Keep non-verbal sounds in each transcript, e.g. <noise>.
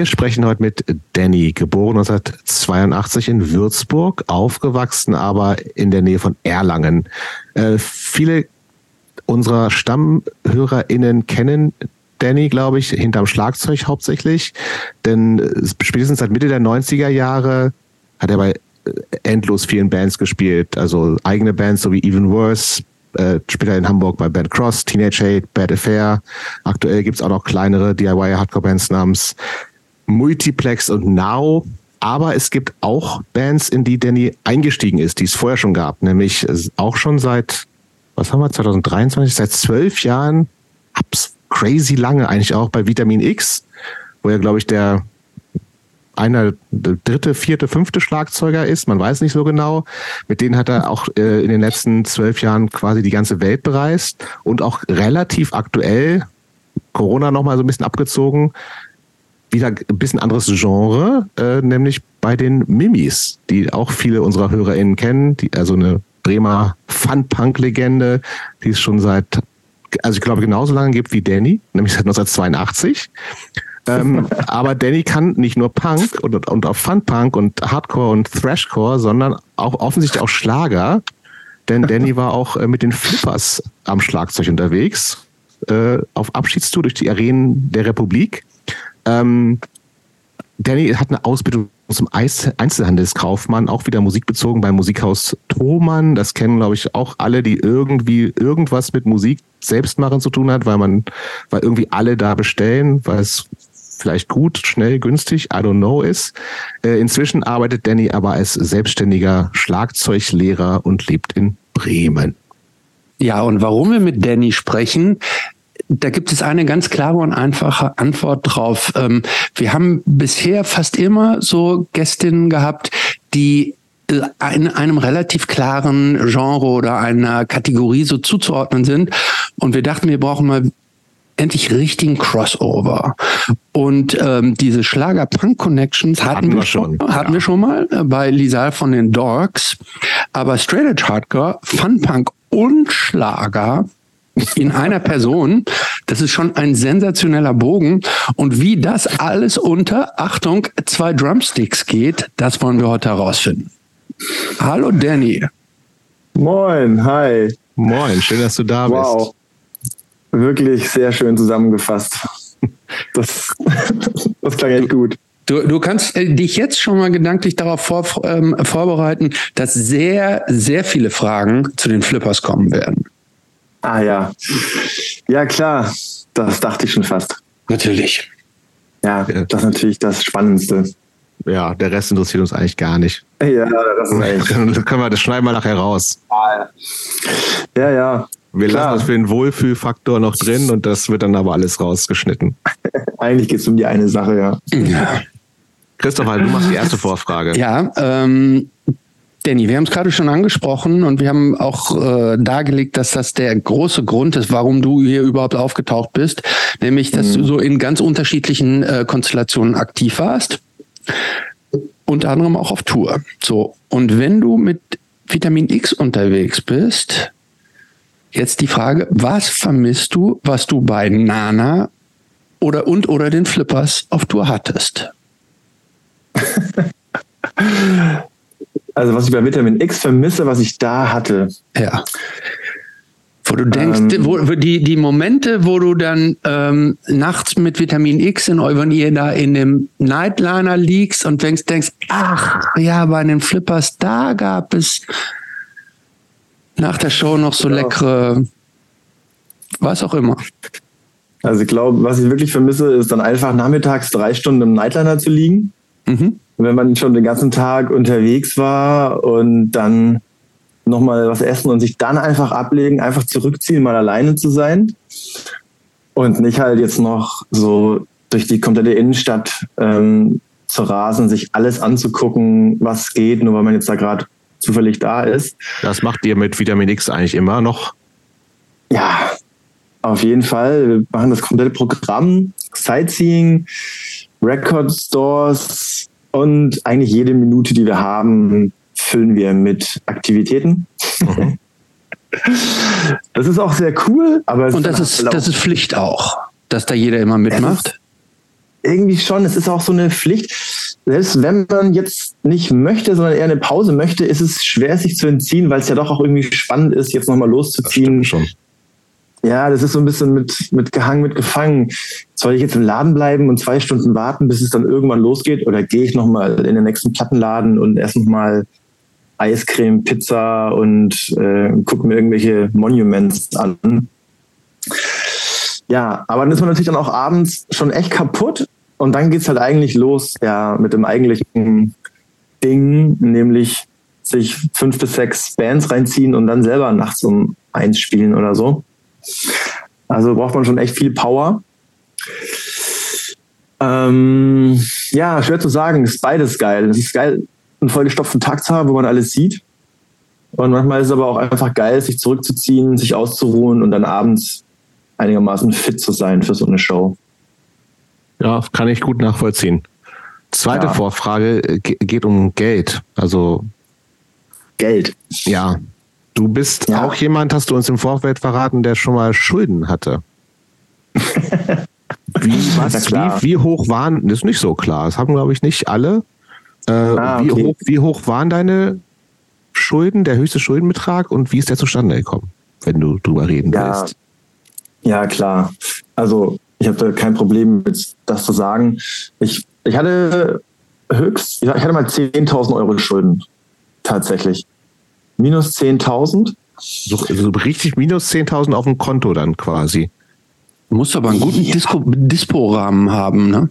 Wir sprechen heute mit Danny, geboren 1982 in Würzburg, aufgewachsen aber in der Nähe von Erlangen. Äh, viele unserer StammhörerInnen kennen Danny, glaube ich, hinterm Schlagzeug hauptsächlich. Denn äh, spätestens seit Mitte der 90er Jahre hat er bei äh, endlos vielen Bands gespielt. Also eigene Bands, so wie Even Worse, äh, später in Hamburg bei Bad Cross, Teenage Hate, Bad Affair. Aktuell gibt's auch noch kleinere DIY-Hardcore-Bands namens Multiplex und Now. Aber es gibt auch Bands, in die Danny eingestiegen ist, die es vorher schon gab. Nämlich auch schon seit, was haben wir, 2023, seit zwölf Jahren, abs crazy lange eigentlich auch bei Vitamin X, wo er, glaube ich, der einer dritte, vierte, fünfte Schlagzeuger ist, man weiß nicht so genau. Mit denen hat er auch äh, in den letzten zwölf Jahren quasi die ganze Welt bereist und auch relativ aktuell, Corona nochmal so ein bisschen abgezogen, wieder ein bisschen anderes Genre, äh, nämlich bei den Mimis, die auch viele unserer HörerInnen kennen, die, also eine Bremer Fun-Punk-Legende, die es schon seit, also ich glaube genauso lange gibt wie Danny, nämlich seit 1982. ähm, <laughs> aber Danny kann nicht nur Punk und, und auch Fun-Punk und Hardcore und Thrashcore, sondern auch offensichtlich auch Schlager. Denn Danny <laughs> war auch äh, mit den Flippers am Schlagzeug unterwegs, äh, auf Abschiedstour durch die Arenen der Republik. Ähm, Danny hat eine Ausbildung zum Einzelhandelskaufmann, auch wieder musikbezogen beim Musikhaus Thomann. Das kennen, glaube ich, auch alle, die irgendwie irgendwas mit Musik selbst machen zu tun hat, weil man, weil irgendwie alle da bestellen, weil es vielleicht gut, schnell, günstig, I don't know ist. Äh, inzwischen arbeitet Danny aber als selbstständiger Schlagzeuglehrer und lebt in Bremen. Ja, und warum wir mit Danny sprechen, da gibt es eine ganz klare und einfache Antwort drauf. Ähm, wir haben bisher fast immer so Gästinnen gehabt, die in einem relativ klaren Genre oder einer Kategorie so zuzuordnen sind. Und wir dachten, wir brauchen mal endlich richtigen Crossover. Und ähm, diese Schlager-Punk-Connections hatten, hatten, wir schon, hatten ja. wir schon mal äh, bei Lisa von den Dorks. Aber Straight Edge Hardcore, Fun-Punk und Schlager in einer Person. Das ist schon ein sensationeller Bogen. Und wie das alles unter, Achtung, zwei Drumsticks geht, das wollen wir heute herausfinden. Hallo Danny. Moin, hi. Moin, schön, dass du da bist. Wow. Wirklich sehr schön zusammengefasst. Das, <laughs> das klang echt gut. Du, du kannst äh, dich jetzt schon mal gedanklich darauf vor, ähm, vorbereiten, dass sehr, sehr viele Fragen zu den Flippers kommen werden. Ah ja. Ja, klar. Das dachte ich schon fast. Natürlich. Ja, das ist natürlich das Spannendste. Ja, der Rest interessiert uns eigentlich gar nicht. Ja, das ist eigentlich. <laughs> Dann können wir das schneiden wir nachher raus. Ja, ja. Wir Klar. lassen das für den Wohlfühlfaktor noch drin und das wird dann aber alles rausgeschnitten. <laughs> Eigentlich geht es um die eine Sache, ja. ja. Christopher, du machst die erste Vorfrage. Ja, ähm, Danny, wir haben es gerade schon angesprochen und wir haben auch äh, dargelegt, dass das der große Grund ist, warum du hier überhaupt aufgetaucht bist, nämlich dass mhm. du so in ganz unterschiedlichen äh, Konstellationen aktiv warst, unter anderem auch auf Tour. So und wenn du mit Vitamin X unterwegs bist, jetzt die Frage, was vermisst du, was du bei Nana oder und oder den Flippers auf Tour hattest? <laughs> Also was ich bei Vitamin X vermisse, was ich da hatte. Ja. Wo du denkst, ähm, wo, die, die Momente, wo du dann ähm, nachts mit Vitamin X in wenn ihr da in dem Nightliner liegst und denkst, denkst, ach ja, bei den Flippers, da gab es nach der Show noch so ja. leckere, was auch immer. Also ich glaube, was ich wirklich vermisse, ist dann einfach nachmittags drei Stunden im Nightliner zu liegen. Mhm wenn man schon den ganzen Tag unterwegs war und dann nochmal was essen und sich dann einfach ablegen, einfach zurückziehen, mal alleine zu sein und nicht halt jetzt noch so durch die komplette Innenstadt ähm, zu rasen, sich alles anzugucken, was geht, nur weil man jetzt da gerade zufällig da ist. Das macht ihr mit Vitamin X eigentlich immer noch? Ja, auf jeden Fall. Wir machen das komplette Programm, Sightseeing, Record Stores, und eigentlich jede Minute, die wir haben, füllen wir mit Aktivitäten. Mhm. Das ist auch sehr cool, aber und das ist das ist Pflicht auch, dass da jeder immer mitmacht. irgendwie schon. Es ist auch so eine Pflicht. Selbst wenn man jetzt nicht möchte, sondern eher eine Pause möchte, ist es schwer, sich zu entziehen, weil es ja doch auch irgendwie spannend ist, jetzt nochmal loszuziehen. Ja, das ist so ein bisschen mit, mit gehangen, mit gefangen. Soll ich jetzt im Laden bleiben und zwei Stunden warten, bis es dann irgendwann losgeht? Oder gehe ich nochmal in den nächsten Plattenladen und esse nochmal Eiscreme, Pizza und äh, gucke mir irgendwelche Monuments an? Ja, aber dann ist man natürlich dann auch abends schon echt kaputt und dann geht's halt eigentlich los, ja, mit dem eigentlichen Ding, nämlich sich fünf bis sechs Bands reinziehen und dann selber nachts um eins spielen oder so. Also braucht man schon echt viel Power. Ähm, ja, schwer zu sagen, ist beides geil. Es ist geil, einen vollgestopften Tag zu haben, wo man alles sieht. Und manchmal ist es aber auch einfach geil, sich zurückzuziehen, sich auszuruhen und dann abends einigermaßen fit zu sein für so eine Show. Ja, kann ich gut nachvollziehen. Zweite ja. Vorfrage geht um Geld. Also Geld. Ja, Du bist ja. auch jemand, hast du uns im Vorfeld verraten, der schon mal Schulden hatte. <laughs> wie, was, wie, wie, hoch waren, das ist nicht so klar, das haben glaube ich nicht alle. Äh, ah, okay. wie, hoch, wie hoch waren deine Schulden, der höchste Schuldenbetrag und wie ist der zustande gekommen, wenn du drüber reden ja. willst? Ja, klar. Also ich habe kein Problem mit das zu sagen. Ich, ich hatte höchst, ich hatte mal 10.000 Euro Schulden. Tatsächlich minus 10.000. So, so richtig minus 10.000 auf dem Konto dann quasi. Du musst aber einen guten ja. Dispo-Rahmen haben, ne?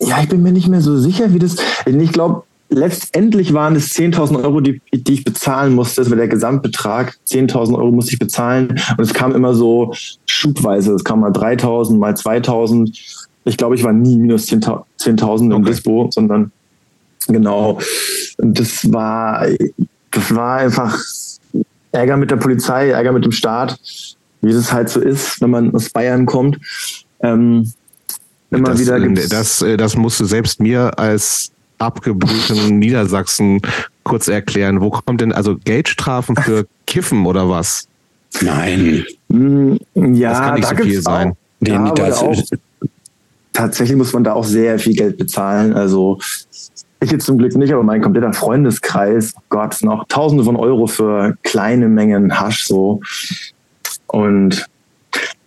Ja, ich bin mir nicht mehr so sicher, wie das. Ich glaube, letztendlich waren es 10.000 Euro, die, die ich bezahlen musste. Das war der Gesamtbetrag. 10.000 Euro musste ich bezahlen. Und es kam immer so schubweise. Es kam mal 3.000, mal 2.000. Ich glaube, ich war nie minus 10.000 10 im okay. Dispo, sondern genau. Und das war, das war einfach Ärger mit der Polizei, Ärger mit dem Staat, wie es halt so ist, wenn man aus Bayern kommt. Ähm, immer das, wieder äh, gibt's das, äh, das musste selbst mir als abgebrühten <laughs> Niedersachsen kurz erklären. Wo kommt denn also Geldstrafen für Kiffen oder was? Nein. Mm, ja, das kann nicht da so viel sein. Da das auch, tatsächlich muss man da auch sehr viel Geld bezahlen. Also ich jetzt zum Glück nicht, aber mein kompletter Freundeskreis, oh Gott, noch Tausende von Euro für kleine Mengen Hasch so. Und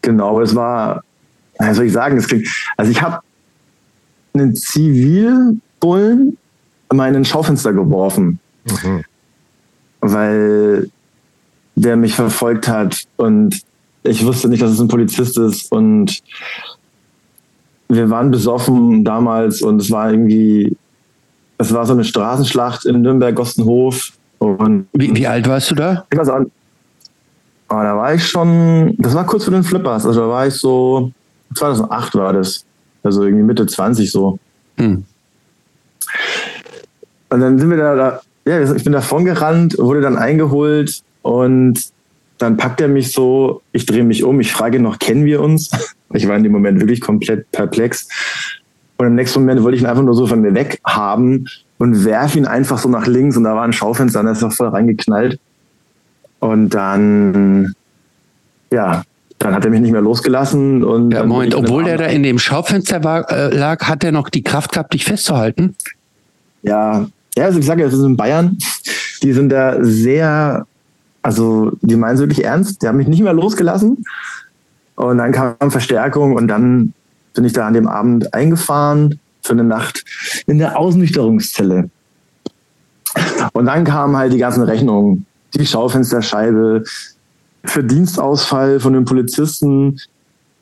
genau, es war, was soll ich sagen, es klingt, also ich habe einen Zivilbullen mal in ein Schaufenster geworfen, mhm. weil der mich verfolgt hat und ich wusste nicht, dass es ein Polizist ist und wir waren besoffen damals und es war irgendwie das war so eine Straßenschlacht in Nürnberg-Gostenhof. Wie, wie, alt warst du da? Ich weiß auch, oh, da war ich schon, das war kurz vor den Flippers. Also da war ich so, 2008 war das. Also irgendwie Mitte 20 so. Hm. Und dann sind wir da, da ja, ich bin davon gerannt, wurde dann eingeholt und dann packt er mich so, ich drehe mich um, ich frage noch, kennen wir uns? <laughs> Ich war in dem Moment wirklich komplett perplex. Und im nächsten Moment wollte ich ihn einfach nur so von mir weg haben und werfe ihn einfach so nach links und da war ein Schaufenster und da ist er voll reingeknallt. Und dann, ja, dann hat er mich nicht mehr losgelassen. Und ja, Moment, obwohl der da in dem Schaufenster war, äh, lag, hat er noch die Kraft gehabt, dich festzuhalten? Ja, ja, also ich sage ja, das ist in Bayern. Die sind da sehr, also die meinen es wirklich ernst. Die haben mich nicht mehr losgelassen. Und dann kam Verstärkung und dann bin ich da an dem Abend eingefahren für eine Nacht in der Ausnüchterungszelle. Und dann kamen halt die ganzen Rechnungen, die Schaufensterscheibe, Verdienstausfall von den Polizisten.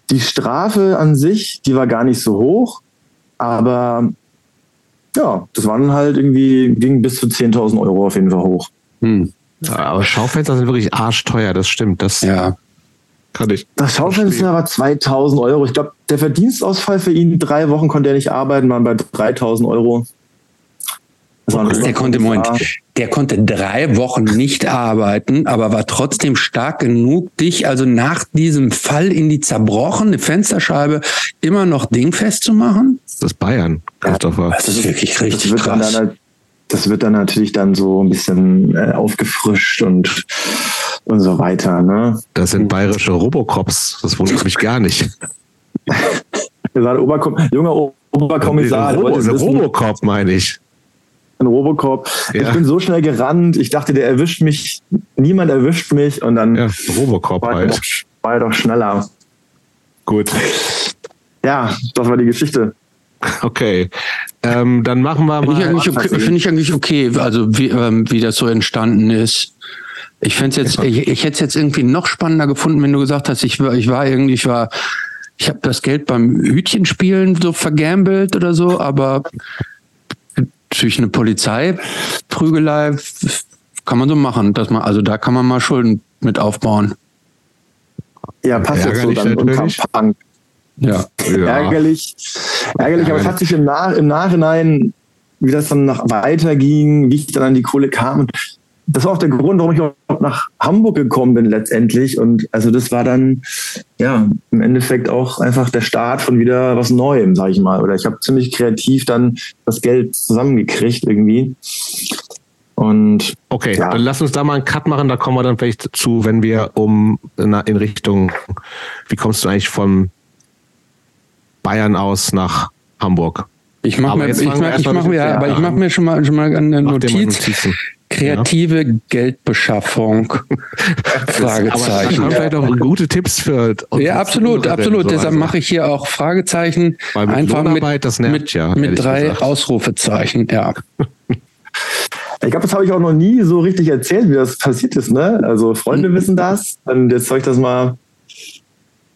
Die Strafe an sich, die war gar nicht so hoch, aber ja, das waren halt irgendwie, ging bis zu 10.000 Euro auf jeden Fall hoch. Hm. Aber Schaufenster sind wirklich arschteuer, das stimmt. Das ja. Kann ich. Das Schaufenster war 2000 Euro. Ich glaube, der Verdienstausfall für ihn, drei Wochen konnte er nicht arbeiten, waren bei 3000 Euro. Der konnte, Moment, der konnte drei Wochen nicht arbeiten, aber war trotzdem stark genug, dich also nach diesem Fall in die zerbrochene Fensterscheibe immer noch dingfest zu machen? Das ist Bayern, Christopher. Ja, das ist wirklich richtig das krass. Halt, das wird dann natürlich dann so ein bisschen äh, aufgefrischt und und so weiter. Ne? Das sind bayerische Robocops. Das wundert mich gar nicht. <laughs> Oberkop junger Oberkommissar. Ein, Robo, ein Robocop, meine ich. Ein Robocop. Ja. Ich bin so schnell gerannt. Ich dachte, der erwischt mich. Niemand erwischt mich. Und dann ja, Robocop war, halt. Doch, war doch schneller. Gut. Ja, das war die Geschichte. <laughs> Okay. Ähm, dann machen wir mal. Finde ich, okay, find ich eigentlich okay, also wie, ähm, wie das so entstanden ist. Ich fände jetzt, ich, ich hätte es jetzt irgendwie noch spannender gefunden, wenn du gesagt hast, ich war, ich war irgendwie, ich war, ich habe das Geld beim Hütchenspielen so vergambelt oder so, aber durch eine Polizeiprügelei kann man so machen, dass man, also da kann man mal Schulden mit aufbauen. Ja, passt jetzt so dann unter Punk. Ja. ja. <laughs> Ärgerlich. Ärgerlich, aber es hat sich im, Nach im Nachhinein, wie das dann nach weiterging, wie ich dann an die Kohle kam. Und das war auch der Grund, warum ich auch nach Hamburg gekommen bin letztendlich. Und also das war dann ja im Endeffekt auch einfach der Start von wieder was Neuem, sage ich mal. Oder ich habe ziemlich kreativ dann das Geld zusammengekriegt irgendwie. Und okay, ja. dann lass uns da mal einen Cut machen. Da kommen wir dann vielleicht zu, wenn wir um in Richtung, wie kommst du eigentlich von Bayern aus nach Hamburg? Ich mache mir, ich mach, ich mach, ja, aber ich mache mir schon mal, schon mal eine Notiz. Kreative ja. Geldbeschaffung. <laughs> Fragezeichen. Aber vielleicht auch gute Tipps für. Ja, absolut, absolut. So Deshalb also. mache ich hier auch Fragezeichen. Weil mit einfach mit, nervt, mit, ja, mit drei gesagt. Ausrufezeichen. Ja. <laughs> Ich glaube, das habe ich auch noch nie so richtig erzählt, wie das passiert ist. Ne? Also Freunde wissen das. Und jetzt soll ich das mal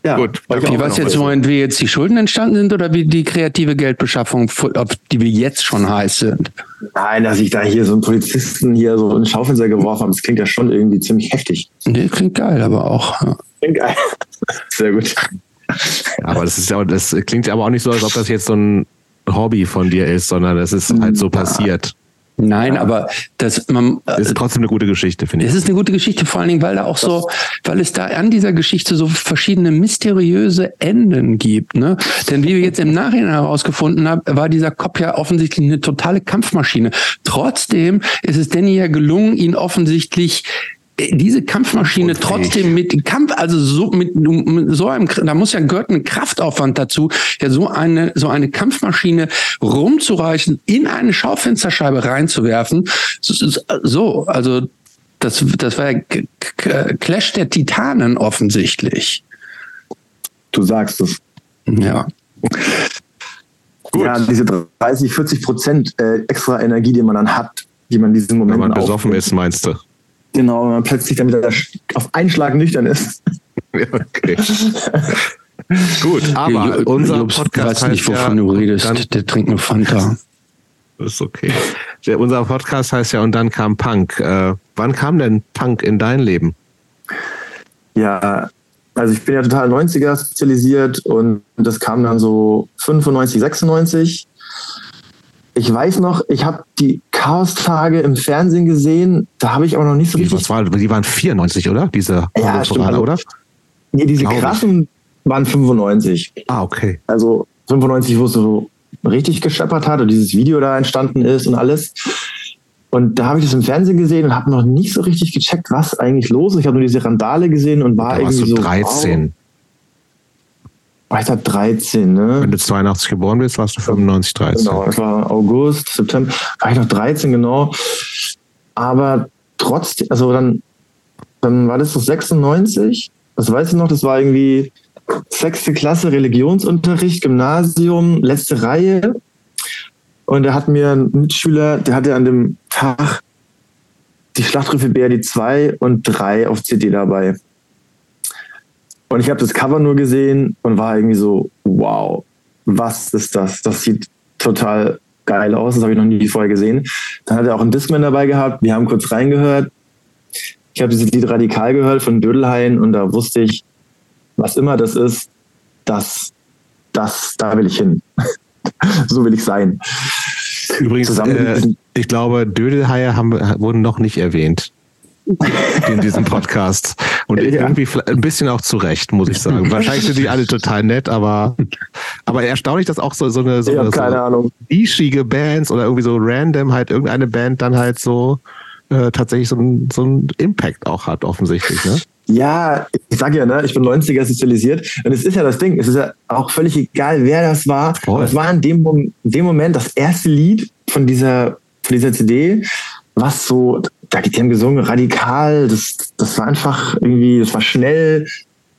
ja, Gut. Okay, was jetzt wollen, wie jetzt die Schulden entstanden sind oder wie die kreative Geldbeschaffung, auf die wir jetzt schon heiß sind? Nein, dass ich da hier so einen Polizisten hier so einen Schaufenster geworfen habe, das klingt ja schon irgendwie ziemlich heftig. Nee, klingt geil, aber auch. Ja. Klingt geil. Sehr gut. Aber das ist ja, das klingt aber auch nicht so, als ob das jetzt so ein Hobby von dir ist, sondern das ist halt so passiert. Nein, aber das man das ist trotzdem eine gute Geschichte, finde ich. Es ist eine gute Geschichte, vor allen Dingen, weil da auch so, weil es da an dieser Geschichte so verschiedene mysteriöse Enden gibt. Ne? Denn wie wir jetzt im Nachhinein herausgefunden haben, war dieser Kopf ja offensichtlich eine totale Kampfmaschine. Trotzdem ist es Danny ja gelungen, ihn offensichtlich diese Kampfmaschine trotzdem mit Kampf, also so mit, mit, so einem, da muss ja gehört ein Kraftaufwand dazu, ja so eine so eine Kampfmaschine rumzureichen, in eine Schaufensterscheibe reinzuwerfen. So, also das das war ja Clash der Titanen offensichtlich. Du sagst es. Ja. Gut. Ja, diese 30, 40 Prozent äh, extra Energie, die man dann hat, die man in diesem Moment. Wenn man besoffen ist, meinst du? Genau, wenn man plötzlich dann wieder auf einen Schlag nüchtern ist. <laughs> okay. Gut, aber ich, unser Jobs Podcast weiß nicht, wovon ja, du redest. Dann, der trinkt nur Fanta. <laughs> Das ist okay. Der, unser Podcast heißt ja und dann kam Punk. Äh, wann kam denn Punk in dein Leben? Ja, also ich bin ja total 90er spezialisiert und das kam dann so 95, 96. Ich weiß noch, ich habe die Chaos-Tage im Fernsehen gesehen. Da habe ich aber noch nicht so richtig. Was war, die waren 94, oder? Diese ja, stimmt, also, oder? Nee, diese Glaube krassen ich. waren 95. Ah, okay. Also 95, wo es so richtig gescheppert hat und dieses Video da entstanden ist und alles. Und da habe ich das im Fernsehen gesehen und habe noch nicht so richtig gecheckt, was eigentlich los ist. Ich habe nur diese Randale gesehen und war da irgendwie so 13. Wow. Weiter 13, ne? Wenn du 82 geboren bist, warst du 95, 13. Genau, es war August, September, war ich noch 13, genau. Aber trotzdem, also dann, dann war das so 96, das weiß ich noch, das war irgendwie sechste Klasse Religionsunterricht, Gymnasium, letzte Reihe. Und da hat mir ein Mitschüler, der hatte an dem Tag die Schlachtrufe BRD 2 und 3 auf CD dabei. Und ich habe das Cover nur gesehen und war irgendwie so, wow, was ist das? Das sieht total geil aus. Das habe ich noch nie vorher gesehen. Dann hat er auch einen Discman dabei gehabt. Wir haben kurz reingehört. Ich habe dieses Lied radikal gehört von Dödelhain und da wusste ich, was immer das ist, das, das, da will ich hin. <laughs> so will ich sein. Übrigens, äh, ich glaube, Dödelhaie haben, wurden noch nicht erwähnt in diesem Podcast. Und ja. irgendwie ein bisschen auch zurecht, muss ich sagen. Wahrscheinlich sind die alle total nett, aber, aber erstaunlich, dass auch so, so eine, so, eine, Ahnung. nischige Bands oder irgendwie so random halt irgendeine Band dann halt so äh, tatsächlich so ein, so Impact auch hat, offensichtlich. Ne? Ja, ich sage ja, ne, ich bin 90er sozialisiert. Und es ist ja das Ding, es ist ja auch völlig egal, wer das war. Oh. Es war in dem, in dem Moment das erste Lied von dieser, von dieser CD, was so, da die haben gesungen, radikal, das, das war einfach irgendwie, das war schnell,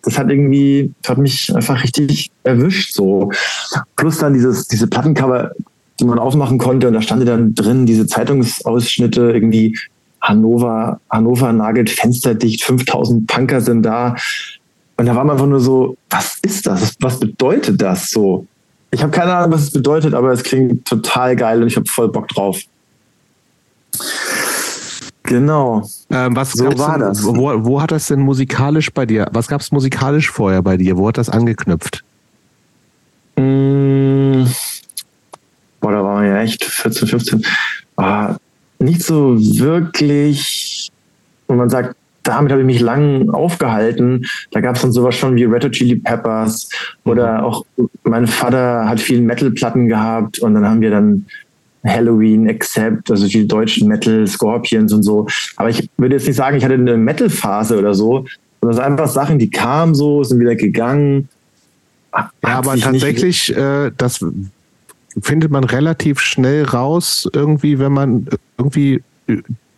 das hat irgendwie, das hat mich einfach richtig erwischt, so. Plus dann dieses, diese Plattencover, die man aufmachen konnte, und da stand dann drin diese Zeitungsausschnitte, irgendwie Hannover, Hannover nagelt Fenster dicht, 5000 Punker sind da. Und da war man einfach nur so, was ist das? Was bedeutet das so? Ich habe keine Ahnung, was es bedeutet, aber es klingt total geil und ich habe voll Bock drauf. Genau. Ähm, was so war denn, das. Wo, wo, hat das denn musikalisch bei dir? Was gab es musikalisch vorher bei dir? Wo hat das angeknüpft? Mmh, boah, da waren wir ja echt 14, 15. Ah, nicht so wirklich, wo man sagt, damit habe ich mich lang aufgehalten. Da gab es dann sowas schon wie Red Hot Chili Peppers oder mhm. auch mein Vater hat viele Metal-Platten gehabt und dann haben wir dann Halloween, Accept, also die deutschen Metal, Scorpions und so. Aber ich würde jetzt nicht sagen, ich hatte eine Metal-Phase oder so, sondern es sind einfach Sachen, die kamen so, sind wieder gegangen. Ja, aber tatsächlich, äh, das findet man relativ schnell raus, irgendwie, wenn man irgendwie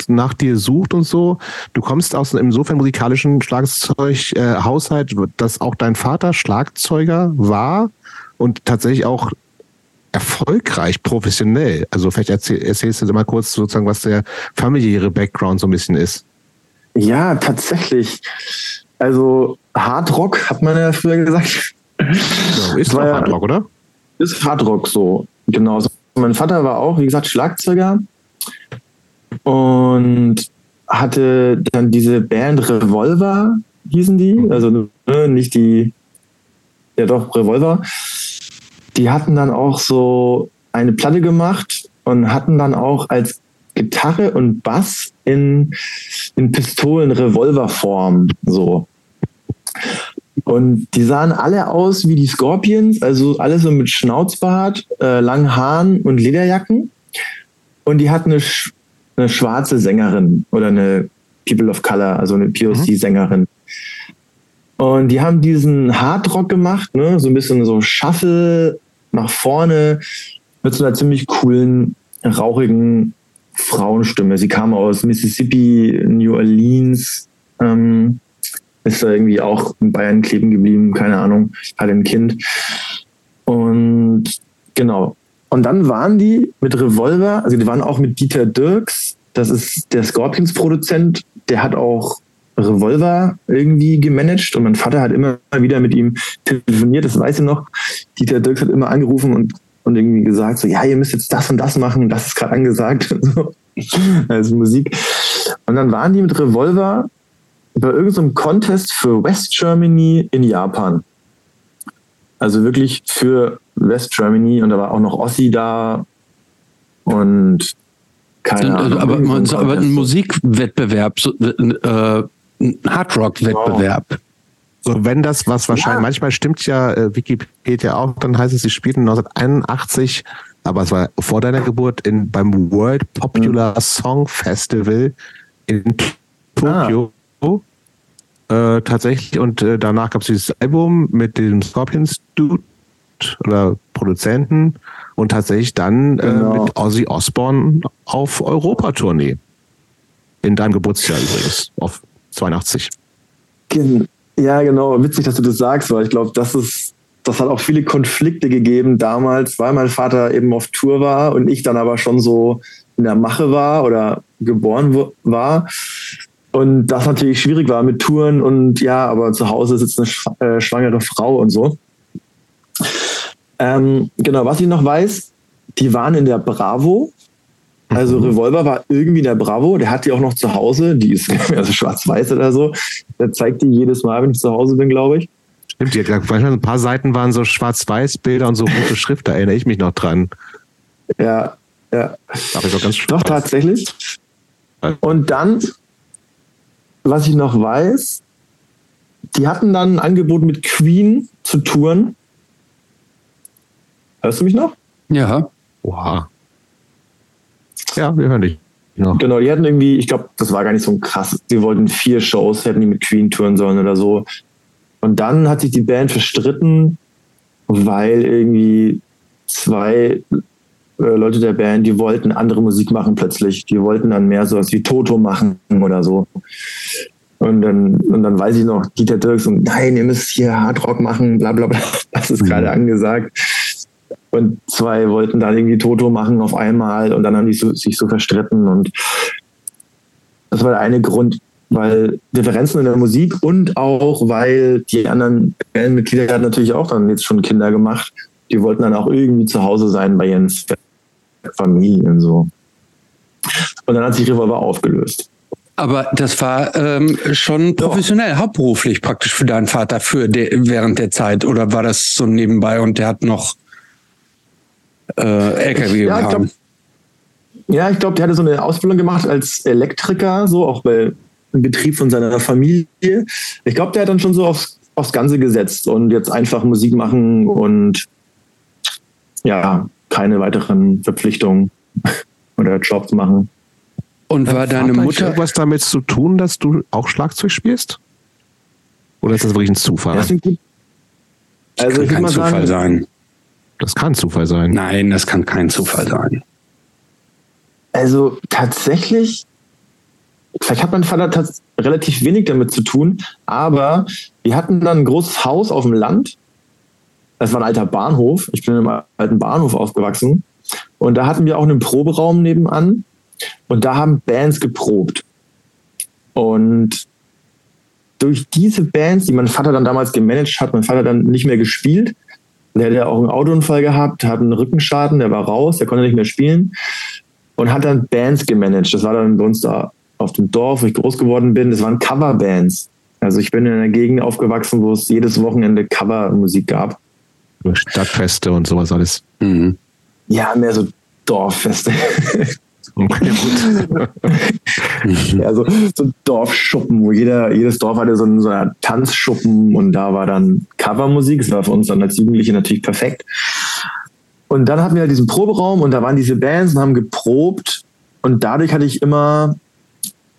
nach dir sucht und so. Du kommst aus einem insofern musikalischen Schlagzeughaushalt, äh, dass auch dein Vater Schlagzeuger war und tatsächlich auch erfolgreich, professionell. Also vielleicht erzähl, erzählst du mal kurz sozusagen, was der familiäre Background so ein bisschen ist. Ja, tatsächlich. Also Hardrock hat man ja früher gesagt. Ja, ist doch Hardrock, oder? Ist Hardrock so, genau. Mein Vater war auch, wie gesagt, Schlagzeuger und hatte dann diese Band Revolver, hießen die, also ne, nicht die, ja doch, Revolver. Die hatten dann auch so eine Platte gemacht und hatten dann auch als Gitarre und Bass in, in Pistolen-Revolverform so. Und die sahen alle aus wie die Scorpions, also alle so mit Schnauzbart, äh, langen Haaren und Lederjacken. Und die hatten eine, eine schwarze Sängerin oder eine People of Color, also eine POC-Sängerin. Und die haben diesen Hardrock gemacht, ne? so ein bisschen so Shuffle nach vorne mit so einer ziemlich coolen, rauchigen Frauenstimme. Sie kam aus Mississippi, New Orleans. Ähm, ist da irgendwie auch in Bayern kleben geblieben, keine Ahnung, hatte ein Kind. Und genau. Und dann waren die mit Revolver, also die waren auch mit Dieter Dirks, das ist der Scorpions-Produzent, der hat auch Revolver irgendwie gemanagt und mein Vater hat immer wieder mit ihm telefoniert, das weiß ich noch. Dieter Dirks hat immer angerufen und, und irgendwie gesagt, so, ja, ihr müsst jetzt das und das machen, das ist gerade angesagt. <laughs> also Musik. Und dann waren die mit Revolver bei irgendeinem Contest für West Germany in Japan. Also wirklich für West Germany und da war auch noch Ossi da und keine Ahnung. Aber, aber ein Musikwettbewerb, so, äh, ein Hardrock-Wettbewerb. Wow. So, wenn das was wahrscheinlich, ja. manchmal stimmt ja äh, Wikipedia auch, dann heißt es, sie spielten 1981, aber es war vor deiner Geburt in, beim World Popular mhm. Song Festival in Tokio. Ah. Äh, tatsächlich. Und äh, danach gab es dieses Album mit dem Scorpions Dude oder Produzenten und tatsächlich dann äh, genau. mit Ozzy Osbourne auf Europatournee. In deinem Geburtsjahr übrigens, auf 82. Ja, genau. Witzig, dass du das sagst, weil ich glaube, das ist, das hat auch viele Konflikte gegeben damals, weil mein Vater eben auf Tour war und ich dann aber schon so in der Mache war oder geboren war. Und das natürlich schwierig war mit Touren und ja, aber zu Hause sitzt eine äh, schwangere Frau und so. Ähm, genau, was ich noch weiß, die waren in der Bravo. Also mhm. Revolver war irgendwie der Bravo, der hat die auch noch zu Hause, die ist <laughs> also schwarz-weiß oder so. Der zeigt die jedes Mal, wenn ich zu Hause bin, glaube ich. Stimmt, die hat manchmal ein paar Seiten waren so Schwarz-Weiß-Bilder und so rote <laughs> Schrift, da erinnere ich mich noch dran. Ja, ja. Doch, ganz Doch, tatsächlich. Und dann was ich noch weiß, die hatten dann ein Angebot mit Queen zu touren. Hörst du mich noch? Ja. Wow. Ja, wir hören dich. Ja. Genau, die hatten irgendwie, ich glaube, das war gar nicht so krass. Sie wollten vier Shows, hätten die mit Queen touren sollen oder so. Und dann hat sich die Band verstritten, weil irgendwie zwei äh, Leute der Band, die wollten andere Musik machen plötzlich. Die wollten dann mehr sowas wie Toto machen oder so. Und dann, und dann weiß ich noch, Dieter Dirks und nein, ihr müsst hier Hardrock machen, bla bla bla. Das ist mhm. gerade angesagt. Und zwei wollten dann irgendwie Toto machen auf einmal und dann haben die so, sich so verstritten. Und das war der eine Grund, weil Differenzen in der Musik und auch, weil die anderen Bandmitglieder hatten natürlich auch dann jetzt schon Kinder gemacht. Die wollten dann auch irgendwie zu Hause sein bei ihren Familien so. Und dann hat sich Revolver aufgelöst. Aber das war ähm, schon professionell, ja. hauptberuflich praktisch für deinen Vater für de, während der Zeit oder war das so nebenbei und der hat noch LKW ja, ich glaub, ja, ich glaube, der hatte so eine Ausbildung gemacht als Elektriker, so auch bei im Betrieb von seiner Familie. Ich glaube, der hat dann schon so aufs, aufs Ganze gesetzt und jetzt einfach Musik machen und ja, keine weiteren Verpflichtungen <laughs> oder Jobs machen. Und war deine Mutter was damit zu tun, dass du auch Schlagzeug spielst? Oder ist das wirklich ein Zufall? Das, also kann kein Zufall sagen, sein. Das kann Zufall sein. Nein, das kann kein Zufall sein. Also tatsächlich, vielleicht hat mein Vater relativ wenig damit zu tun, aber wir hatten dann ein großes Haus auf dem Land. Das war ein alter Bahnhof. Ich bin in einem alten Bahnhof aufgewachsen. Und da hatten wir auch einen Proberaum nebenan. Und da haben Bands geprobt. Und durch diese Bands, die mein Vater dann damals gemanagt hat, mein Vater dann nicht mehr gespielt. Der hat ja auch einen Autounfall gehabt, hat einen Rückenschaden, der war raus, der konnte nicht mehr spielen und hat dann Bands gemanagt. Das war dann bei uns da auf dem Dorf, wo ich groß geworden bin. Das waren Coverbands. Also ich bin in einer Gegend aufgewachsen, wo es jedes Wochenende Covermusik gab. Stadtfeste und sowas alles. Mhm. Ja, mehr so Dorffeste. <laughs> ja, <laughs> so, so Dorfschuppen, wo jeder, jedes Dorf hatte so einen, so einen Tanzschuppen und da war dann Covermusik. Das war für uns dann als Jugendliche natürlich perfekt. Und dann hatten wir halt diesen Proberaum und da waren diese Bands und haben geprobt. Und dadurch hatte ich immer,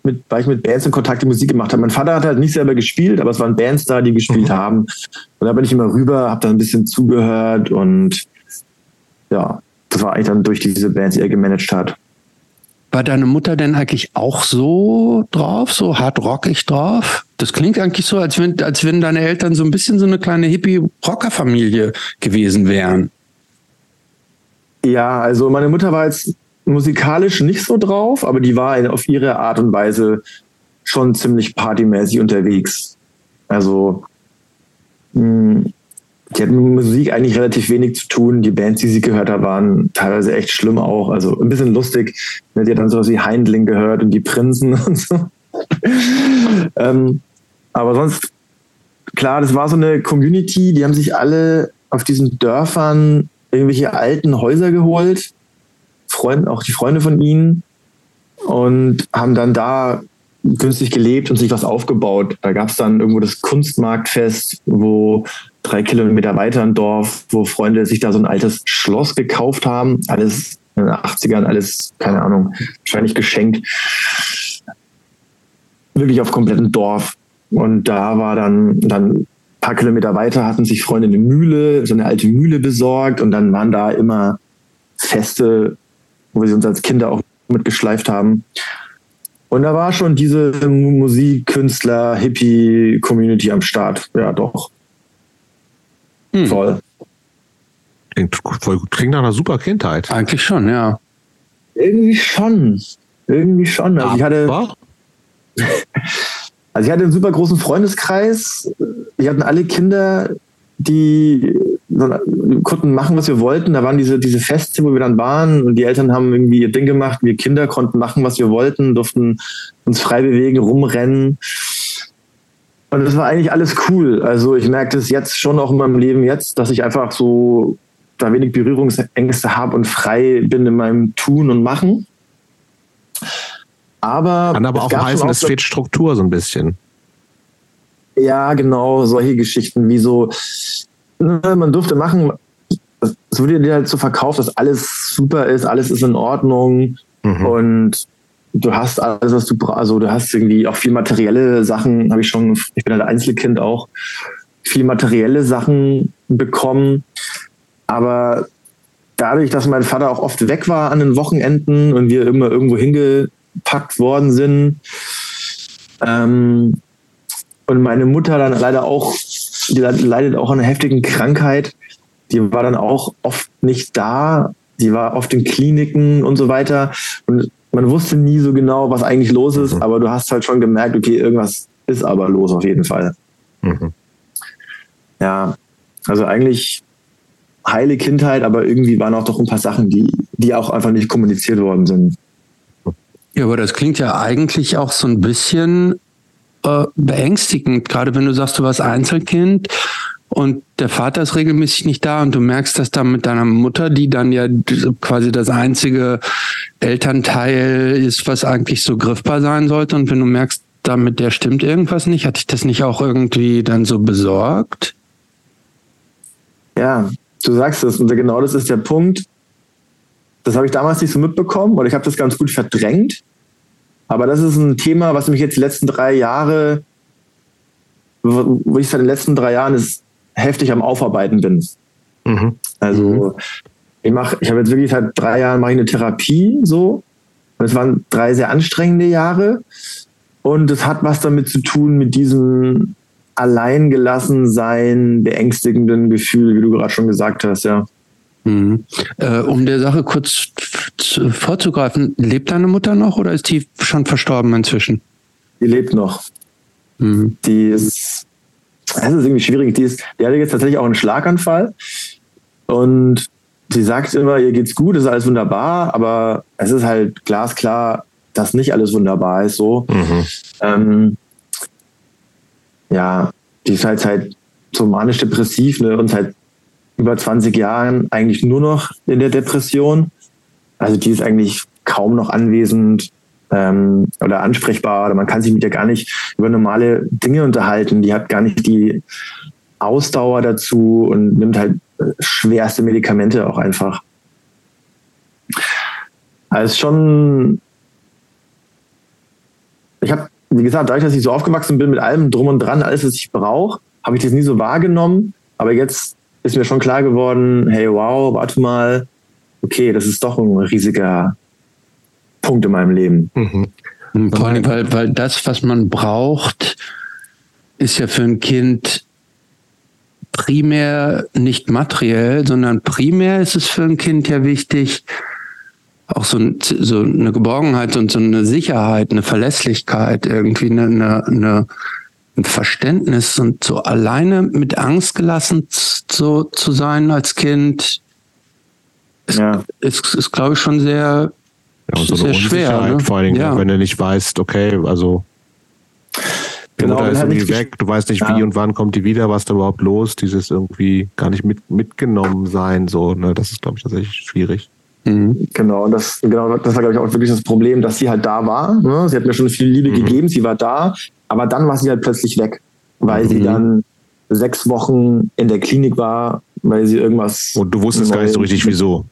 mit, weil ich mit Bands in Kontakt die Musik gemacht habe. Mein Vater hat halt nicht selber gespielt, aber es waren Bands da, die gespielt mhm. haben. Und da bin ich immer rüber, habe da ein bisschen zugehört und ja, das war eigentlich dann durch diese Bands, die er gemanagt hat. War deine Mutter denn eigentlich auch so drauf, so hart rockig drauf? Das klingt eigentlich so, als wenn, als wenn deine Eltern so ein bisschen so eine kleine Hippie-Rocker-Familie gewesen wären. Ja, also meine Mutter war jetzt musikalisch nicht so drauf, aber die war auf ihre Art und Weise schon ziemlich partymäßig unterwegs. Also mh, hm, die hatten mit Musik eigentlich relativ wenig zu tun. Die Bands, die sie gehört hat, waren teilweise echt schlimm auch. Also ein bisschen lustig. Die hat dann sowas wie Heindling gehört und die Prinzen <laughs> und so. ähm, aber sonst, klar, das war so eine Community, die haben sich alle auf diesen Dörfern irgendwelche alten Häuser geholt, Freund, auch die Freunde von ihnen, und haben dann da günstig gelebt und sich was aufgebaut. Da gab es dann irgendwo das Kunstmarktfest, wo drei Kilometer weiter ein Dorf, wo Freunde sich da so ein altes Schloss gekauft haben. Alles in den 80ern, alles, keine Ahnung, wahrscheinlich geschenkt. Wirklich auf kompletten Dorf. Und da war dann, dann ein paar Kilometer weiter hatten sich Freunde eine Mühle, so eine alte Mühle besorgt und dann waren da immer Feste, wo wir sie uns als Kinder auch mitgeschleift haben. Und da war schon diese Musikkünstler, Hippie-Community am Start. Ja, doch. Hm. Voll. Klingt, voll gut. Klingt nach einer super Kindheit. Eigentlich schon, ja. Irgendwie schon. Irgendwie schon. Also ich hatte. <laughs> Also ich hatte einen super großen Freundeskreis. Wir hatten alle Kinder, die konnten machen, was wir wollten. Da waren diese, diese Feste, wo wir dann waren und die Eltern haben irgendwie ihr Ding gemacht. Wir Kinder konnten machen, was wir wollten, durften uns frei bewegen, rumrennen. Und das war eigentlich alles cool. Also ich merke das jetzt schon auch in meinem Leben jetzt, dass ich einfach so da wenig Berührungsängste habe und frei bin in meinem Tun und Machen. Aber kann aber auch heißen, es fehlt Struktur so ein bisschen. Ja, genau, solche Geschichten wie so, ne, man durfte machen, es wurde dir halt so verkauft, dass alles super ist, alles ist in Ordnung mhm. und du hast alles, was du brauchst. Also du hast irgendwie auch viel materielle Sachen, habe ich schon, ich bin halt Einzelkind auch, viel materielle Sachen bekommen. Aber dadurch, dass mein Vater auch oft weg war an den Wochenenden und wir immer irgendwo hingepackt worden sind, ähm, und meine Mutter dann leider auch, die leidet auch an einer heftigen Krankheit, die war dann auch oft nicht da, die war oft in Kliniken und so weiter. Und man wusste nie so genau, was eigentlich los ist, mhm. aber du hast halt schon gemerkt, okay, irgendwas ist aber los auf jeden Fall. Mhm. Ja, also eigentlich heile Kindheit, aber irgendwie waren auch doch ein paar Sachen, die, die auch einfach nicht kommuniziert worden sind. Ja, aber das klingt ja eigentlich auch so ein bisschen äh, beängstigend, gerade wenn du sagst, du warst Einzelkind und der Vater ist regelmäßig nicht da und du merkst das dann mit deiner Mutter, die dann ja quasi das einzige Elternteil ist, was eigentlich so griffbar sein sollte. Und wenn du merkst, damit der stimmt irgendwas nicht, hat dich das nicht auch irgendwie dann so besorgt? Ja, du sagst es und genau das ist der Punkt. Das habe ich damals nicht so mitbekommen oder ich habe das ganz gut verdrängt. Aber das ist ein Thema, was mich jetzt die letzten drei Jahre, wo ich seit den letzten drei Jahren ist, heftig am Aufarbeiten bin. Mhm. Also mhm. ich mache, ich habe jetzt wirklich seit drei Jahren mache ich eine Therapie so. Und es waren drei sehr anstrengende Jahre. Und es hat was damit zu tun mit diesem alleingelassen sein, beängstigenden Gefühl, wie du gerade schon gesagt hast, ja. Mhm. Äh, um der Sache kurz vorzugreifen, lebt deine Mutter noch oder ist die schon verstorben inzwischen? Die lebt noch. Mhm. Die ist das ist irgendwie schwierig. Die, ist, die hatte jetzt tatsächlich auch einen Schlaganfall und sie sagt immer, ihr geht's gut, ist alles wunderbar, aber es ist halt glasklar, dass nicht alles wunderbar ist. So, mhm. ähm, ja, die ist halt halt so manisch-depressiv ne, und seit über 20 Jahren eigentlich nur noch in der Depression. Also die ist eigentlich kaum noch anwesend ähm, oder ansprechbar oder man kann sich mit ihr gar nicht über normale Dinge unterhalten. Die hat gar nicht die Ausdauer dazu und nimmt halt äh, schwerste Medikamente auch einfach. Also schon, ich habe, wie gesagt, dadurch, dass ich so aufgewachsen bin mit allem drum und dran, alles, was ich brauche, habe ich das nie so wahrgenommen. Aber jetzt ist mir schon klar geworden, hey, wow, warte mal, okay, das ist doch ein riesiger Punkt in meinem Leben. Mhm. Vor allem, weil, weil das, was man braucht, ist ja für ein Kind primär nicht materiell, sondern primär ist es für ein Kind ja wichtig, auch so, ein, so eine Geborgenheit und so eine Sicherheit, eine Verlässlichkeit, irgendwie eine, eine, eine ein Verständnis und so alleine mit Angst gelassen so zu sein als Kind, ist, ja. ist, ist glaube ich, schon sehr ja, und so eine schwer, ne? vor allem, ja. wenn du nicht weißt, okay, also die genau, Mutter ist halt irgendwie weg, du weißt nicht, ja. wie und wann kommt die wieder, was da überhaupt los, dieses irgendwie gar nicht mit, mitgenommen sein, so, ne, das ist, glaube ich, tatsächlich schwierig. Mhm. Genau, und das, genau, das war, glaube ich, auch wirklich das Problem, dass sie halt da war. Ne? Sie hat mir schon viel Liebe mhm. gegeben, sie war da, aber dann war sie halt plötzlich weg, weil mhm. sie dann sechs Wochen in der Klinik war, weil sie irgendwas. Und du wusstest gar nicht so richtig, wieso.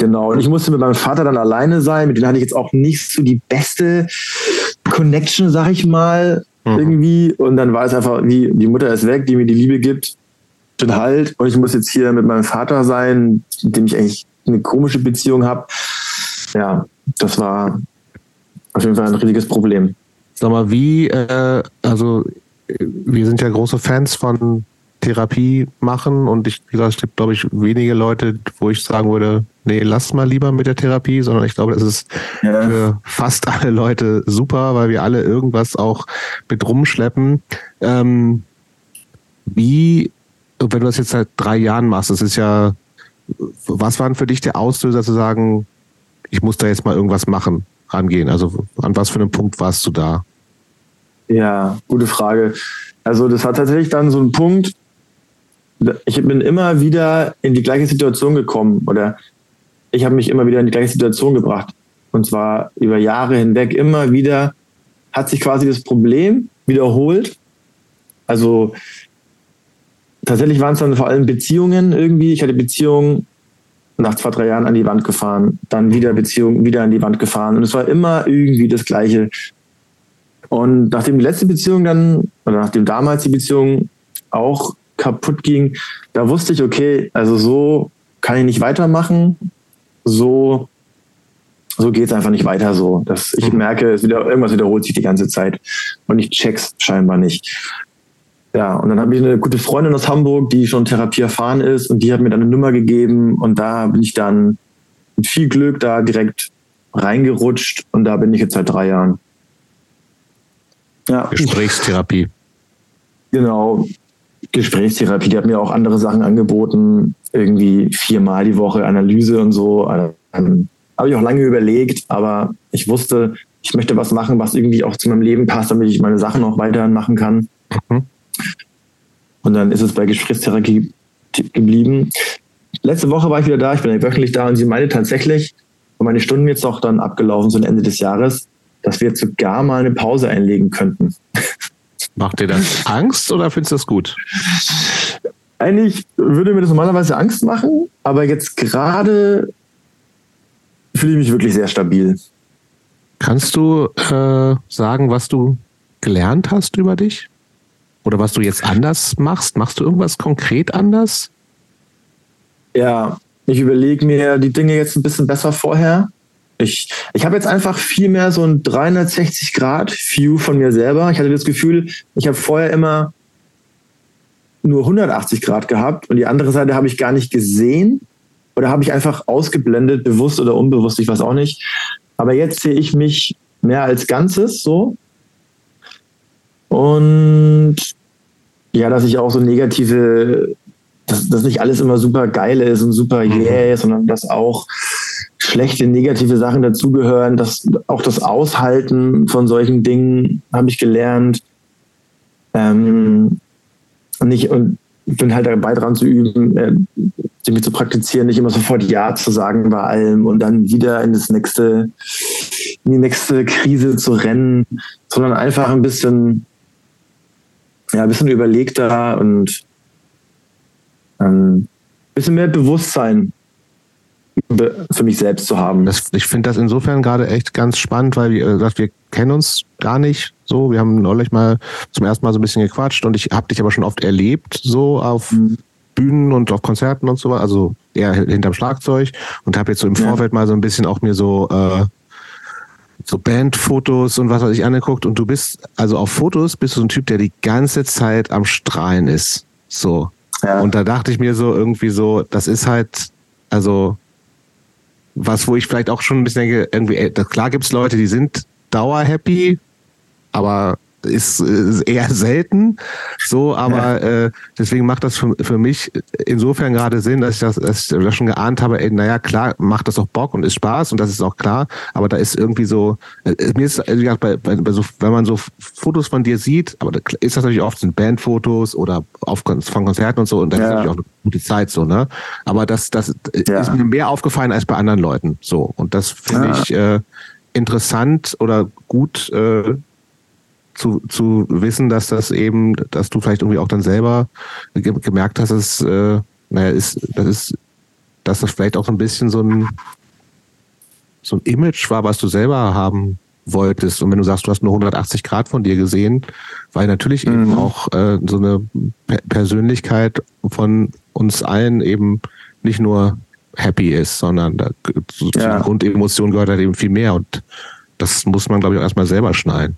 Genau. Und ich musste mit meinem Vater dann alleine sein. Mit dem hatte ich jetzt auch nicht so die beste Connection, sag ich mal, mhm. irgendwie. Und dann war es einfach wie, die Mutter ist weg, die mir die Liebe gibt, den Halt. Und ich muss jetzt hier mit meinem Vater sein, mit dem ich eigentlich eine komische Beziehung habe. Ja, das war auf jeden Fall ein riesiges Problem. Sag mal, wie, äh, also wir sind ja große Fans von Therapie machen und ich, wie gesagt, es gibt, glaube ich, wenige Leute, wo ich sagen würde, nee, lass mal lieber mit der Therapie, sondern ich glaube, das ist ja. für fast alle Leute super, weil wir alle irgendwas auch mit rumschleppen. Ähm, wie, wenn du das jetzt seit drei Jahren machst, das ist ja, was waren für dich der Auslöser zu sagen, ich muss da jetzt mal irgendwas machen, rangehen? Also an was für einem Punkt warst du da? Ja, gute Frage. Also das war tatsächlich dann so ein Punkt, ich bin immer wieder in die gleiche Situation gekommen oder ich habe mich immer wieder in die gleiche Situation gebracht. Und zwar über Jahre hinweg immer wieder hat sich quasi das Problem wiederholt. Also tatsächlich waren es dann vor allem Beziehungen irgendwie. Ich hatte Beziehungen nach zwei, drei Jahren an die Wand gefahren, dann wieder Beziehung, wieder an die Wand gefahren. Und es war immer irgendwie das Gleiche. Und nachdem die letzte Beziehung dann, oder nachdem damals die Beziehung auch kaputt ging, da wusste ich, okay, also so kann ich nicht weitermachen. So, so geht es einfach nicht weiter so. Das, ich mhm. merke, es wieder, irgendwas wiederholt sich die ganze Zeit. Und ich check's scheinbar nicht. Ja, und dann habe ich eine gute Freundin aus Hamburg, die schon Therapie erfahren ist und die hat mir dann eine Nummer gegeben und da bin ich dann mit viel Glück da direkt reingerutscht und da bin ich jetzt seit drei Jahren. Ja. Gesprächstherapie. Genau, Gesprächstherapie. Die hat mir auch andere Sachen angeboten, irgendwie viermal die Woche Analyse und so. Ähm, habe ich auch lange überlegt, aber ich wusste, ich möchte was machen, was irgendwie auch zu meinem Leben passt, damit ich meine Sachen auch weiterhin machen kann. Mhm. Und dann ist es bei Gesprächstherapie geblieben. Letzte Woche war ich wieder da, ich bin ja wöchentlich da und sie meinte tatsächlich, und meine Stunden jetzt auch dann abgelaufen sind Ende des Jahres, dass wir jetzt sogar mal eine Pause einlegen könnten. Macht dir das Angst oder findest du das gut? Eigentlich würde mir das normalerweise Angst machen, aber jetzt gerade fühle ich mich wirklich sehr stabil. Kannst du äh, sagen, was du gelernt hast über dich? Oder was du jetzt anders machst? Machst du irgendwas konkret anders? Ja, ich überlege mir die Dinge jetzt ein bisschen besser vorher. Ich, ich habe jetzt einfach viel mehr so ein 360-Grad-View von mir selber. Ich hatte das Gefühl, ich habe vorher immer nur 180 Grad gehabt und die andere Seite habe ich gar nicht gesehen oder habe ich einfach ausgeblendet, bewusst oder unbewusst, ich weiß auch nicht. Aber jetzt sehe ich mich mehr als Ganzes so und ja, dass ich auch so negative, dass, dass nicht alles immer super geil ist und super mhm. yeah, sondern dass auch schlechte, negative Sachen dazugehören, dass auch das Aushalten von solchen Dingen habe ich gelernt. Ähm, und nicht, und bin halt dabei dran zu üben, äh, irgendwie zu praktizieren, nicht immer sofort Ja zu sagen bei allem und dann wieder in das nächste, in die nächste Krise zu rennen, sondern einfach ein bisschen ja, ein bisschen überlegter und ähm, ein bisschen mehr Bewusstsein für mich selbst zu haben. Das, ich finde das insofern gerade echt ganz spannend, weil wie gesagt, wir kennen uns gar nicht so. Wir haben neulich mal zum ersten Mal so ein bisschen gequatscht und ich habe dich aber schon oft erlebt, so auf mhm. Bühnen und auf Konzerten und so, also eher hinterm Schlagzeug und habe jetzt so im Vorfeld ja. mal so ein bisschen auch mir so äh, so Bandfotos und was weiß ich angeguckt und du bist, also auf Fotos bist du so ein Typ, der die ganze Zeit am Strahlen ist. So. Ja. Und da dachte ich mir so irgendwie so, das ist halt, also was, wo ich vielleicht auch schon ein bisschen denke, irgendwie, klar gibt's Leute, die sind dauerhappy, aber ist, eher selten. So, aber ja. äh, deswegen macht das für, für mich insofern gerade Sinn, dass ich das, dass ich das schon geahnt habe, ey, naja, klar, macht das auch Bock und ist Spaß und das ist auch klar, aber da ist irgendwie so, äh, mir ist, wie gesagt, bei, bei, bei so, wenn man so Fotos von dir sieht, aber da ist das natürlich oft sind Bandfotos oder auf, von Konzerten und so und das ja. ist natürlich auch eine gute Zeit so, ne? Aber das, das ja. ist mir mehr aufgefallen als bei anderen Leuten. So. Und das finde ich äh, interessant oder gut äh, zu, zu wissen, dass das eben, dass du vielleicht irgendwie auch dann selber gemerkt hast, dass, äh, naja, ist, das ist, dass das vielleicht auch so ein bisschen so ein, so ein Image war, was du selber haben wolltest. Und wenn du sagst, du hast nur 180 Grad von dir gesehen, weil natürlich mhm. eben auch äh, so eine Persönlichkeit von uns allen eben nicht nur happy ist, sondern da, ja. Grundemotion gehört halt eben viel mehr. Und das muss man, glaube ich, auch erstmal selber schneiden.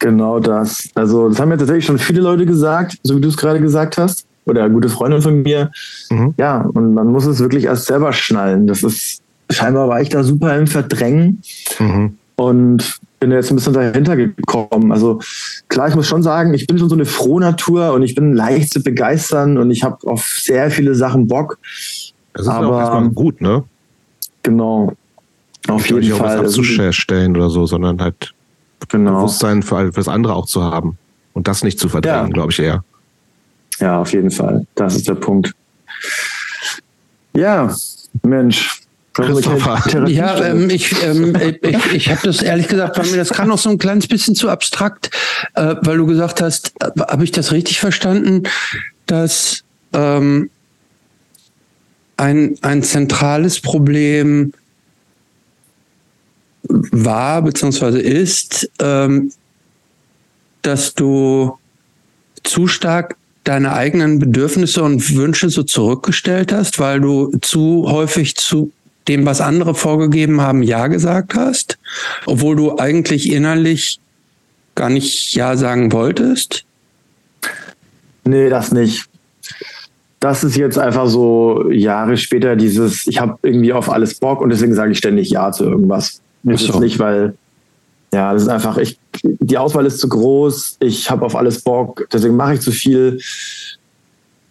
Genau das. Also, das haben ja tatsächlich schon viele Leute gesagt, so wie du es gerade gesagt hast. Oder gute Freundin von mir. Mhm. Ja, und man muss es wirklich erst selber schnallen. Das ist, scheinbar war ich da super im Verdrängen. Mhm. Und bin jetzt ein bisschen dahinter gekommen. Also klar, ich muss schon sagen, ich bin schon so eine frohe Natur und ich bin leicht zu begeistern und ich habe auf sehr viele Sachen Bock. Das ist aber auch gut, ne? Genau. Auf jeden Fall. Nicht auch was abzustellen oder so, sondern halt genau. Bewusstsein für, das andere auch zu haben und das nicht zu verdrängen, ja. glaube ich eher. Ja, auf jeden Fall. Das ist der Punkt. Ja, Mensch. Christopher. Ja, ähm, ich, ähm, <laughs> ich, ich habe das ehrlich gesagt, weil mir das kann auch so ein kleines bisschen zu abstrakt, äh, weil du gesagt hast, äh, habe ich das richtig verstanden, dass ähm, ein, ein zentrales Problem war bzw. ist, ähm, dass du zu stark deine eigenen Bedürfnisse und Wünsche so zurückgestellt hast, weil du zu häufig zu dem, was andere vorgegeben haben, Ja gesagt hast, obwohl du eigentlich innerlich gar nicht Ja sagen wolltest? Nee, das nicht. Das ist jetzt einfach so Jahre später dieses, ich habe irgendwie auf alles Bock und deswegen sage ich ständig Ja zu irgendwas. Das so. ist nicht, weil, ja, das ist einfach, ich, die Auswahl ist zu groß, ich habe auf alles Bock, deswegen mache ich zu viel.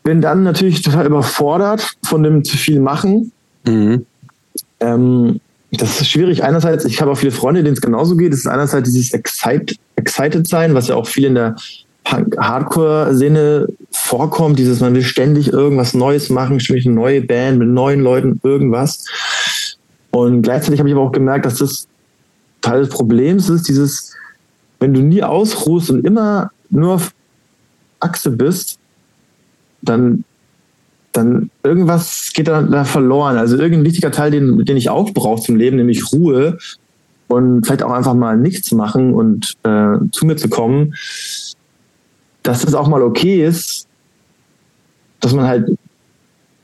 Bin dann natürlich total überfordert von dem zu viel machen. Mhm. Ähm, das ist schwierig. Einerseits, ich habe auch viele Freunde, denen es genauso geht. Es ist einerseits dieses Excite, Excited sein, was ja auch viel in der Hardcore-Szene vorkommt. Dieses, man will ständig irgendwas Neues machen, ständig eine neue Band mit neuen Leuten, irgendwas. Und gleichzeitig habe ich aber auch gemerkt, dass das Teil des Problems ist, dieses, wenn du nie ausruhst und immer nur auf Achse bist, dann, dann irgendwas geht da, da verloren. Also irgendein wichtiger Teil, den, den ich auch brauche zum Leben, nämlich Ruhe und vielleicht auch einfach mal nichts machen und äh, zu mir zu kommen, dass das auch mal okay ist, dass man halt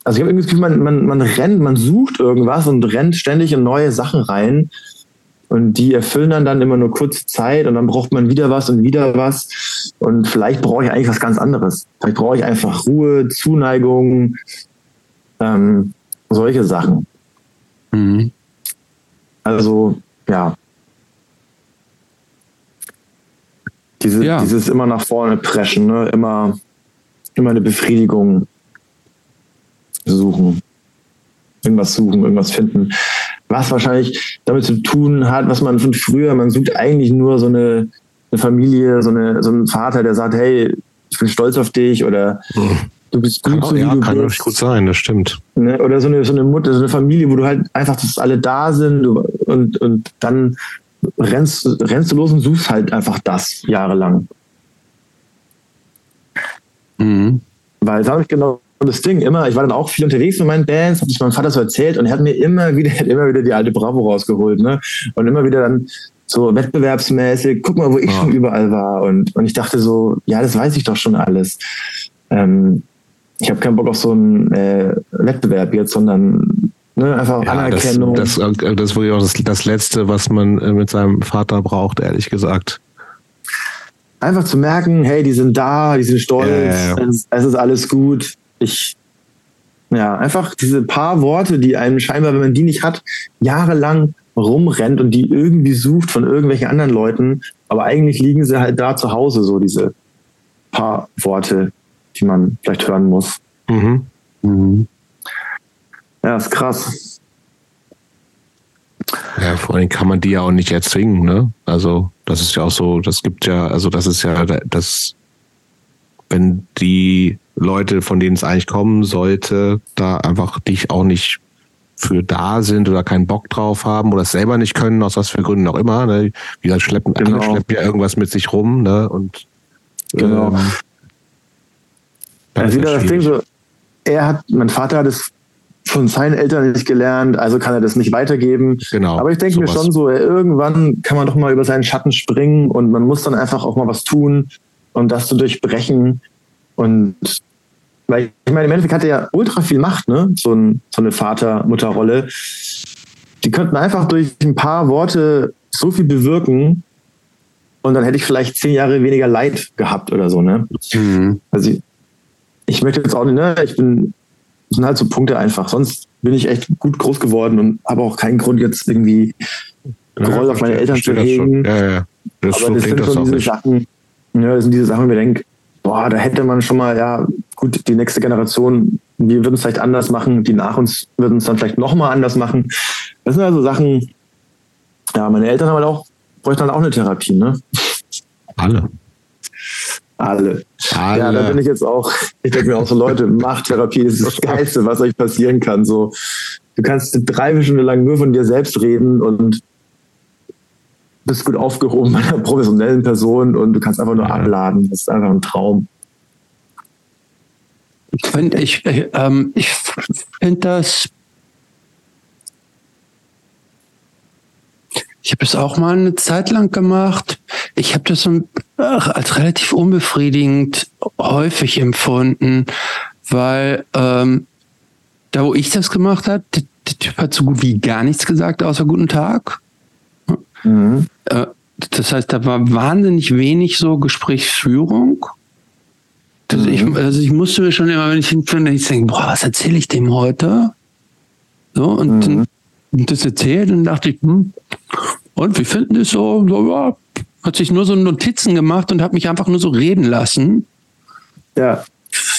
also ich habe irgendwie das Gefühl, man, man, man rennt, man sucht irgendwas und rennt ständig in neue Sachen rein. Und die erfüllen dann dann immer nur kurze Zeit und dann braucht man wieder was und wieder was. Und vielleicht brauche ich eigentlich was ganz anderes. Vielleicht brauche ich einfach Ruhe, Zuneigung, ähm, solche Sachen. Mhm. Also, ja. Diese, ja. Dieses immer nach vorne preschen, ne? immer, immer eine Befriedigung suchen. Irgendwas suchen, irgendwas finden. Was wahrscheinlich damit zu tun hat, was man von früher, man sucht eigentlich nur so eine, eine Familie, so, eine, so einen Vater, der sagt, hey, ich bin stolz auf dich oder du bist gut, kann, so wie ja, du kann bist. gut sein, das stimmt. Ne? Oder so eine, so eine Mutter, so eine Familie, wo du halt einfach, dass alle da sind und, und dann rennst, rennst du los und suchst halt einfach das jahrelang. Mhm. Weil habe ich genau das Ding immer, ich war dann auch viel unterwegs mit meinen Bands, habe ich meinem Vater so erzählt und er hat mir immer wieder, <laughs> hat immer wieder die alte Bravo rausgeholt, ne? Und immer wieder dann so wettbewerbsmäßig, guck mal, wo ich oh. schon überall war. Und, und ich dachte so, ja, das weiß ich doch schon alles. Ähm, ich habe keinen Bock auf so einen äh, Wettbewerb jetzt, sondern ne, einfach ja, Anerkennung. Das, das, das ist wohl auch das, das Letzte, was man äh, mit seinem Vater braucht, ehrlich gesagt einfach zu merken, hey, die sind da, die sind stolz, ja, ja. Es, es, ist alles gut ich, ja, einfach diese paar Worte, die einem scheinbar, wenn man die nicht hat, jahrelang rumrennt und die irgendwie sucht von irgendwelchen anderen Leuten, aber eigentlich liegen sie halt da zu Hause, so diese paar Worte, die man vielleicht hören muss. Mhm. Mhm. Ja, ist krass. Ja, vor allem kann man die ja auch nicht erzwingen, ne? Also, das ist ja auch so, das gibt ja, also das ist ja das, wenn die Leute, von denen es eigentlich kommen sollte, da einfach dich auch nicht für da sind oder keinen Bock drauf haben oder es selber nicht können, aus was für Gründen auch immer. Ne? Wie gesagt, schleppen, genau. schleppen ja irgendwas mit sich rum, ne? Und genau. Ähm, also wieder das Ding so, er hat, mein Vater hat es von seinen Eltern nicht gelernt, also kann er das nicht weitergeben. Genau. Aber ich denke mir schon so, irgendwann kann man doch mal über seinen Schatten springen und man muss dann einfach auch mal was tun und das zu durchbrechen. Und weil ich meine, im Endeffekt hat er ja ultra viel Macht, ne? So, ein, so eine Vater-Mutter-Rolle. Die könnten einfach durch ein paar Worte so viel bewirken und dann hätte ich vielleicht zehn Jahre weniger Leid gehabt oder so, ne? Mhm. Also ich, ich möchte jetzt auch nicht, ne? Ich bin, das sind halt so Punkte einfach. Sonst bin ich echt gut groß geworden und habe auch keinen Grund jetzt irgendwie Groll auf meine Eltern zu hegen. Ja, ja. Das Aber das sind schon diese Sachen, ja, das sind diese Sachen, wo wir denken, boah, da hätte man schon mal, ja, gut, die nächste Generation, wir würden es vielleicht anders machen, die nach uns würden es dann vielleicht nochmal anders machen. Das sind also Sachen, ja, meine Eltern haben halt auch, bräuchten dann auch eine Therapie, ne? Alle. Alle. Alle. Ja, da bin ich jetzt auch, ich denke mir auch so, Leute, Machtherapie ist das Geilste, was euch passieren kann. So, du kannst drei Stunden lang nur von dir selbst reden und bist gut aufgehoben bei einer professionellen Person und du kannst einfach nur ja. abladen. Das ist einfach ein Traum. Ich finde ich, ähm, ich find das. Ich habe es auch mal eine Zeit lang gemacht. Ich habe das so als relativ unbefriedigend häufig empfunden, weil ähm, da, wo ich das gemacht habe, der Typ hat so gut wie gar nichts gesagt, außer guten Tag. Mhm. Äh, das heißt, da war wahnsinnig wenig so Gesprächsführung. Mhm. Ich, also ich musste mir schon immer, wenn ich hinfinde, ich denke, boah, was erzähle ich dem heute? So, und mhm. dann das erzählt und dachte ich, hm, und wie finden das so? so ja, hat sich nur so Notizen gemacht und hat mich einfach nur so reden lassen. Ja.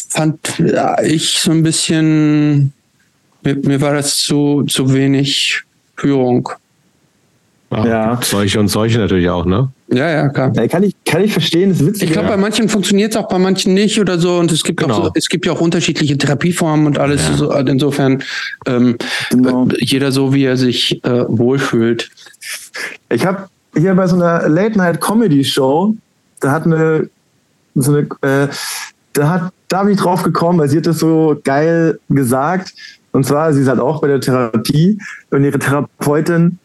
Fand ja, ich so ein bisschen, mir, mir war das zu, zu wenig Führung. Ach, ja. Solche und solche natürlich auch, ne? Ja, ja, klar. Ja, kann, ich, kann ich verstehen, das ist witzig. Ich glaube, bei manchen funktioniert es auch, bei manchen nicht oder so. Und es gibt genau. auch so, es gibt ja auch unterschiedliche Therapieformen und alles. Ja. So, also insofern ähm, genau. jeder so, wie er sich äh, wohlfühlt. Ich habe hier bei so einer Late-Night-Comedy-Show, da hat eine, so eine äh, da hat da bin ich drauf gekommen, weil sie hat das so geil gesagt. Und zwar, sie ist halt auch bei der Therapie und ihre Therapeutin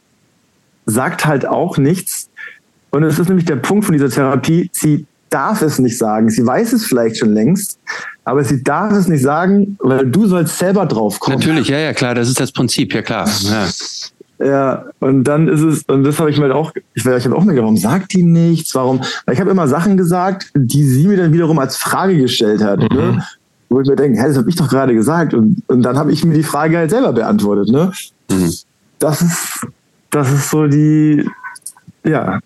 sagt halt auch nichts. Und es ist nämlich der Punkt von dieser Therapie, sie darf es nicht sagen. Sie weiß es vielleicht schon längst, aber sie darf es nicht sagen, weil du sollst selber drauf kommen. Natürlich, ja, ja, klar, das ist das Prinzip, ja klar. Ja. Ja, und dann ist es, und das habe ich mir halt auch, ich, ich habe auch mir gedacht, warum sagt die nichts? Warum? Weil ich habe immer Sachen gesagt, die sie mir dann wiederum als Frage gestellt hat. Ne? Mhm. Ne? Wo ich mir denke, hä, das habe ich doch gerade gesagt. Und, und dann habe ich mir die Frage halt selber beantwortet. Ne? Mhm. Das ist, das ist so die, ja.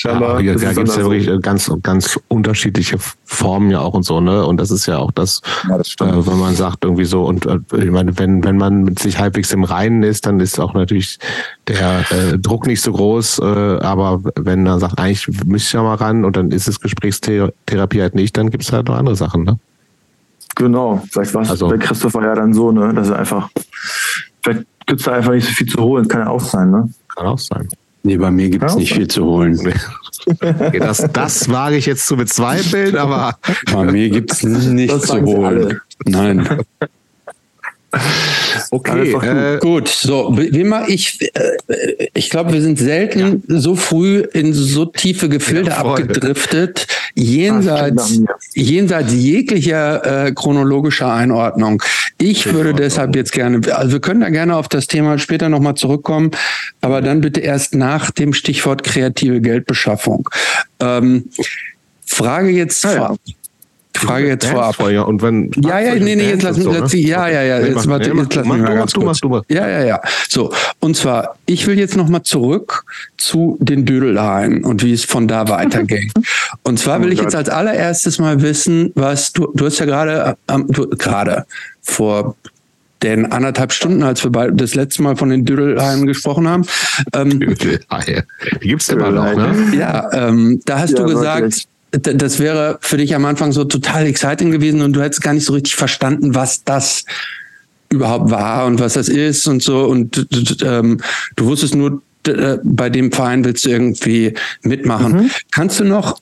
Scheinbar. Ja, da gibt es ja wirklich so. ganz, ganz unterschiedliche Formen ja auch und so, ne? Und das ist ja auch das, ja, das äh, wenn man sagt irgendwie so, und äh, ich meine, wenn, wenn man mit sich halbwegs im Reinen ist, dann ist auch natürlich der äh, Druck nicht so groß, äh, aber wenn man sagt, eigentlich müsste ich ja mal ran und dann ist es Gesprächstherapie halt nicht, dann gibt es halt noch andere Sachen, ne? Genau, vielleicht war es also, bei Christopher ja dann so, ne? Dass er einfach, vielleicht gibt es da einfach nicht so viel zu holen, kann ja auch sein, ne? Kann auch sein. Nee, bei mir gibt es nicht viel zu holen. <laughs> Das, das wage ich jetzt zu bezweifeln, aber. Bei mir gibt es nichts zu holen. Nein. <laughs> Okay, äh, gut. So, wie mal ich, äh, ich glaube, wir sind selten ja. so früh in so tiefe Gefilde ja, abgedriftet, jenseits, jenseits jeglicher äh, chronologischer Einordnung. Ich ja, würde deshalb jetzt gerne, also wir können da gerne auf das Thema später nochmal zurückkommen, aber dann bitte erst nach dem Stichwort kreative Geldbeschaffung. Ähm, Frage jetzt ah, ja. Frage jetzt vorab. Vorher. Und wenn ja, ja, nee, nee, jetzt lass mich, so, ne? ja, ja, ja, jetzt, warte, jetzt lass mich mal ganz kurz. Ja, ja, ja. So, und zwar, ich will jetzt nochmal zurück zu den Dödelhaien und wie es von da weiterging. <laughs> und zwar will ich jetzt als allererstes mal wissen, was du, du hast ja gerade, ähm, gerade vor den anderthalb Stunden, als wir das letzte Mal von den Dödelhaien gesprochen haben. Ähm, <laughs> Die gibt's immer noch, ne? Ja, ähm, da hast ja, du gesagt, wirklich das wäre für dich am Anfang so total exciting gewesen und du hättest gar nicht so richtig verstanden, was das überhaupt war und was das ist und so. Und ähm, du wusstest nur, bei dem Verein willst du irgendwie mitmachen. Mhm. Kannst du noch,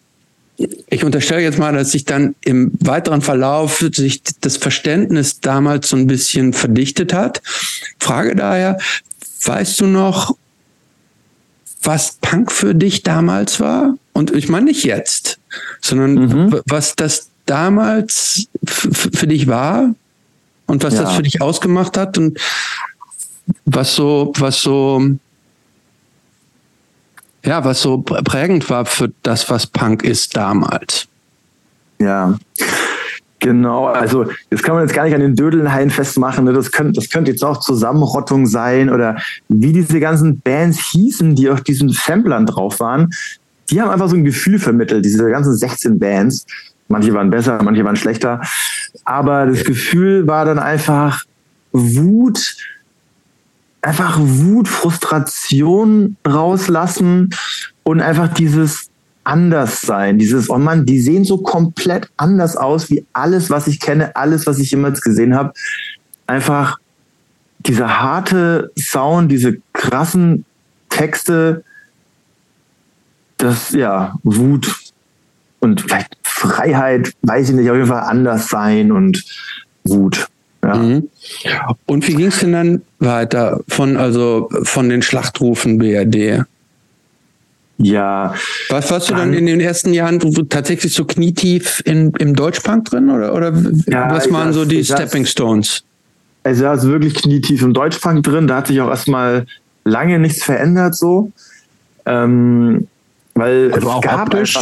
ich unterstelle jetzt mal, dass sich dann im weiteren Verlauf sich das Verständnis damals so ein bisschen verdichtet hat. Frage daher, weißt du noch, was Punk für dich damals war? Und ich meine nicht jetzt, sondern mhm. was das damals für dich war und was ja. das für dich ausgemacht hat und was so, was so, ja, was so prägend war für das, was Punk ist damals. Ja, Genau, also das kann man jetzt gar nicht an den Dödelhaien festmachen. Ne? Das, könnte, das könnte jetzt auch Zusammenrottung sein oder wie diese ganzen Bands hießen, die auf diesen Samplern drauf waren. Die haben einfach so ein Gefühl vermittelt, diese ganzen 16 Bands. Manche waren besser, manche waren schlechter. Aber das Gefühl war dann einfach Wut, einfach Wut, Frustration rauslassen und einfach dieses anders sein. Dieses, oh Mann, die sehen so komplett anders aus wie alles, was ich kenne, alles, was ich jemals gesehen habe. Einfach dieser harte Sound, diese krassen Texte, das, ja, Wut und vielleicht Freiheit, weiß ich nicht, auf jeden Fall anders sein und Wut. Ja. Mhm. Und wie ging es denn dann weiter von, also von den Schlachtrufen BRD? Ja. Was warst du dann, in den ersten Jahren tatsächlich so knietief in, im Deutschpunk drin oder, oder ja, was waren so die Stepping Stones? Also ist wirklich knietief im Deutschpunk drin. Da hat sich auch erstmal lange nichts verändert so. Ähm, weil also auch optisch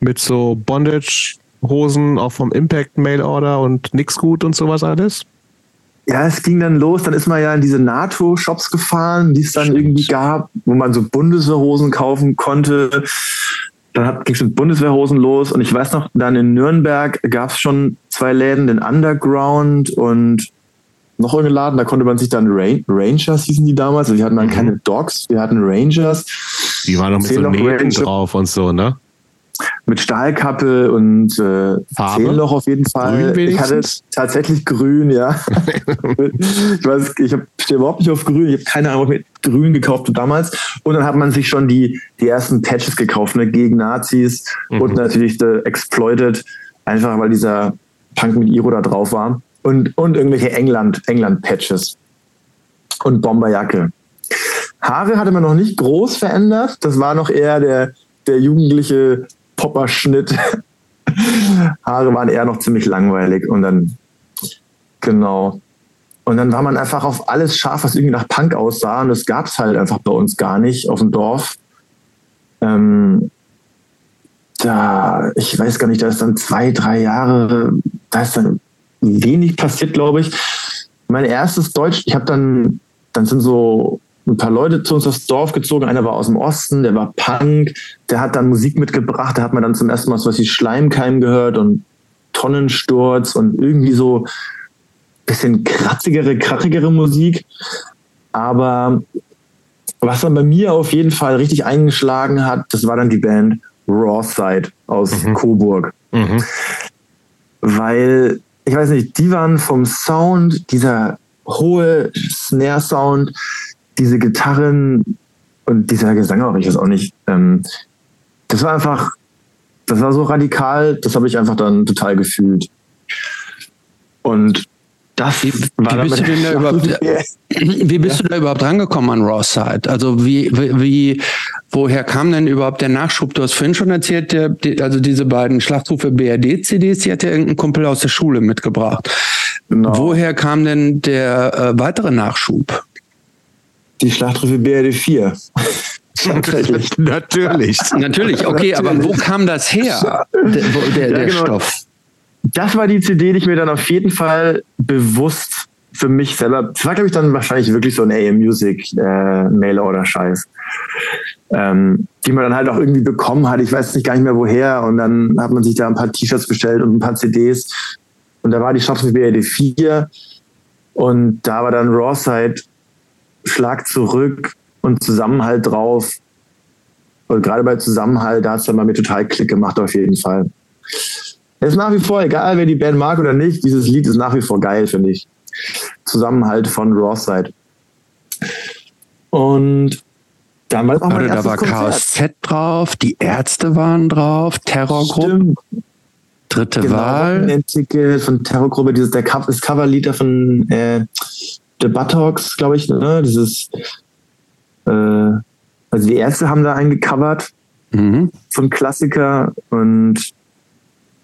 mit so Bondage-Hosen auch vom Impact Mail Order und nix gut und sowas alles? Ja, es ging dann los. Dann ist man ja in diese NATO-Shops gefahren, die es dann Stimmt. irgendwie gab, wo man so Bundeswehrhosen kaufen konnte. Dann ging es mit Bundeswehrhosen los. Und ich weiß noch, dann in Nürnberg gab es schon zwei Läden, den Underground und noch irgendeinen Laden. Da konnte man sich dann Rangers hießen die damals. Also wir hatten dann mhm. keine Dogs, wir hatten Rangers. Die waren noch mit so Nähten drauf und so, ne? mit Stahlkappe und äh, Zehnloch auf jeden Fall. Grün ich hatte tatsächlich grün, ja. <laughs> ich weiß, ich stehe überhaupt nicht auf grün. Ich habe keine Ahnung, mit grün gekauft damals. Und dann hat man sich schon die, die ersten Patches gekauft, ne, gegen Nazis mhm. und natürlich The Exploited, einfach weil dieser Punk mit Iro da drauf war. Und, und irgendwelche England, England-Patches. Und Bomberjacke. Haare hatte man noch nicht groß verändert. Das war noch eher der, der jugendliche Popperschnitt. <laughs> Haare waren eher noch ziemlich langweilig und dann, genau. Und dann war man einfach auf alles scharf, was irgendwie nach Punk aussah. Und das gab es halt einfach bei uns gar nicht auf dem Dorf. Ähm, da, ich weiß gar nicht, da ist dann zwei, drei Jahre, da ist dann wenig passiert, glaube ich. Mein erstes Deutsch, ich habe dann, dann sind so ein paar Leute zu uns aufs Dorf gezogen. Einer war aus dem Osten, der war Punk, der hat dann Musik mitgebracht. Da hat man dann zum ersten Mal so was wie Schleimkeim gehört und Tonnensturz und irgendwie so bisschen kratzigere, krachigere Musik. Aber was dann bei mir auf jeden Fall richtig eingeschlagen hat, das war dann die Band Rawside aus mhm. Coburg. Mhm. Weil, ich weiß nicht, die waren vom Sound, dieser hohe Snare-Sound, diese Gitarren und dieser Gesang auch, ich weiß auch nicht, ähm, das war einfach, das war so radikal, das habe ich einfach dann total gefühlt. Und das wie, war wie bist, du denn da <laughs> überhaupt, wie bist ja. du da überhaupt rangekommen an Rawside? Also wie, wie, woher kam denn überhaupt der Nachschub? Du hast vorhin schon erzählt, der, die, also diese beiden Schlachtrufe BRD-CDs, die hat ja irgendein Kumpel aus der Schule mitgebracht. Genau. Woher kam denn der äh, weitere Nachschub? Die Schlachtrufe BRD 4. <laughs> Natürlich. Natürlich. Natürlich, okay, Natürlich. aber wo kam das her, der, der, der ja, genau. Stoff? Das war die CD, die ich mir dann auf jeden Fall bewusst für mich selber, das war glaube ich dann wahrscheinlich wirklich so ein AM Music äh, Mail oder Scheiß, ähm, die man dann halt auch irgendwie bekommen hat. Ich weiß nicht gar nicht mehr woher und dann hat man sich da ein paar T-Shirts bestellt und ein paar CDs und da war die Schlachtrufe BRD 4 und da war dann Rawside Schlag zurück und Zusammenhalt drauf. Und gerade bei Zusammenhalt, da hat es dann mal mir total Klick gemacht, auf jeden Fall. Es ist nach wie vor, egal wer die Band mag oder nicht, dieses Lied ist nach wie vor geil, finde ich. Zusammenhalt von Rawside. Und dann war auch mein Da war Chaos Z drauf, die Ärzte waren drauf, Terrorgruppe. Dritte genau, Wahl. Von Terrorgruppe, dieses der das Coverlied von äh, The Buttocks, glaube ich, ne? Dieses, äh, also die Ärzte haben da einen gecovert mhm. von Klassiker und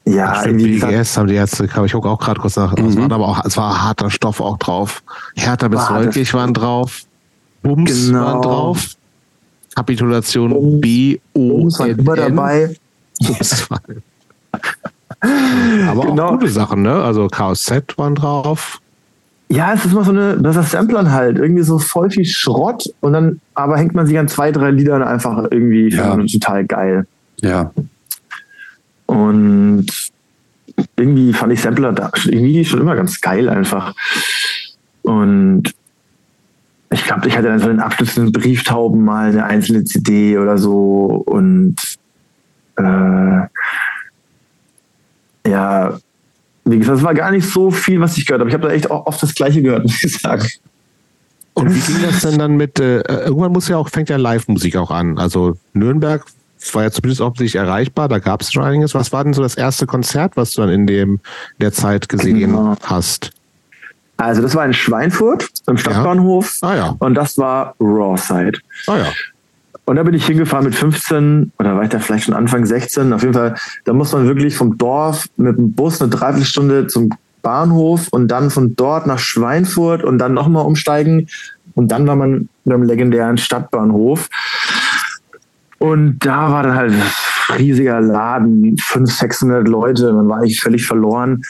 ja, Stimmt, BGS haben die Ärzte gecovert. Ich gucke auch gerade kurz nach. Mhm. Es war aber auch, es war harter Stoff auch drauf. Härter bis wolkig waren drauf. Bums genau. waren drauf. Kapitulation Bums. B O Bums war immer dabei. <laughs> aber genau. auch gute Sachen, ne? Also Chaos Z waren drauf ja, es ist immer so eine, das ist Samplern halt, irgendwie so voll viel Schrott und dann aber hängt man sich an zwei, drei Liedern einfach irgendwie ja. total geil. Ja. Und irgendwie fand ich Sampler da irgendwie schon immer ganz geil einfach. Und ich glaube, ich hatte dann so den abschließenden Brieftauben mal eine einzelne CD oder so und äh, ja, wie gesagt, es war gar nicht so viel, was ich gehört habe. Ich habe da echt auch oft das Gleiche gehört, <laughs> muss ich sagen. Und wie ging das denn dann mit, äh, irgendwann muss ja auch, fängt ja Live-Musik auch an. Also Nürnberg war ja zumindest offensichtlich erreichbar, da gab es schon einiges. Was war denn so das erste Konzert, was du dann in dem der Zeit gesehen genau. hast? Also das war in Schweinfurt im Stadtbahnhof ja. Ah, ja. und das war Rawside. Ah ja. Und da bin ich hingefahren mit 15 oder war ich da vielleicht schon Anfang 16. Auf jeden Fall, da muss man wirklich vom Dorf mit dem Bus eine Dreiviertelstunde zum Bahnhof und dann von dort nach Schweinfurt und dann nochmal umsteigen. Und dann war man beim legendären Stadtbahnhof. Und da war dann halt ein riesiger Laden, 500, 600 Leute. Man war eigentlich völlig verloren.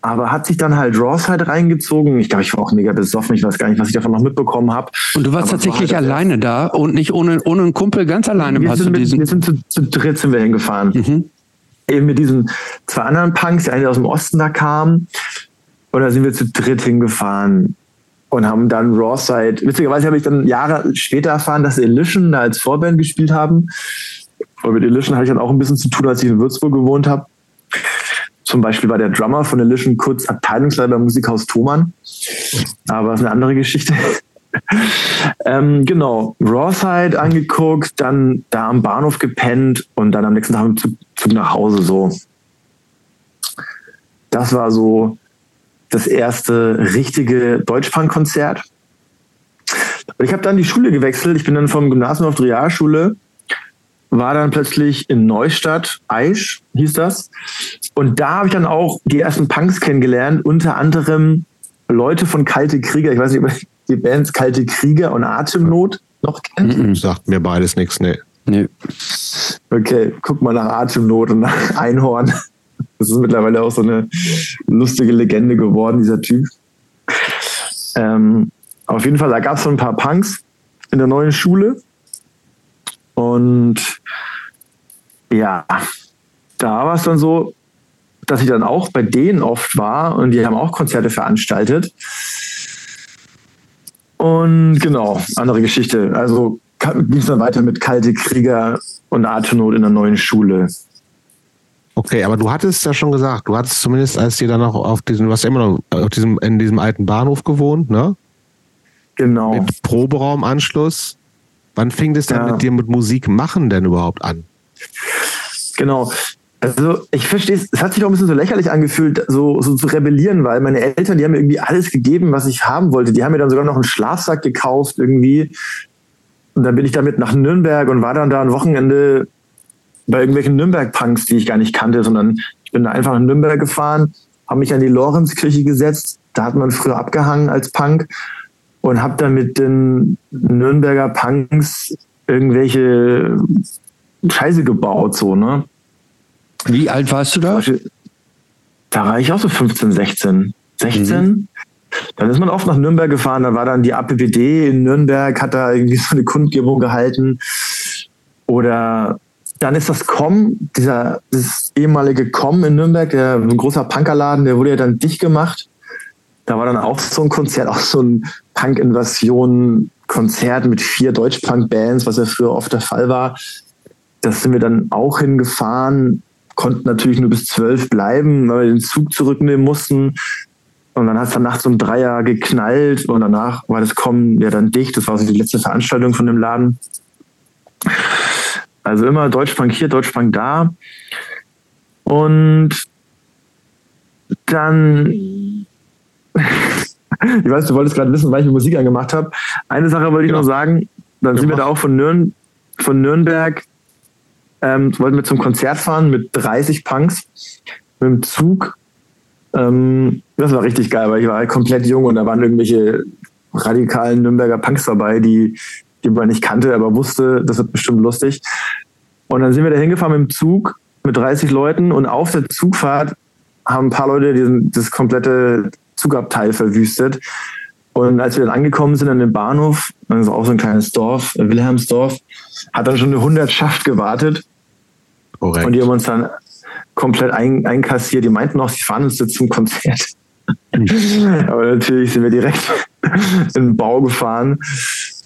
Aber hat sich dann halt Ross halt reingezogen. Ich glaube, ich war auch mega besoffen. Ich weiß gar nicht, was ich davon noch mitbekommen habe. Und du warst Aber tatsächlich war halt alleine da und nicht ohne, ohne einen Kumpel ganz alleine. Wir, sind, mit, wir sind zu, zu dritt sind wir hingefahren. Mhm. Eben mit diesen zwei anderen Punks, die eine aus dem Osten da kam. Und da sind wir zu dritt hingefahren und haben dann Rawside. Witzigerweise habe ich dann Jahre später erfahren, dass Elition da als Vorband gespielt haben. Und mit Elition hatte ich dann auch ein bisschen zu tun, als ich in Würzburg gewohnt habe. Zum Beispiel war der Drummer von Elition kurz Abteilungsleiter beim Musikhaus Thomann. Aber das ist eine andere Geschichte. <laughs> ähm, genau, Rawside angeguckt, dann da am Bahnhof gepennt und dann am nächsten Tag Zug, Zug nach Hause so. Das war so das erste richtige Deutschpunk-Konzert. Ich habe dann die Schule gewechselt. Ich bin dann vom Gymnasium auf die Realschule, war dann plötzlich in Neustadt, Aisch hieß das. Und da habe ich dann auch die ersten Punks kennengelernt, unter anderem Leute von Kalte Krieger. Ich weiß nicht, ob die Bands Kalte Krieger und Atemnot noch kennt. Mm -mm, sagt mir beides nichts, ne. Nee. Okay, guck mal nach Atemnot und nach Einhorn. Das ist mittlerweile auch so eine lustige Legende geworden, dieser Typ. Ähm, auf jeden Fall, da gab es so ein paar Punks in der neuen Schule. Und ja, da war es dann so, dass ich dann auch bei denen oft war und die haben auch Konzerte veranstaltet. Und genau, andere Geschichte. Also ging es dann weiter mit Kalte Krieger und Atemnot in der neuen Schule. Okay, aber du hattest ja schon gesagt, du hattest zumindest, als dir dann noch auf diesem, du hast ja immer noch auf diesem, in diesem alten Bahnhof gewohnt, ne? Genau. Mit Proberaumanschluss. Wann fing das dann ja. mit dir mit Musik machen denn überhaupt an? Genau. Also ich verstehe es, es hat sich auch ein bisschen so lächerlich angefühlt, so, so zu rebellieren, weil meine Eltern, die haben mir irgendwie alles gegeben, was ich haben wollte. Die haben mir dann sogar noch einen Schlafsack gekauft irgendwie. Und dann bin ich damit nach Nürnberg und war dann da ein Wochenende bei irgendwelchen Nürnberg-Punks, die ich gar nicht kannte, sondern ich bin da einfach in Nürnberg gefahren, habe mich an die Lorenzkirche gesetzt, da hat man früher abgehangen als Punk und habe dann mit den Nürnberger Punks irgendwelche Scheiße gebaut, so, ne? Wie alt warst du da? Da war ich auch so 15, 16. 16? Mhm. Dann ist man oft nach Nürnberg gefahren, da war dann die APPD in Nürnberg, hat da irgendwie so eine Kundgebung gehalten. Oder dann ist das Com, dieser das ehemalige Com in Nürnberg, der ein großer Punkerladen, der wurde ja dann dicht gemacht. Da war dann auch so ein Konzert, auch so ein Punk-Invasion-Konzert mit vier Deutsch-Punk-Bands, was ja früher oft der Fall war. Das sind wir dann auch hingefahren, konnten natürlich nur bis zwölf bleiben, weil wir den Zug zurücknehmen mussten. Und dann hat es dann nachts um Dreier geknallt und danach war das Kommen ja dann dicht. Das war so die letzte Veranstaltung von dem Laden. Also immer Deutschbank hier, Deutschbank da. Und dann, ich weiß, du wolltest gerade wissen, wann ich Musik angemacht habe. Eine Sache wollte ich ja. noch sagen. Dann ja, sind wir da auch von, Nürn von Nürnberg, ähm, wollten wir zum Konzert fahren mit 30 Punks mit dem Zug. Ähm, das war richtig geil, weil ich war halt komplett jung und da waren irgendwelche radikalen Nürnberger Punks dabei, die die man nicht kannte, aber wusste, das wird bestimmt lustig. Und dann sind wir da hingefahren mit dem Zug mit 30 Leuten und auf der Zugfahrt haben ein paar Leute diesen, das komplette Zugabteil verwüstet. Und als wir dann angekommen sind an dem Bahnhof, das ist auch so ein kleines Dorf, Wilhelmsdorf, hat dann schon eine Hundertschaft gewartet. Korrekt. Und die haben uns dann komplett ein, einkassiert. Die meinten auch, sie fahren uns jetzt zum Konzert. <laughs> Aber natürlich sind wir direkt <laughs> in den Bau gefahren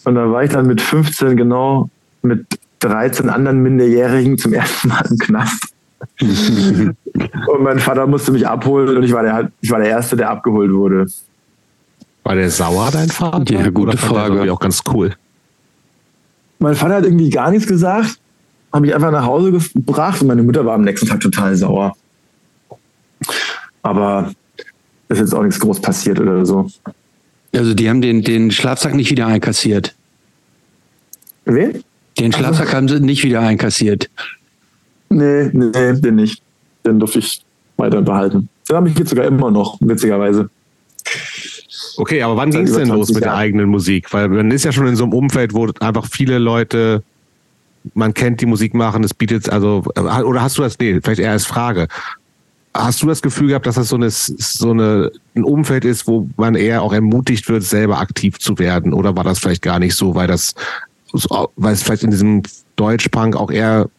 und da war ich dann mit 15 genau mit 13 anderen Minderjährigen zum ersten Mal im Knast. Und mein Vater musste mich abholen und ich war der, ich war der Erste, der abgeholt wurde. War der sauer, dein Vater? Ja, gute Frage. auch ganz cool. Mein Vater hat irgendwie gar nichts gesagt. habe ich einfach nach Hause gebracht und meine Mutter war am nächsten Tag total sauer. Aber ist jetzt auch nichts groß passiert oder so. Also die haben den, den Schlafsack nicht wieder einkassiert. Wen? Den Schlafsack also, haben sie nicht wieder einkassiert. Nee, nee, den nicht. Den durfte ich weiter behalten. Den habe ich jetzt sogar immer noch, witzigerweise. Okay, aber wann ging es denn los mit der eigenen Musik? Weil man ist ja schon in so einem Umfeld, wo einfach viele Leute, man kennt die Musik machen, es bietet, also, oder hast du das, nee, vielleicht eher als Frage. Hast du das Gefühl gehabt, dass das so, eine, so eine, ein Umfeld ist, wo man eher auch ermutigt wird, selber aktiv zu werden? Oder war das vielleicht gar nicht so, weil das, weil es vielleicht in diesem Deutschpunk auch eher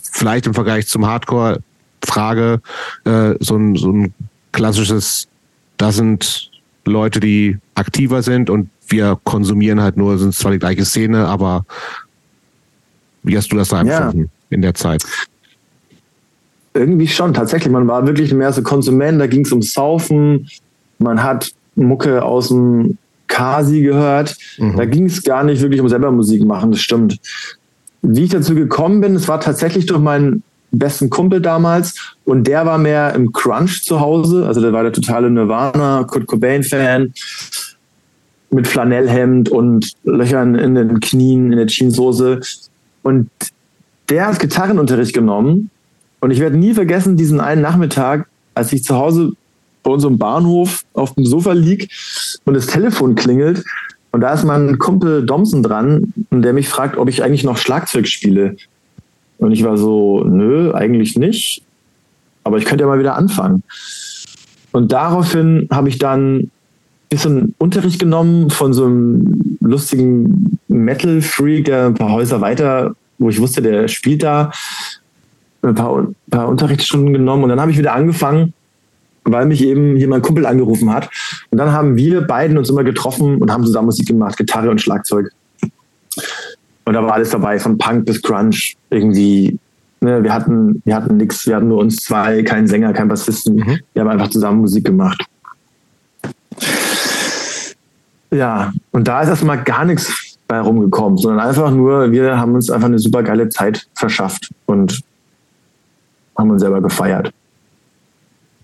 vielleicht im Vergleich zum Hardcore Frage äh, so, ein, so ein klassisches, das sind Leute, die aktiver sind und wir konsumieren halt nur, sind zwar die gleiche Szene, aber wie hast du das da empfunden ja. in der Zeit? Irgendwie schon, tatsächlich. Man war wirklich mehr so Konsument, da ging es ums Saufen, man hat Mucke aus dem Kasi gehört. Mhm. Da ging es gar nicht wirklich um selber Musik machen, das stimmt. Wie ich dazu gekommen bin, es war tatsächlich durch meinen besten Kumpel damals und der war mehr im Crunch zu Hause, also der war der totale Nirvana, Kurt Cobain-Fan mit Flanellhemd und Löchern in den Knien, in der Jeanssoße und der hat Gitarrenunterricht genommen. Und ich werde nie vergessen diesen einen Nachmittag, als ich zu Hause bei unserem Bahnhof auf dem Sofa lieg und das Telefon klingelt und da ist mein Kumpel Domson dran der mich fragt, ob ich eigentlich noch Schlagzeug spiele. Und ich war so, nö, eigentlich nicht. Aber ich könnte ja mal wieder anfangen. Und daraufhin habe ich dann ein bisschen Unterricht genommen von so einem lustigen Metal-Freak, der ein paar Häuser weiter, wo ich wusste, der spielt da, ein paar, ein paar Unterrichtsstunden genommen. Und dann habe ich wieder angefangen, weil mich eben hier mein Kumpel angerufen hat. Und dann haben wir beiden uns immer getroffen und haben zusammen Musik gemacht, Gitarre und Schlagzeug. Und da war alles dabei, von Punk bis Crunch. Irgendwie, ne, wir hatten, wir hatten nichts, wir hatten nur uns zwei, keinen Sänger, keinen Bassisten. Mhm. Wir haben einfach zusammen Musik gemacht. Ja, und da ist erstmal gar nichts bei rumgekommen, sondern einfach nur, wir haben uns einfach eine super geile Zeit verschafft und haben uns selber gefeiert.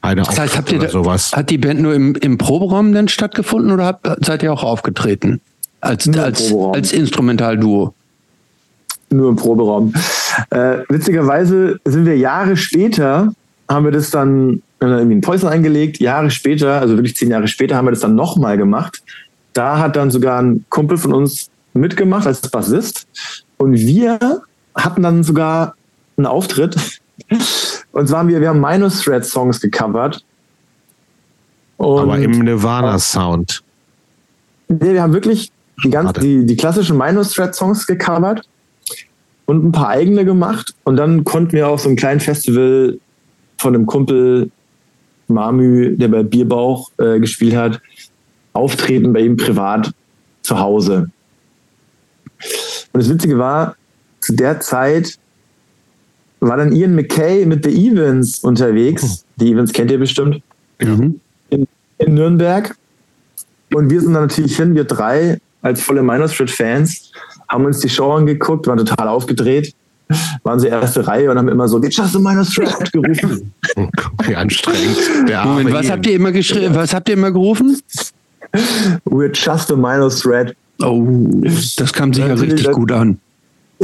Eine das heißt, habt ihr da, sowas. hat die Band nur im, im Proberaum denn stattgefunden oder habt, seid ihr auch aufgetreten? Als, als, als Instrumentalduo? nur im Proberaum. Äh, witzigerweise sind wir Jahre später, haben wir das dann irgendwie in Päuschen eingelegt. Jahre später, also wirklich zehn Jahre später, haben wir das dann nochmal gemacht. Da hat dann sogar ein Kumpel von uns mitgemacht als Bassist. Und wir hatten dann sogar einen Auftritt. Und zwar haben wir, wir haben Minus Thread Songs gecovert. Und Aber im Nirvana-Sound. Nee, wir haben wirklich die, ganz, die, die klassischen Minus Thread Songs gecovert und ein paar eigene gemacht. Und dann konnten wir auf so einem kleinen Festival von einem Kumpel Marmü, der bei Bierbauch äh, gespielt hat, auftreten bei ihm privat zu Hause. Und das Witzige war, zu der Zeit war dann Ian McKay mit The Evans unterwegs. Die Evans kennt ihr bestimmt. Mhm. In, in, Nürnberg. Und wir sind dann natürlich hin, wir drei als volle Minor Street Fans haben uns die Show angeguckt, waren total aufgedreht, waren sie erste Reihe und haben immer so, get just a minus threat gerufen. <laughs> Wie anstrengend. Moment, was habt ihr immer geschrieben? Was habt ihr immer gerufen? We're just a minus threat. Oh, das kam sicher richtig gut an.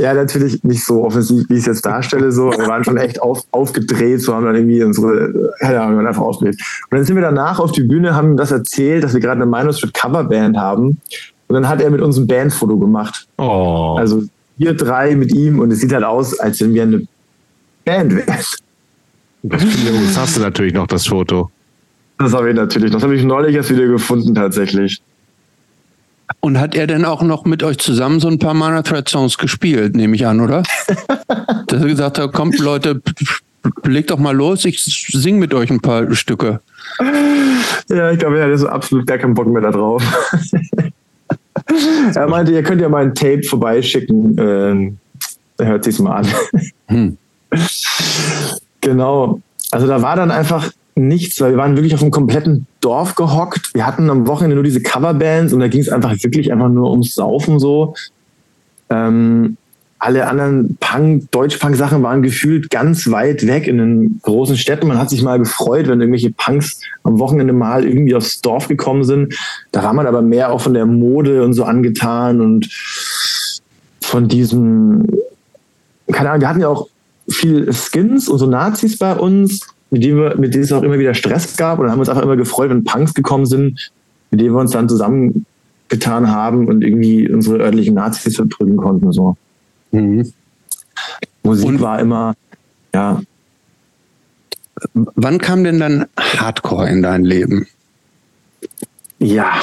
Ja, natürlich nicht so offensiv, wie ich es jetzt darstelle, so. Wir waren schon echt auf, aufgedreht, so haben dann irgendwie unsere, ja, haben wir einfach aufgedreht. Und dann sind wir danach auf die Bühne, haben das erzählt, dass wir gerade eine Minus Threat Coverband haben und dann hat er mit uns ein Bandfoto gemacht. Oh. Also wir drei mit ihm und es sieht halt aus, als wenn wir eine Band wären. Das, das hast du natürlich noch, das Foto. Das habe ich natürlich noch. Das habe ich neulich erst wieder gefunden, tatsächlich. Und hat er denn auch noch mit euch zusammen so ein paar Mana Thread Songs gespielt, nehme ich an, oder? <laughs> Dass er gesagt hat, kommt Leute, legt doch mal los, ich singe mit euch ein paar Stücke. Ja, ich glaube, er hat so absolut gar keinen Bock mehr da drauf. <laughs> er meinte, ihr könnt ja mal ein Tape vorbeischicken. Ähm, hört sich's mal an. Hm. Genau. Also da war dann einfach nichts, weil wir waren wirklich auf einem kompletten Dorf gehockt. Wir hatten am Wochenende nur diese Coverbands und da ging es einfach wirklich einfach nur ums Saufen so. Ähm, alle anderen Punk, Deutsch-Punk-Sachen waren gefühlt ganz weit weg in den großen Städten. Man hat sich mal gefreut, wenn irgendwelche Punks am Wochenende mal irgendwie aufs Dorf gekommen sind. Da war man aber mehr auch von der Mode und so angetan und von diesem, keine Ahnung, wir hatten ja auch viel Skins und so Nazis bei uns, mit denen, wir, mit denen es auch immer wieder Stress gab. Und dann haben wir uns einfach immer gefreut, wenn Punks gekommen sind, mit denen wir uns dann zusammengetan haben und irgendwie unsere örtlichen Nazis verprügeln konnten. So. Mhm. Musik und war immer, ja. Wann kam denn dann Hardcore in dein Leben? Ja.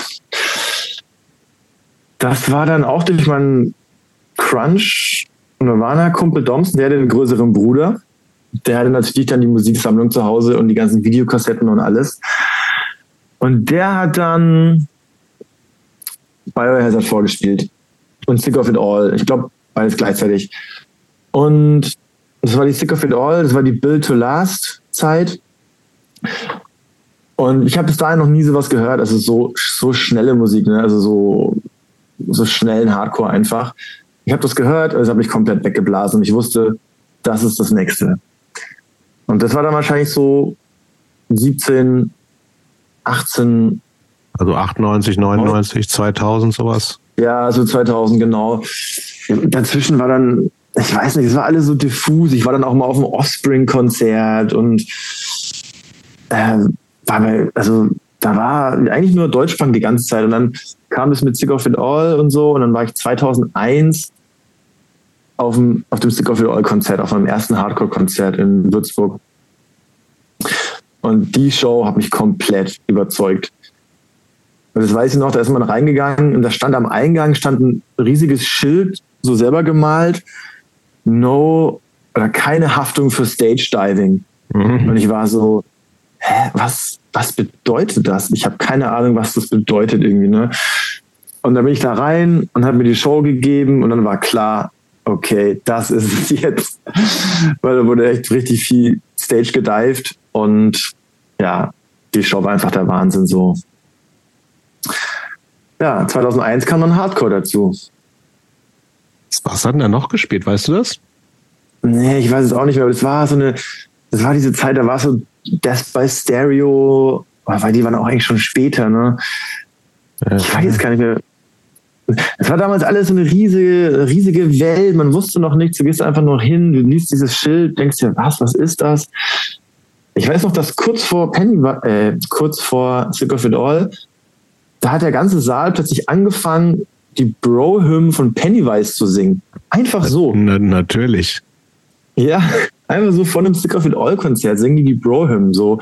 Das war dann auch durch meinen Crunch Nirvana-Kumpel Domson, der hatte einen größeren Bruder. Der hatte natürlich dann die Musiksammlung zu Hause und die ganzen Videokassetten und alles. Und der hat dann Biohazard vorgespielt und Sick of It All. Ich glaube, beides gleichzeitig. Und das war die Sick of It All, das war die Build to Last Zeit. Und ich habe bis dahin noch nie sowas gehört, also so, so schnelle Musik, ne? also so, so schnellen Hardcore einfach. Ich habe das gehört, also habe ich komplett weggeblasen ich wusste, das ist das nächste. Und das war dann wahrscheinlich so 17, 18. Also 98, 99, 2000 sowas. Ja, so 2000 genau. Dazwischen war dann, ich weiß nicht, es war alles so diffus. Ich war dann auch mal auf dem Offspring-Konzert und äh, war bei, also da war eigentlich nur Deutschpunk die ganze Zeit und dann kam es mit Sick of It All und so und dann war ich 2001 auf dem, auf dem Stick of It All Konzert, auf meinem ersten Hardcore-Konzert in Würzburg. Und die Show hat mich komplett überzeugt. Und das weiß ich noch, da ist man reingegangen und da stand am Eingang stand ein riesiges Schild, so selber gemalt, no oder keine Haftung für Stage Diving. Mhm. Und ich war so, hä, was, was bedeutet das? Ich habe keine Ahnung, was das bedeutet irgendwie, ne? Und dann bin ich da rein und habe mir die Show gegeben und dann war klar, okay, das ist es jetzt. Weil da wurde echt richtig viel Stage gedived und ja, die Show war einfach der Wahnsinn so. Ja, 2001 kam dann Hardcore dazu. Was hat denn da noch gespielt, weißt du das? Nee, ich weiß es auch nicht mehr, aber das war so eine, das war diese Zeit, da war so Death by Stereo, weil die waren auch eigentlich schon später, ne? Ich weiß gar nicht mehr. Es war damals alles so eine riesige, riesige Welt. Man wusste noch nichts. Du gehst einfach nur hin, du liest dieses Schild, denkst dir, was, was ist das? Ich weiß noch, dass kurz vor Penny, äh, kurz vor Sick of It All, da hat der ganze Saal plötzlich angefangen, die Bro-Hymn von Pennywise zu singen. Einfach so. Na, natürlich. Ja, einfach so von einem Sick of It All Konzert singen die die Bro-Hymn so.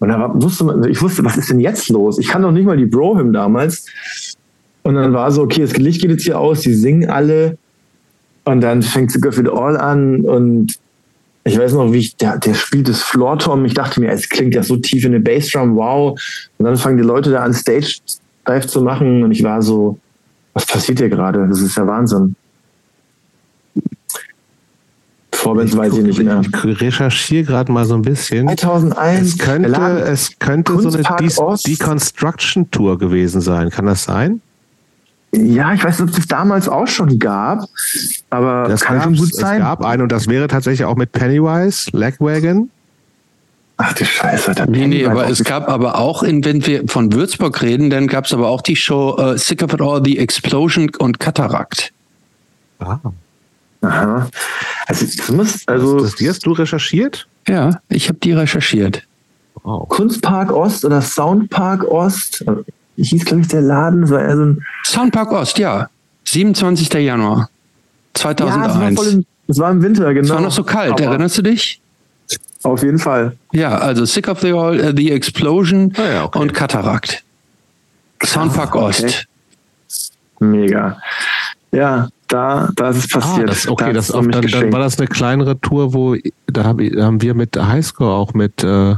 Und da wusste man, ich wusste, was ist denn jetzt los? Ich kann doch nicht mal die Bro-Hymn damals. Und dann war so, okay, das Licht geht jetzt hier aus, die singen alle. Und dann fängt of It All an und ich weiß noch, wie ich, der, der spielt das Floor Tom. Ich dachte mir, es klingt ja so tief in der Bassdrum, wow. Und dann fangen die Leute da an Stage Dive zu machen und ich war so, was passiert hier gerade? Das ist ja Wahnsinn. Vorwärts weiß ich nicht mehr. Ich recherchiere gerade mal so ein bisschen. 2001. Es könnte, es könnte so eine De Deconstruction Tour gewesen sein. Kann das sein? Ja, ich weiß nicht, ob es das damals auch schon gab, aber das kann schon gut sein. Es gab einen und das wäre tatsächlich auch mit Pennywise, Lagwagon. Ach du Scheiße. Der nee, nee, aber es gab aber auch, in, wenn wir von Würzburg reden, dann gab es aber auch die Show uh, Sick of It All, The Explosion und Katarakt. Ah. Aha. Also, das muss, also. Das, das hast du recherchiert? Ja, ich habe die recherchiert. Wow. Kunstpark Ost oder Soundpark Ost hieß, glaube ich, der Laden. Das war eher so ein Soundpark Ost, ja. 27. Januar 2001. Ja, das, war im, war im Winter, genau. Es war noch so kalt, Aber erinnerst du dich? Auf jeden Fall. Ja, also Sick of the, All, uh, the Explosion oh ja, okay. und Katarakt. Soundpark okay. Ost. Mega. Ja, da, da ist es ah, passiert. Ah, das, okay, da das auch, dann, dann, war das eine kleinere Tour, wo da, hab, da haben wir mit Highscore auch mit äh,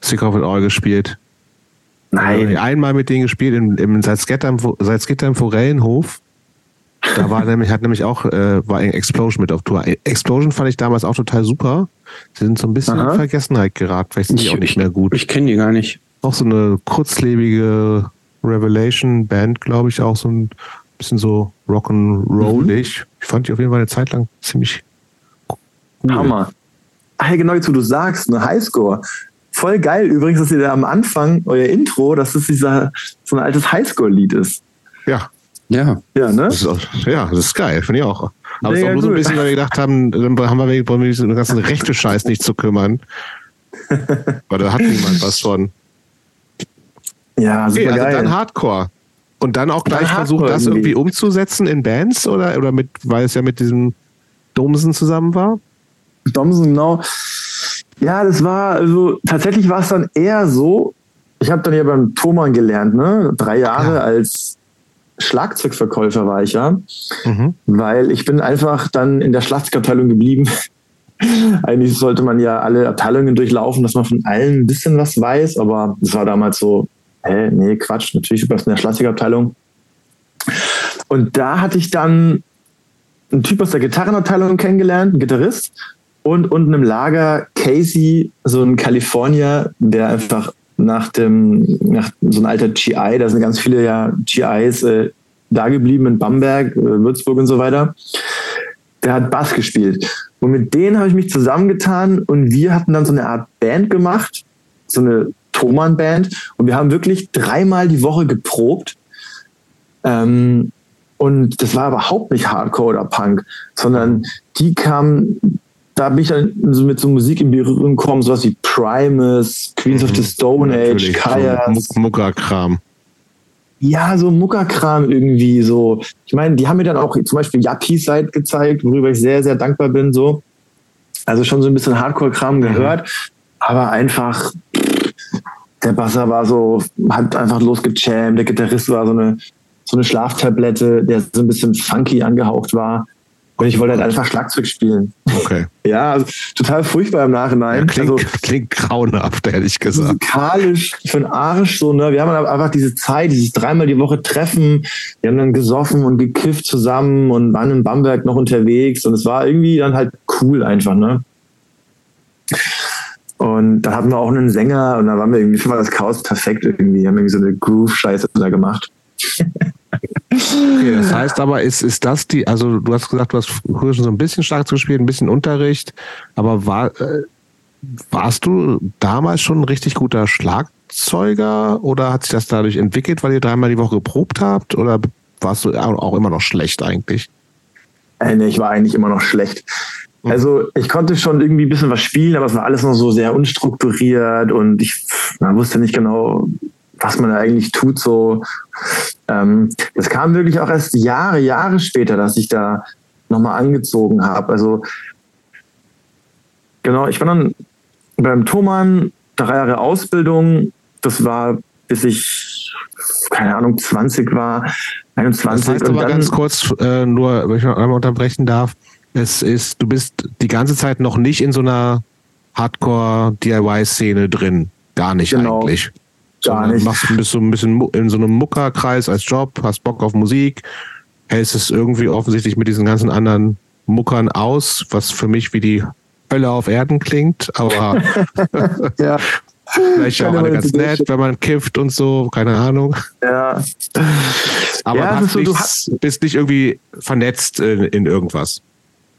Sick of It All gespielt. Nein. Einmal mit denen gespielt im, im Salzgitter im Forellenhof. Da war <laughs> nämlich, hat nämlich auch, äh, war Explosion mit auf Tour. Explosion fand ich damals auch total super. Sie sind so ein bisschen Aha. in Vergessenheit geraten. Vielleicht sind die auch nicht mehr gut. Ich kenne die gar nicht. Auch so eine kurzlebige Revelation-Band, glaube ich, auch so ein bisschen so rock'n'rollig. Mhm. Ich fand die auf jeden Fall eine Zeit lang ziemlich cool. Hammer. Ach, hey, genau, du sagst, eine Highscore. Voll geil übrigens, dass ihr da am Anfang, euer Intro, dass das dieser, so ein altes Highscore-Lied ist. Ja. Ja. Ja, ne? Das auch, ja, das ist geil, finde ich auch. Aber es ist auch nur so ein bisschen, weil wir gedacht haben, dann haben wir wegen den ganzen rechte Scheiß nicht zu kümmern. <laughs> Weil da hat niemand was von. Ja, super okay, also geil. dann Hardcore. Und dann auch gleich versucht, das irgendwie. irgendwie umzusetzen in Bands oder, oder mit, weil es ja mit diesem Domsen zusammen war? Domsen, genau. Ja, das war, also tatsächlich war es dann eher so, ich habe dann ja beim Thomann gelernt, ne? Drei Jahre ja. als Schlagzeugverkäufer war ich ja, mhm. weil ich bin einfach dann in der Schlagzeugabteilung geblieben. <laughs> Eigentlich sollte man ja alle Abteilungen durchlaufen, dass man von allen ein bisschen was weiß, aber es war damals so, hä, nee, Quatsch, natürlich, du warst in der Schlagzeugabteilung. Und da hatte ich dann einen Typ aus der Gitarrenabteilung kennengelernt, einen Gitarrist, und unten im Lager Casey, so ein Kalifornier, der einfach nach dem, nach so ein alter GI, da sind ganz viele ja GIs äh, da geblieben in Bamberg, äh, Würzburg und so weiter. Der hat Bass gespielt. Und mit denen habe ich mich zusammengetan und wir hatten dann so eine Art Band gemacht, so eine Thomann-Band. Und wir haben wirklich dreimal die Woche geprobt. Ähm, und das war überhaupt nicht Hardcore oder Punk, sondern die kamen da bin ich dann so mit so Musik in Berührung gekommen, sowas wie Primus, Queens mhm. of the Stone Age, Kaya. So Muckerkram. Ja, so Muckerkram irgendwie so. Ich meine, die haben mir dann auch zum Beispiel Yuppie Side gezeigt, worüber ich sehr, sehr dankbar bin, so. Also schon so ein bisschen Hardcore-Kram mhm. gehört, aber einfach, der Basser war so, hat einfach losgejammt, der Gitarrist war so eine, so eine Schlaftablette, der so ein bisschen funky angehaucht war. Und ich wollte halt einfach Schlagzeug spielen. Okay. <laughs> Ja, also total furchtbar im Nachhinein. Ja, klingt, also, klingt grauenhaft, ehrlich gesagt. Musikalisch für den Arsch so, ne? Wir haben einfach diese Zeit, dieses dreimal die Woche Treffen. Wir haben dann gesoffen und gekifft zusammen und waren in Bamberg noch unterwegs. Und es war irgendwie dann halt cool einfach, ne? Und da hatten wir auch einen Sänger und da waren wir irgendwie, für das Chaos perfekt irgendwie. Wir haben irgendwie so eine Groove-Scheiße da gemacht. <laughs> Okay, das heißt aber, ist, ist das die, also du hast gesagt, du hast früher schon so ein bisschen Schlagzeug gespielt, ein bisschen Unterricht, aber war, äh, warst du damals schon ein richtig guter Schlagzeuger oder hat sich das dadurch entwickelt, weil ihr dreimal die Woche geprobt habt oder warst du auch immer noch schlecht eigentlich? Äh, nee, ich war eigentlich immer noch schlecht. Mhm. Also ich konnte schon irgendwie ein bisschen was spielen, aber es war alles noch so sehr unstrukturiert und ich man wusste nicht genau, was man eigentlich tut. So, ähm, das kam wirklich auch erst Jahre, Jahre später, dass ich da nochmal angezogen habe. Also genau, ich war dann beim Thomann, drei Jahre Ausbildung. Das war, bis ich, keine Ahnung, 20 war, 21. Das heißt aber ganz kurz, äh, nur, wenn ich noch einmal unterbrechen darf, es ist, du bist die ganze Zeit noch nicht in so einer Hardcore-DIY-Szene drin. Gar nicht genau. eigentlich. Gar nicht. Machst, bist du ein bisschen in so einem Muckerkreis als Job, hast Bock auf Musik, hältst es irgendwie offensichtlich mit diesen ganzen anderen Muckern aus, was für mich wie die Hölle auf Erden klingt, aber ja. <laughs> vielleicht ja auch alle ganz nett, wenn man kifft und so, keine Ahnung. Ja. Aber ja, hast so, nichts, du bist nicht irgendwie vernetzt in, in irgendwas.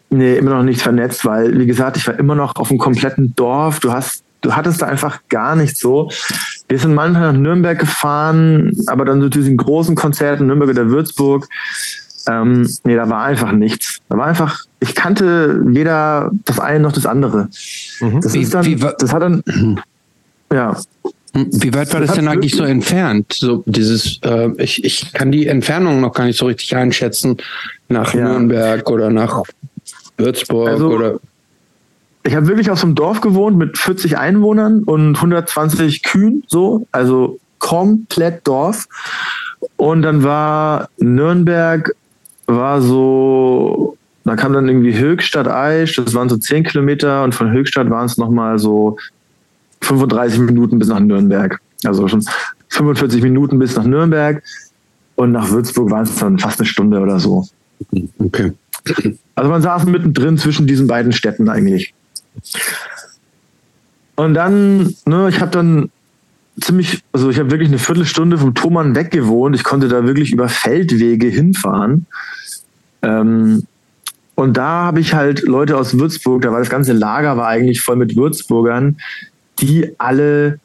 Nee, immer noch nicht vernetzt, weil, wie gesagt, ich war immer noch auf einem kompletten Dorf. Du hast du hattest da einfach gar nichts so. Wir sind manchmal nach Nürnberg gefahren, aber dann so diesen großen Konzerten, Nürnberg oder Würzburg. Ähm, nee, da war einfach nichts. Da war einfach, ich kannte weder das eine noch das andere. Mhm. Das, wie, dann, wie, das hat dann, <clears throat> ja. Wie weit war das, das denn eigentlich so entfernt? So dieses, äh, ich, ich kann die Entfernung noch gar nicht so richtig einschätzen nach ja. Nürnberg oder nach Würzburg also, oder ich habe wirklich auf so einem Dorf gewohnt mit 40 Einwohnern und 120 Kühen, so, also komplett Dorf. Und dann war Nürnberg, war so, da kam dann irgendwie Höchstadt Aisch, das waren so 10 Kilometer und von Höchstadt waren es nochmal so 35 Minuten bis nach Nürnberg. Also schon 45 Minuten bis nach Nürnberg und nach Würzburg waren es dann fast eine Stunde oder so. Okay. Also man saß mittendrin zwischen diesen beiden Städten eigentlich. Und dann, ne, ich habe dann ziemlich, also ich habe wirklich eine Viertelstunde vom Thomann weg gewohnt. Ich konnte da wirklich über Feldwege hinfahren. Ähm, und da habe ich halt Leute aus Würzburg, da war das ganze Lager war eigentlich voll mit Würzburgern, die alle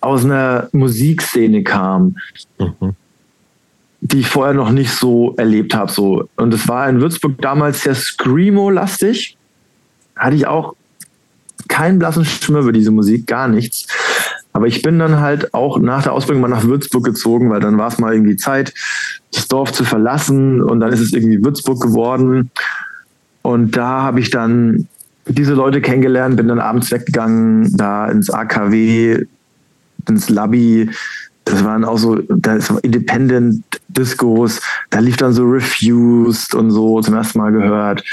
aus einer Musikszene kamen, mhm. die ich vorher noch nicht so erlebt habe. So. Und es war in Würzburg damals sehr Screamo-lastig. Hatte ich auch keinen blassen Schimmer über diese Musik, gar nichts. Aber ich bin dann halt auch nach der Ausbildung mal nach Würzburg gezogen, weil dann war es mal irgendwie Zeit, das Dorf zu verlassen und dann ist es irgendwie Würzburg geworden. Und da habe ich dann diese Leute kennengelernt, bin dann abends weggegangen, da ins AKW, ins Labby. Das waren auch so, das war Independent Discos, da lief dann so Refused und so zum ersten Mal gehört.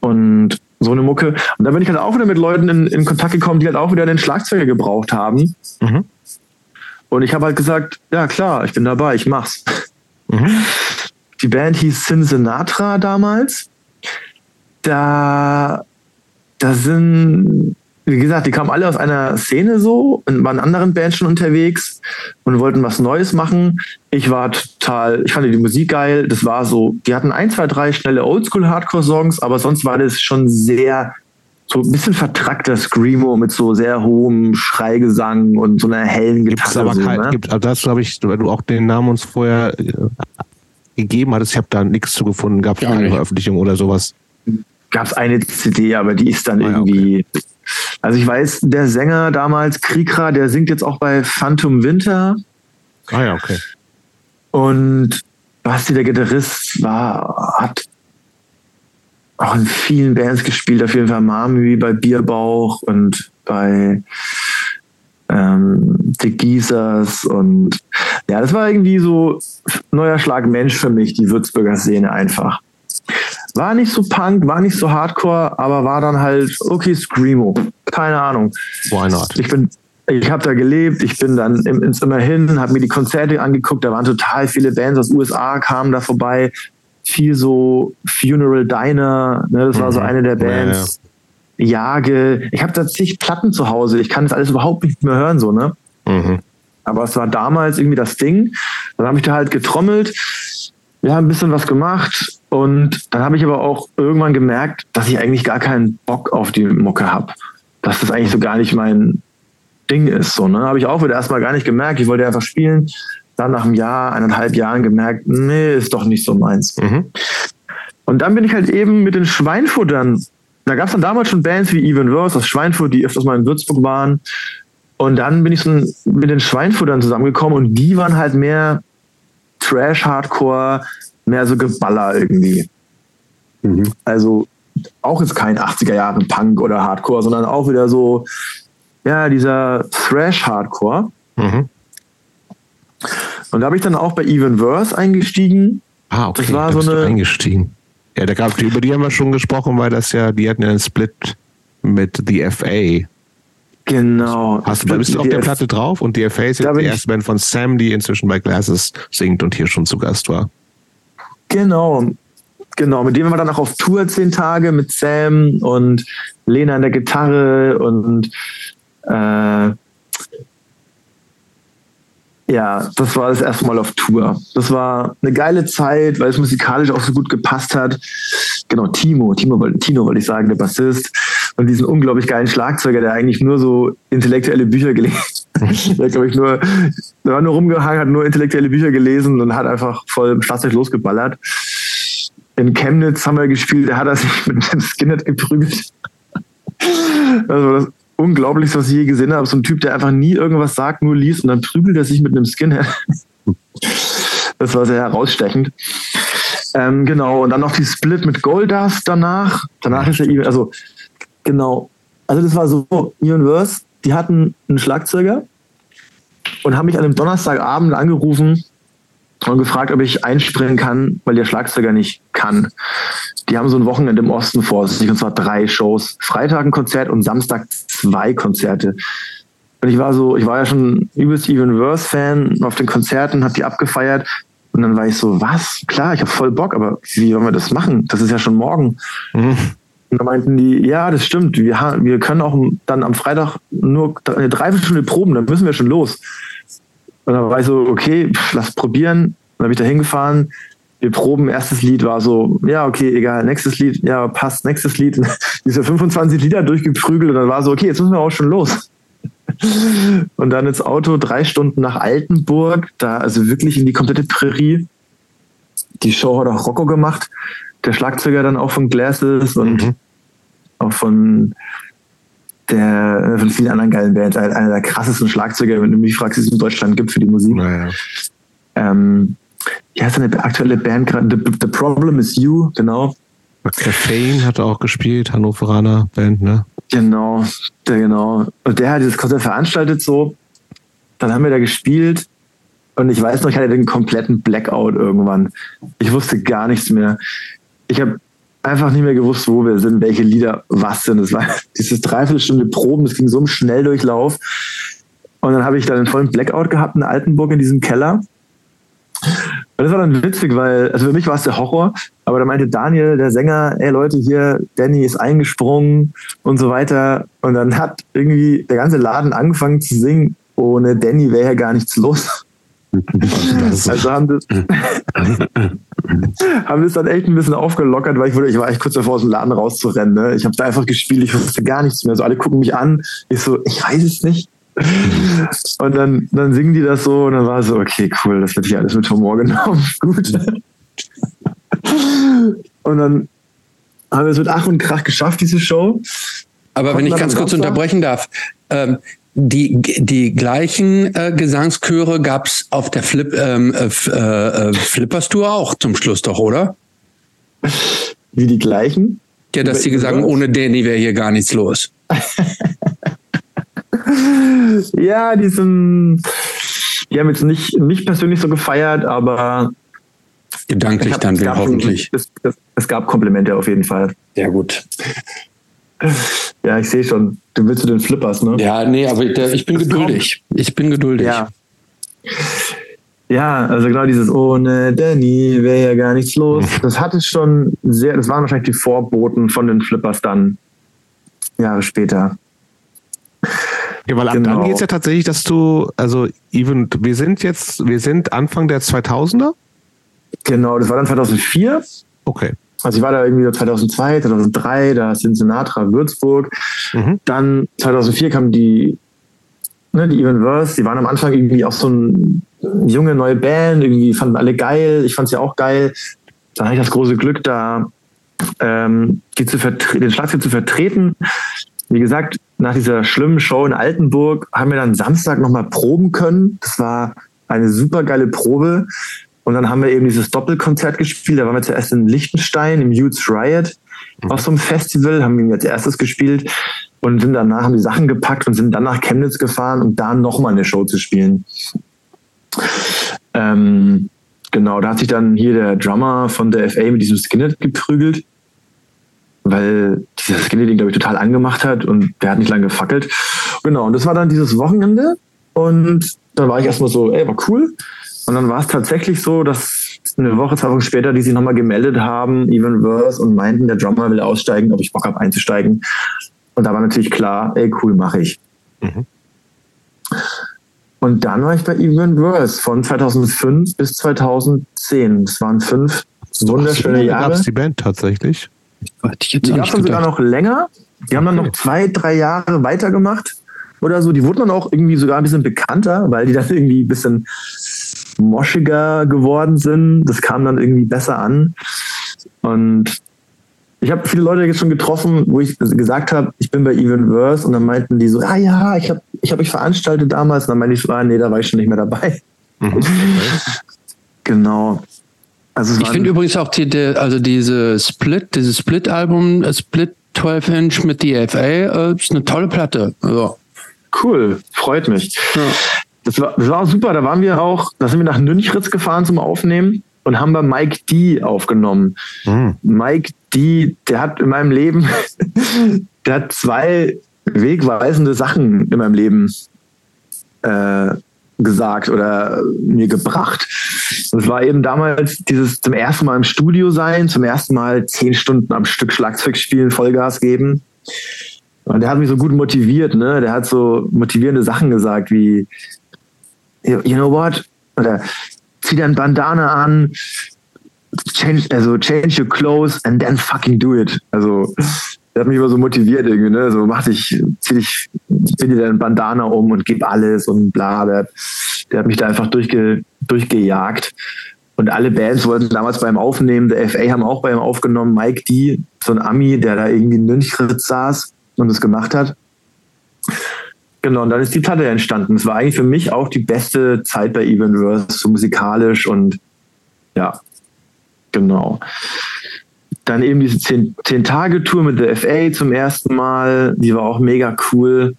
Und so eine Mucke. Und da bin ich halt auch wieder mit Leuten in, in Kontakt gekommen, die halt auch wieder den Schlagzeuger gebraucht haben. Mhm. Und ich habe halt gesagt, ja klar, ich bin dabei, ich mach's. Mhm. Die Band hieß Sin Sinatra damals. Da, da sind wie gesagt, die kamen alle aus einer Szene so und waren in anderen Bands schon unterwegs und wollten was Neues machen. Ich war total, ich fand die Musik geil. Das war so, die hatten ein, zwei, drei schnelle Oldschool-Hardcore-Songs, aber sonst war das schon sehr, so ein bisschen vertrackter Screamo mit so sehr hohem Schreigesang und so einer hellen Gitarre. Gibt's aber so, kein, ne? gibt, also dazu habe ich, weil du auch den Namen uns vorher äh, gegeben hattest, ich habe da nichts zu gefunden, gab es keine Veröffentlichung oder sowas. Gab es eine CD, aber die ist dann ah, irgendwie okay. Also ich weiß, der Sänger damals, Krikra, der singt jetzt auch bei Phantom Winter. Ah ja, okay. Und Basti, der Gitarrist, war, hat auch in vielen Bands gespielt, auf jeden Fall Mami bei Bierbauch und bei ähm, The Geezers und ja, das war irgendwie so neuer Schlag Mensch für mich, die Würzburger Szene einfach. War nicht so Punk, war nicht so Hardcore, aber war dann halt, okay, Screamo. Keine Ahnung. Why not? Ich bin, ich habe da gelebt, ich bin dann ins Immerhin, habe mir die Konzerte angeguckt, da waren total viele Bands aus USA, kamen da vorbei. Viel so Funeral Diner, ne, das war mhm. so eine der Bands. Ja, ja. Jage. Ich habe da zig Platten zu Hause, ich kann das alles überhaupt nicht mehr hören, so, ne? Mhm. Aber es war damals irgendwie das Ding. Dann habe ich da halt getrommelt. Wir haben ein bisschen was gemacht und dann habe ich aber auch irgendwann gemerkt, dass ich eigentlich gar keinen Bock auf die Mucke habe. Dass das eigentlich so gar nicht mein Ding ist. So, ne? Habe ich auch wieder erstmal gar nicht gemerkt. Ich wollte einfach spielen. Dann nach einem Jahr, eineinhalb Jahren gemerkt, nee, ist doch nicht so meins. Mhm. Und dann bin ich halt eben mit den Schweinfuttern. Da gab es dann damals schon Bands wie Even Worse aus Schweinfurt, die öfters mal in Würzburg waren. Und dann bin ich so mit den Schweinfuttern zusammengekommen und die waren halt mehr Trash-Hardcore, mehr so Geballer irgendwie. Mhm. Also auch jetzt kein 80er Jahre Punk oder Hardcore, sondern auch wieder so, ja, dieser Thrash-Hardcore. Mhm. Und da habe ich dann auch bei Even Verse eingestiegen. Ah, okay. Das war da so eine. Eingestiegen. Ja, da gab über die haben wir schon gesprochen, weil das ja, die hatten ja einen Split mit The FA. Genau. Hast du, bist du auf der Platte drauf und die FA ist jetzt die erste Band von Sam, die inzwischen bei Glasses singt und hier schon zu Gast war. Genau, genau. Mit dem waren wir dann auch auf Tour zehn Tage mit Sam und Lena an der Gitarre und äh, ja, das war das erste Mal auf Tour. Das war eine geile Zeit, weil es musikalisch auch so gut gepasst hat. Genau, Timo, Timo, Tino wollte ich sagen, der Bassist. Und diesen unglaublich geilen Schlagzeuger, der eigentlich nur so intellektuelle Bücher gelesen. <laughs> der, glaube ich, nur, der war nur rumgehangen, hat nur intellektuelle Bücher gelesen und hat einfach voll Schlagzeug losgeballert. In Chemnitz haben wir gespielt, der hat er sich <laughs> mit einem Skinhead geprügelt. Also das Unglaublichste, was ich je gesehen habe. So ein Typ, der einfach nie irgendwas sagt, nur liest und dann prügelt er sich mit einem Skinhead. <laughs> das war sehr herausstechend. Ähm, genau, und dann noch die Split mit Goldust danach. Danach ist er, also genau. Also das war so, Universe, die hatten einen Schlagzeuger und haben mich an einem Donnerstagabend angerufen und gefragt, ob ich einspringen kann, weil der Schlagzeuger nicht kann. Die haben so ein Wochenende im Osten vor sich, und zwar drei Shows. Freitag ein Konzert und Samstag zwei Konzerte. Und ich war so, ich war ja schon übelst Even Verse Fan auf den Konzerten, hab die abgefeiert. Und dann war ich so, was? Klar, ich habe voll Bock, aber wie wollen wir das machen? Das ist ja schon morgen. Mhm. Und da meinten die, ja, das stimmt, wir, wir können auch dann am Freitag nur eine Dreiviertelstunde proben, dann müssen wir schon los. Und dann war ich so, okay, pff, lass probieren. Dann bin ich da hingefahren. Wir proben, erstes Lied war so, ja, okay, egal, nächstes Lied, ja, passt, nächstes Lied. <laughs> Diese 25 Lieder durchgeprügelt und dann war so, okay, jetzt müssen wir auch schon los. <laughs> Und dann ins Auto drei Stunden nach Altenburg, da also wirklich in die komplette Prärie. Die Show hat auch Rocco gemacht, der Schlagzeuger dann auch von Glasses und mhm. auch von der von vielen anderen geilen Bands, einer der krassesten Schlagzeuger, wenn du mich fragst, es in Deutschland gibt für die Musik. Naja. Ähm, wie heißt eine aktuelle Band gerade? The, The, Problem is You, genau. Caffeine hat auch gespielt, Hannoveraner Band, ne? Genau, der, genau. Und der hat dieses Konzert veranstaltet so. Dann haben wir da gespielt und ich weiß noch, ich hatte den kompletten Blackout irgendwann. Ich wusste gar nichts mehr. Ich habe einfach nicht mehr gewusst, wo wir sind, welche Lieder was sind. Es war <laughs> dieses Dreiviertelstunde Proben, das ging so im Schnelldurchlauf. Und dann habe ich dann einen vollen Blackout gehabt in Altenburg in diesem Keller. Und das war dann witzig, weil, also für mich war es der Horror, aber da meinte Daniel, der Sänger, ey Leute, hier, Danny ist eingesprungen und so weiter. Und dann hat irgendwie der ganze Laden angefangen zu singen, ohne Danny wäre ja gar nichts los. <laughs> also haben das, <laughs> haben das dann echt ein bisschen aufgelockert, weil ich, wurde, ich war echt kurz davor, aus dem Laden rauszurennen. Ne? Ich habe da einfach gespielt, ich wusste gar nichts mehr. So alle gucken mich an. Ich so, ich weiß es nicht. Und dann, dann singen die das so und dann war so, okay, cool, das wird hier alles mit Humor <laughs> genommen. Gut. Und dann haben wir es mit Ach und Krach geschafft, diese Show. Aber wenn ich ganz kurz unterbrechen darf, ähm, die, die gleichen äh, Gesangschöre gab es auf der Flip, ähm, äh, äh, Flippers Tour auch zum Schluss doch, oder? Wie die gleichen? Ja, dass die gesagt haben, ohne Danny wäre hier gar nichts los. <laughs> ja, die sind, die haben jetzt nicht, nicht persönlich so gefeiert, aber gedanklich hab, dann will, hoffentlich. Es, es, es, gab Komplimente auf jeden Fall. Ja, gut. <laughs> Ja, ich sehe schon. Du willst zu den Flippers, ne? Ja, nee, aber ich, ich bin geduldig. Ich bin geduldig. Ja. Ja, also genau dieses ohne Danny wäre ja gar nichts los. Mhm. Das hatte schon sehr, das waren wahrscheinlich die Vorboten von den Flippers dann Jahre später. Ja, weil ab genau. dann geht es ja tatsächlich, dass du, also even, wir sind jetzt, wir sind Anfang der 2000er? Genau, das war dann 2004. Okay. Also ich war da irgendwie 2002, 2003, da sind Sinatra, Würzburg. Mhm. Dann 2004 kam die, ne, die Evenverse. Die waren am Anfang irgendwie auch so eine junge neue Band. Irgendwie fanden alle geil. Ich fand sie auch geil. Dann hatte ich das große Glück, da ähm, die zu den Schlagzeug zu vertreten. Wie gesagt, nach dieser schlimmen Show in Altenburg haben wir dann Samstag nochmal proben können. Das war eine super geile Probe. Und dann haben wir eben dieses Doppelkonzert gespielt. Da waren wir zuerst in Liechtenstein im Youths Riot mhm. auf so einem Festival, haben ihn als erstes gespielt und sind danach, haben die Sachen gepackt und sind dann nach Chemnitz gefahren, um da nochmal eine Show zu spielen. Ähm, genau, da hat sich dann hier der Drummer von der FA mit diesem Skinhead geprügelt, weil dieser Skinhead ihn, glaube ich, total angemacht hat und der hat nicht lange gefackelt. Genau, und das war dann dieses Wochenende und dann war ich erstmal so, ey, war cool. Und dann war es tatsächlich so, dass eine Woche, zwei Wochen später, die sich nochmal gemeldet haben, Even Verse, und meinten, der Drummer will aussteigen, ob ich Bock habe einzusteigen. Und da war natürlich klar, ey, cool, mache ich. Mhm. Und dann war ich bei Even Verse von 2005 bis 2010. Das waren fünf wunderschöne Jahre. Gab die Band tatsächlich? Die gab es sogar noch länger. Die haben dann noch zwei, drei Jahre weitergemacht oder so. Die wurden dann auch irgendwie sogar ein bisschen bekannter, weil die dann irgendwie ein bisschen moschiger geworden sind. Das kam dann irgendwie besser an. Und ich habe viele Leute jetzt schon getroffen, wo ich gesagt habe, ich bin bei Evenverse und dann meinten die so, ah ja, ich habe ich hab euch veranstaltet damals. Und dann meinte ich so, ah, nee, da war ich schon nicht mehr dabei. Mhm. <laughs> genau. Also ich finde übrigens auch die, die, also diese Split, dieses Split-Album, äh, Split 12 Inch mit DFA, äh, ist eine tolle Platte. Also. Cool, freut mich. Ja. Das war, das war super. Da waren wir auch, da sind wir nach Nünchritz gefahren zum Aufnehmen und haben bei Mike D aufgenommen. Mhm. Mike D, der hat in meinem Leben, <laughs> der hat zwei wegweisende Sachen in meinem Leben äh, gesagt oder mir gebracht. Es war eben damals dieses zum ersten Mal im Studio sein, zum ersten Mal zehn Stunden am Stück Schlagzeug spielen, Vollgas geben. Und der hat mich so gut motiviert, ne? Der hat so motivierende Sachen gesagt wie, you know what? Oder zieh dein Bandana an, change, also change your clothes and then fucking do it. Also der hat mich immer so motiviert irgendwie, ne? So mach dich, zieh dich, zieh dir deinen Bandana um und gib alles und bla. Der, der hat mich da einfach durchge, durchgejagt. Und alle Bands wollten damals beim Aufnehmen, der FA haben auch bei ihm aufgenommen, Mike D, so ein Ami, der da irgendwie in Nünchritz saß und es gemacht hat. Genau, und dann ist die Platte entstanden. Es war eigentlich für mich auch die beste Zeit bei Evenverse, so musikalisch und ja, genau. Dann eben diese Zehn-Tage-Tour mit der FA zum ersten Mal. Die war auch mega cool.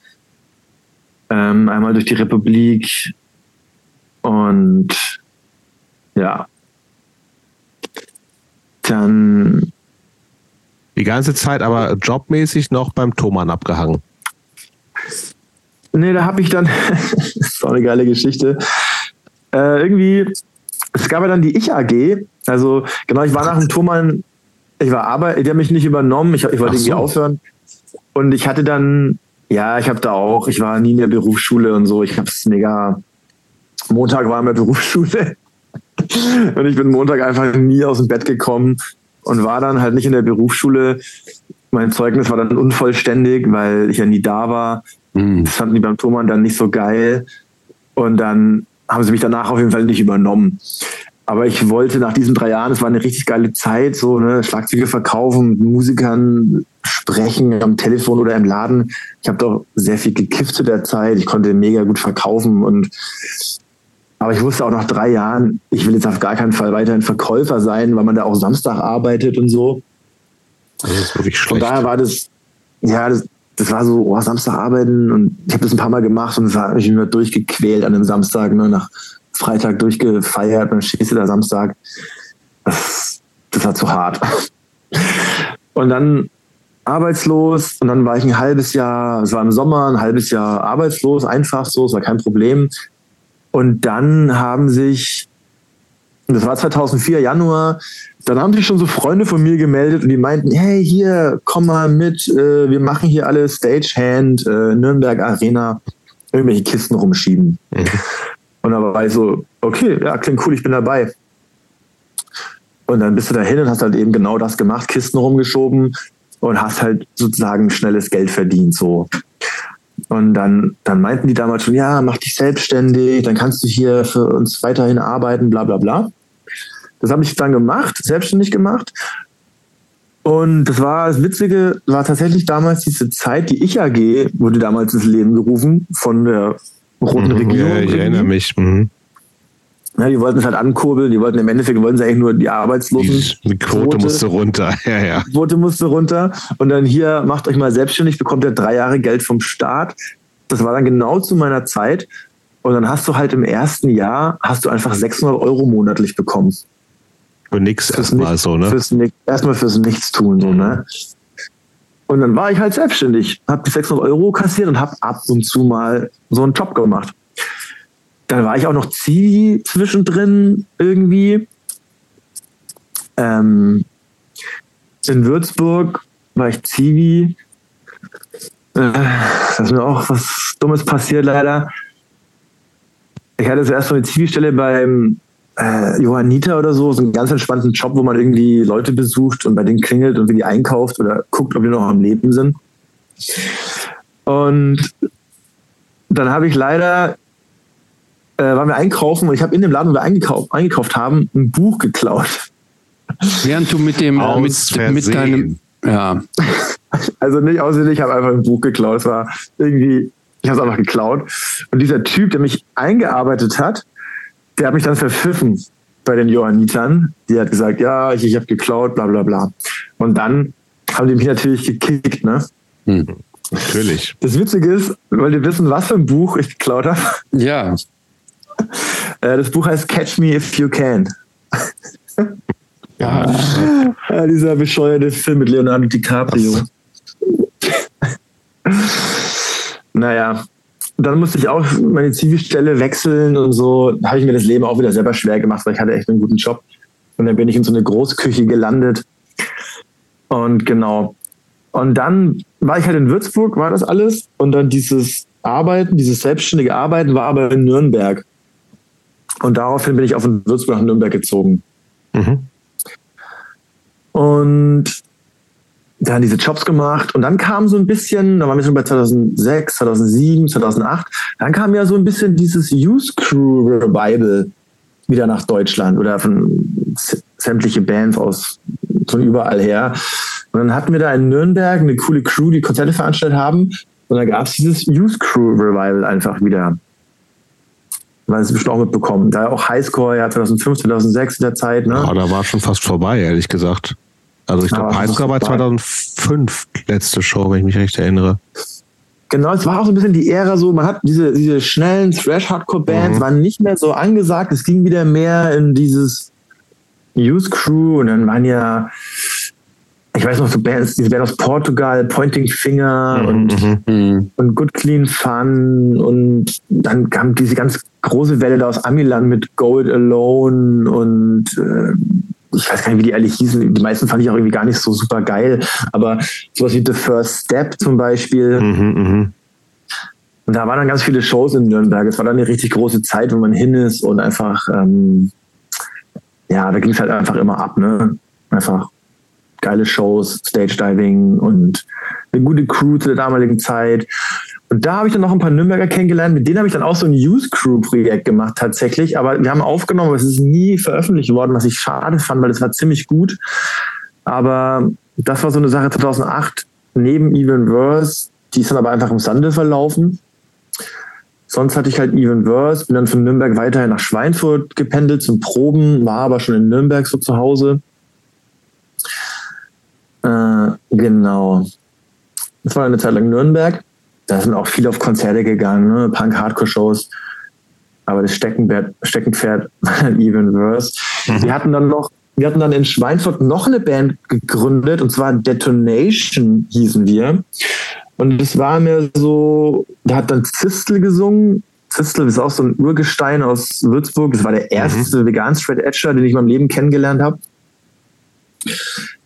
Ähm, einmal durch die Republik. Und ja. Dann. Die ganze Zeit aber jobmäßig noch beim Thomann abgehangen. Nee, da habe ich dann. das <laughs> ist auch eine geile Geschichte. Äh, irgendwie. Es gab ja dann die Ich AG. Also, genau, ich war nach dem Thomann ich war aber, die haben mich nicht übernommen. Ich, ich wollte so. irgendwie aufhören. Und ich hatte dann, ja, ich habe da auch, ich war nie in der Berufsschule und so. Ich habe es mega. Montag war in der Berufsschule. <laughs> und ich bin Montag einfach nie aus dem Bett gekommen und war dann halt nicht in der Berufsschule. Mein Zeugnis war dann unvollständig, weil ich ja nie da war. Mhm. Das fanden die beim Thomann dann nicht so geil. Und dann haben sie mich danach auf jeden Fall nicht übernommen. Aber ich wollte nach diesen drei Jahren, es war eine richtig geile Zeit, so ne, Schlagzeuge verkaufen, mit Musikern sprechen am Telefon oder im Laden. Ich habe doch sehr viel gekifft zu der Zeit. Ich konnte mega gut verkaufen und aber ich wusste auch nach drei Jahren, ich will jetzt auf gar keinen Fall weiterhin Verkäufer sein, weil man da auch Samstag arbeitet und so. Das ist wirklich schlecht. Von daher war das, ja, das, das war so, oh, Samstag arbeiten und ich habe das ein paar Mal gemacht und es hat mich immer durchgequält an einem Samstag, ne, nach Freitag durchgefeiert, dann stehst du da Samstag. Das, das war zu hart. <laughs> Und dann arbeitslos und dann war ich ein halbes Jahr, es war im Sommer, ein halbes Jahr arbeitslos, einfach so, es war kein Problem. Und dann haben sich, das war 2004, Januar, dann haben sich schon so Freunde von mir gemeldet und die meinten, hey, hier, komm mal mit, äh, wir machen hier alle Stagehand, äh, Nürnberg Arena, irgendwelche Kisten rumschieben. Mhm. Und dann war ich so, okay, ja, klingt cool, ich bin dabei. Und dann bist du dahin und hast halt eben genau das gemacht, Kisten rumgeschoben und hast halt sozusagen schnelles Geld verdient, so. Und dann, dann meinten die damals schon, ja, mach dich selbstständig, dann kannst du hier für uns weiterhin arbeiten, bla, bla, bla. Das habe ich dann gemacht, selbstständig gemacht. Und das war das Witzige, war tatsächlich damals diese Zeit, die Ich AG wurde damals ins Leben gerufen von der roten mhm, Regierung. Ja, ich erinnere mich. Mhm. Ja, die wollten es halt ankurbeln, die wollten im Endeffekt wollten sie eigentlich nur die Arbeitslosen. Die, die Quote, Quote musste runter, <laughs> ja, ja. Quote musste runter. Und dann hier, macht euch mal selbstständig, bekommt ihr drei Jahre Geld vom Staat. Das war dann genau zu meiner Zeit. Und dann hast du halt im ersten Jahr, hast du einfach 600 Euro monatlich bekommen. Für nichts erstmal so, ne? Fürs, erstmal fürs Nichtstun, so, ne? Und dann war ich halt selbstständig, habe die 600 Euro kassiert und habe ab und zu mal so einen Job gemacht. Dann war ich auch noch Zivi zwischendrin irgendwie. Ähm, in Würzburg war ich Zivi. Äh, da ist mir auch was Dummes passiert leider. Ich hatte zuerst so eine Zivi-Stelle beim äh, Johanniter oder so, so einen ganz entspannten Job, wo man irgendwie Leute besucht und bei denen klingelt und wie die einkauft oder guckt, ob die noch am Leben sind. Und dann habe ich leider, äh, waren wir einkaufen und ich habe in dem Laden, wo wir eingekauft, eingekauft haben, ein Buch geklaut. Während du mit dem, äh, mit, mit deinem, ja. <laughs> Also nicht aussehen, ich habe einfach ein Buch geklaut. Es war irgendwie, ich habe es einfach geklaut. Und dieser Typ, der mich eingearbeitet hat, der hat mich dann verpfiffen bei den Johannitern. Die hat gesagt, ja, ich, ich habe geklaut, bla bla bla. Und dann haben die mich natürlich gekickt, ne? Hm. Natürlich. Das Witzige ist, wollt ihr wissen, was für ein Buch ich geklaut habe? Ja. <laughs> Äh, das Buch heißt Catch Me If You Can. Ja. <laughs> ja dieser bescheuerte Film mit Leonardo DiCaprio. <laughs> naja, dann musste ich auch meine Zivilstelle wechseln und so. Habe ich mir das Leben auch wieder selber schwer gemacht, weil ich hatte echt einen guten Job. Und dann bin ich in so eine Großküche gelandet. Und genau. Und dann war ich halt in Würzburg, war das alles. Und dann dieses Arbeiten, dieses selbstständige Arbeiten war aber in Nürnberg. Und daraufhin bin ich auf den Würzburg nach Nürnberg gezogen. Mhm. Und dann diese Jobs gemacht und dann kam so ein bisschen, da waren wir schon bei 2006, 2007, 2008, dann kam ja so ein bisschen dieses Use Crew Revival wieder nach Deutschland oder von sämtliche Bands aus von überall her. Und dann hatten wir da in Nürnberg eine coole Crew, die Konzerte veranstaltet haben. Und da gab es dieses Use Crew Revival einfach wieder. Weil es bestimmt auch mitbekommen. Da auch Highscore, ja, 2005, 2006 in der Zeit. Ne? Ja, da war schon fast vorbei, ehrlich gesagt. Also ich glaube, Highscore war 2005 letzte Show, wenn ich mich recht erinnere. Genau, es war auch so ein bisschen die Ära so, man hat diese, diese schnellen Thrash-Hardcore-Bands mhm. waren nicht mehr so angesagt, es ging wieder mehr in dieses Use Crew und dann waren ja, ich weiß noch, so Bands, diese Band aus Portugal, Pointing Finger mhm. und, mhm. und Good Clean Fun und dann kam diese ganz große Welle da aus Amiland mit Gold Alone und äh, ich weiß gar nicht, wie die ehrlich hießen. Die meisten fand ich auch irgendwie gar nicht so super geil. Aber sowas wie The First Step zum Beispiel. Mhm, mh. Und da waren dann ganz viele Shows in Nürnberg. Es war dann eine richtig große Zeit, wo man hin ist und einfach, ähm, ja, da ging es halt einfach immer ab, ne? Einfach geile Shows, Stage Diving und eine gute Crew zu der damaligen Zeit. Und da habe ich dann noch ein paar Nürnberger kennengelernt. Mit denen habe ich dann auch so ein Youth Crew Projekt gemacht tatsächlich. Aber wir haben aufgenommen, aber es ist nie veröffentlicht worden, was ich schade fand, weil es war ziemlich gut. Aber das war so eine Sache 2008 neben Even Verse. Die ist dann aber einfach im Sande verlaufen. Sonst hatte ich halt Even Verse, bin dann von Nürnberg weiterhin nach Schweinfurt gependelt zum Proben, war aber schon in Nürnberg so zu Hause. Äh, genau. Das war eine Zeit lang Nürnberg da sind auch viele auf Konzerte gegangen, ne? Punk-Hardcore-Shows. Aber das Steckenpferd, Steckenpferd <laughs> war dann Even Verse. Mhm. Wir hatten dann noch, wir hatten dann in Schweinfurt noch eine Band gegründet, und zwar Detonation hießen wir. Und das war mir so, da hat dann Zistel gesungen. Zistel ist auch so ein Urgestein aus Würzburg. Das war der erste mhm. vegan Straight Edger, den ich in meinem Leben kennengelernt habe.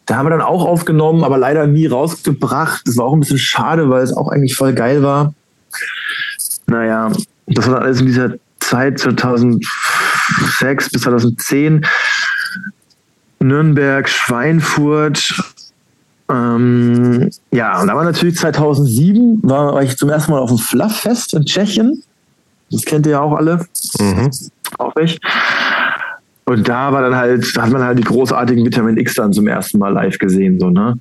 Da haben wir dann auch aufgenommen, aber leider nie rausgebracht. Das war auch ein bisschen schade, weil es auch eigentlich voll geil war. Naja, das war alles in dieser Zeit 2006 bis 2010. Nürnberg, Schweinfurt. Ähm, ja, und da war natürlich 2007, war, war ich zum ersten Mal auf dem Flufffest in Tschechien. Das kennt ihr ja auch alle. Mhm. Auch ich. Und da war dann halt, da hat man halt die großartigen Vitamin X dann zum ersten Mal live gesehen, so, ne?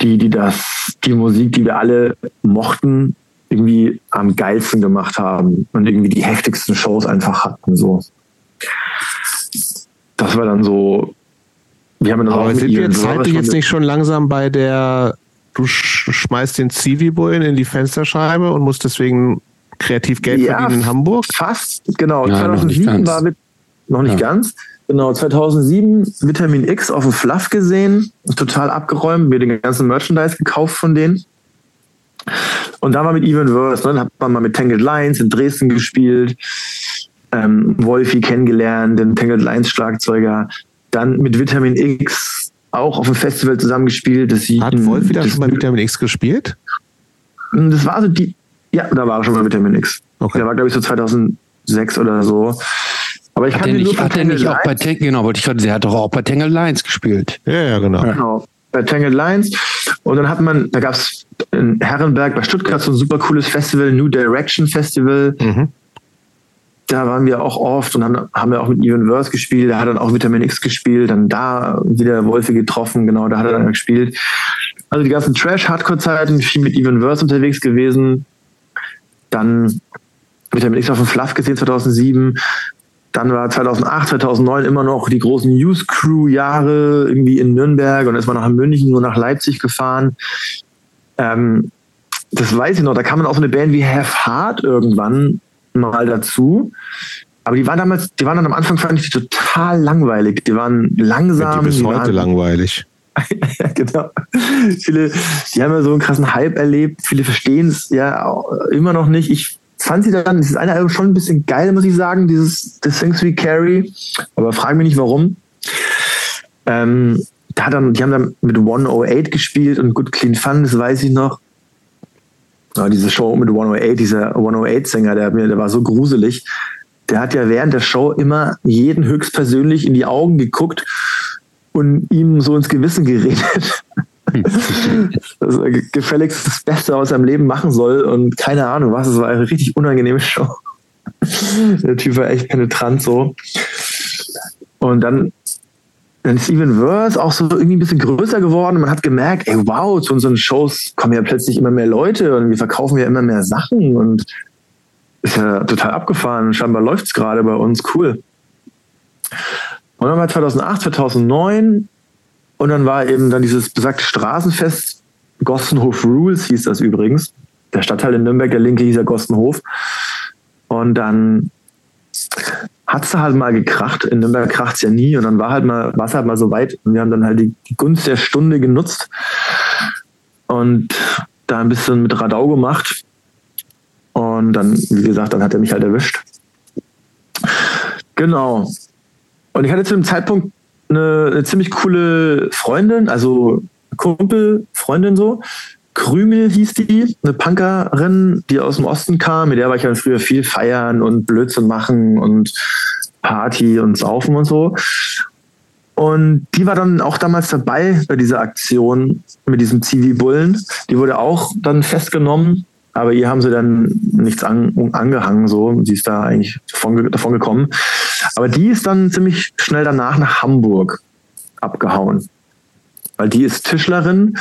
Die, die das, die Musik, die wir alle mochten, irgendwie am geilsten gemacht haben und irgendwie die heftigsten Shows einfach hatten, so. Das war dann so, wir haben dann Aber auch sind wir jetzt, halt jetzt nicht schon langsam bei der, du schmeißt den Zivi-Bullen in die Fensterscheibe und musst deswegen kreativ Geld ja, verdienen in Hamburg? Fast, genau. Ja, 2007 war mit noch nicht ja. ganz. Genau, 2007 Vitamin X auf dem Fluff gesehen, total abgeräumt, mir den ganzen Merchandise gekauft von denen. Und da war mit Even Verse, ne, dann hat man mal mit Tangled Lines in Dresden gespielt, ähm, Wolfi kennengelernt, den Tangled Lines Schlagzeuger, dann mit Vitamin X auch auf dem Festival zusammengespielt. Das hat Wolfi da schon mal Vitamin X gespielt? Das war so die, ja, da war schon mal Vitamin X. Okay. Der war, glaube ich, so 2006 oder so. Aber ich hat kann nicht, hat er nicht auch bei Tangle, genau, wollte ich gerade, der hat doch auch bei Tangle Lines gespielt. Ja, ja, genau. genau. Bei Tangle Lines. Und dann hat man, da gab es in Herrenberg bei Stuttgart so ein super cooles Festival, New Direction Festival. Mhm. Da waren wir auch oft und haben, haben wir auch mit Even Verse gespielt. Da hat dann auch Vitamin X gespielt. Dann da wieder Wolfe getroffen, genau, da hat er dann gespielt. Also die ganzen Trash-Hardcore-Zeiten, viel mit Even Verse unterwegs gewesen. Dann Vitamin X auf dem Fluff gesehen 2007. Dann war 2008, 2009 immer noch die großen News Crew Jahre irgendwie in Nürnberg und ist man nach München nur nach Leipzig gefahren. Ähm, das weiß ich noch. Da kam dann auch so eine Band wie Have Heart irgendwann mal dazu. Aber die waren damals, die waren dann am Anfang fand ich die total langweilig. Die waren langsam. Ja, die bis die heute langweilig. <laughs> genau. Viele, die haben ja so einen krassen Hype erlebt. Viele verstehen es ja immer noch nicht. Ich fand sie dann, dieses eine Album schon ein bisschen geil, muss ich sagen, dieses The Things We Carry. Aber frage mich nicht warum. Ähm, da dann, die haben dann mit 108 gespielt und Good Clean Fun, das weiß ich noch. Ja, diese Show mit 108, dieser 108-Sänger, der, der war so gruselig. Der hat ja während der Show immer jeden höchstpersönlich in die Augen geguckt und ihm so ins Gewissen geredet. <laughs> <laughs> dass er gefälligst das Beste aus seinem Leben machen soll und keine Ahnung was. Es war eine richtig unangenehme <laughs> Show. Der Typ war echt penetrant so. Und dann dann ist Steven Verse auch so irgendwie ein bisschen größer geworden. Man hat gemerkt, ey, wow, zu unseren Shows kommen ja plötzlich immer mehr Leute und wir verkaufen ja immer mehr Sachen und ist ja total abgefahren. Scheinbar läuft es gerade bei uns, cool. Und dann war 2008, 2009 und dann war eben dann dieses besagte Straßenfest, Gossenhof Rules hieß das übrigens. Der Stadtteil in Nürnberg, der linke hieß ja Gossenhof. Und dann hat es halt mal gekracht. In Nürnberg kracht es ja nie. Und dann war halt mal, war es halt mal so weit. Und wir haben dann halt die, die Gunst der Stunde genutzt und da ein bisschen mit Radau gemacht. Und dann, wie gesagt, dann hat er mich halt erwischt. Genau. Und ich hatte zu dem Zeitpunkt eine, eine ziemlich coole Freundin, also Kumpel, Freundin so, Krümel hieß die, eine Punkerin, die aus dem Osten kam. Mit der war ich dann früher viel feiern und Blödsinn machen und Party und Saufen und so. Und die war dann auch damals dabei bei dieser Aktion mit diesem Zivi-Bullen. Die wurde auch dann festgenommen, aber ihr haben sie dann nichts an, angehangen, so. Sie ist da eigentlich davon, davon gekommen. Aber die ist dann ziemlich schnell danach nach Hamburg abgehauen. Weil die ist Tischlerin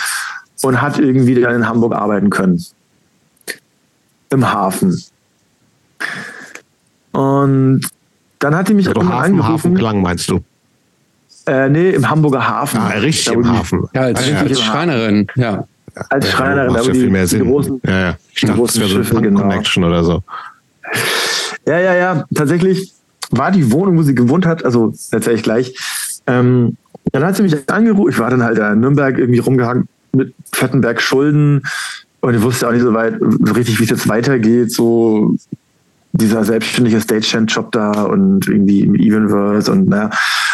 und hat irgendwie dann in Hamburg arbeiten können. Im Hafen. Und dann hat die mich also Hafen, angerufen. Hafen Klang meinst du? Äh, nee, im Hamburger Hafen. Ah, richtig im Hafen. Ja, als, ja, als Schreinerin, ja. Als ja, Schreinerin, da ja viel mehr Sinn. Großen, ja, ja. Ich dachte, das wäre so eine Schiffe, genau. Connection oder so. Ja, ja, ja. Tatsächlich war die Wohnung, wo sie gewohnt hat, also erzähle ich gleich. Ähm, dann hat sie mich angerufen. Ich war dann halt in Nürnberg irgendwie rumgehangen, mit Fettenberg Schulden und ich wusste auch nicht so weit richtig, wie es jetzt weitergeht. So dieser selbstständige Stagehand-Job da und irgendwie im Evenverse und naja.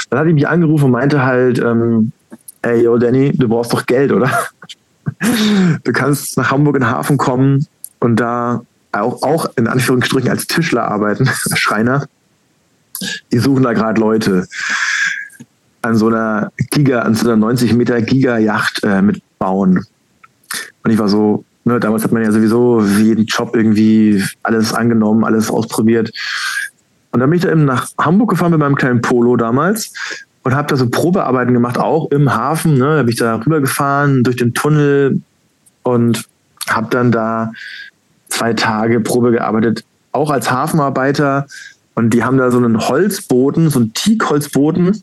Dann hat ich mich angerufen und meinte halt, ähm, ey, yo, Danny, du brauchst doch Geld, oder? <laughs> du kannst nach Hamburg in den Hafen kommen und da auch, auch in Anführungsstrichen als Tischler arbeiten, <laughs> Schreiner. Die suchen da gerade Leute an so einer Giga, an so einer 90 Meter Giga-Yacht äh, mit bauen. Und ich war so, ne, damals hat man ja sowieso jeden Job irgendwie alles angenommen, alles ausprobiert. Und dann bin ich da eben nach Hamburg gefahren mit meinem kleinen Polo damals und habe da so Probearbeiten gemacht, auch im Hafen. Ne, da bin ich da rübergefahren durch den Tunnel und habe dann da zwei Tage Probe gearbeitet, auch als Hafenarbeiter. Und die haben da so einen Holzboden, so einen Teakholzboden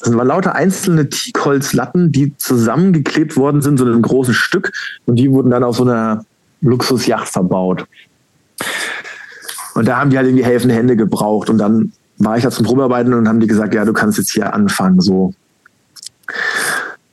das waren lauter einzelne Teakholzlatten, die zusammengeklebt worden sind, so in einem großen Stück. Und die wurden dann auf so einer Luxusjacht verbaut. Und da haben die halt irgendwie helfende Hände gebraucht. Und dann war ich da zum Probearbeiten und haben die gesagt, ja, du kannst jetzt hier anfangen, so.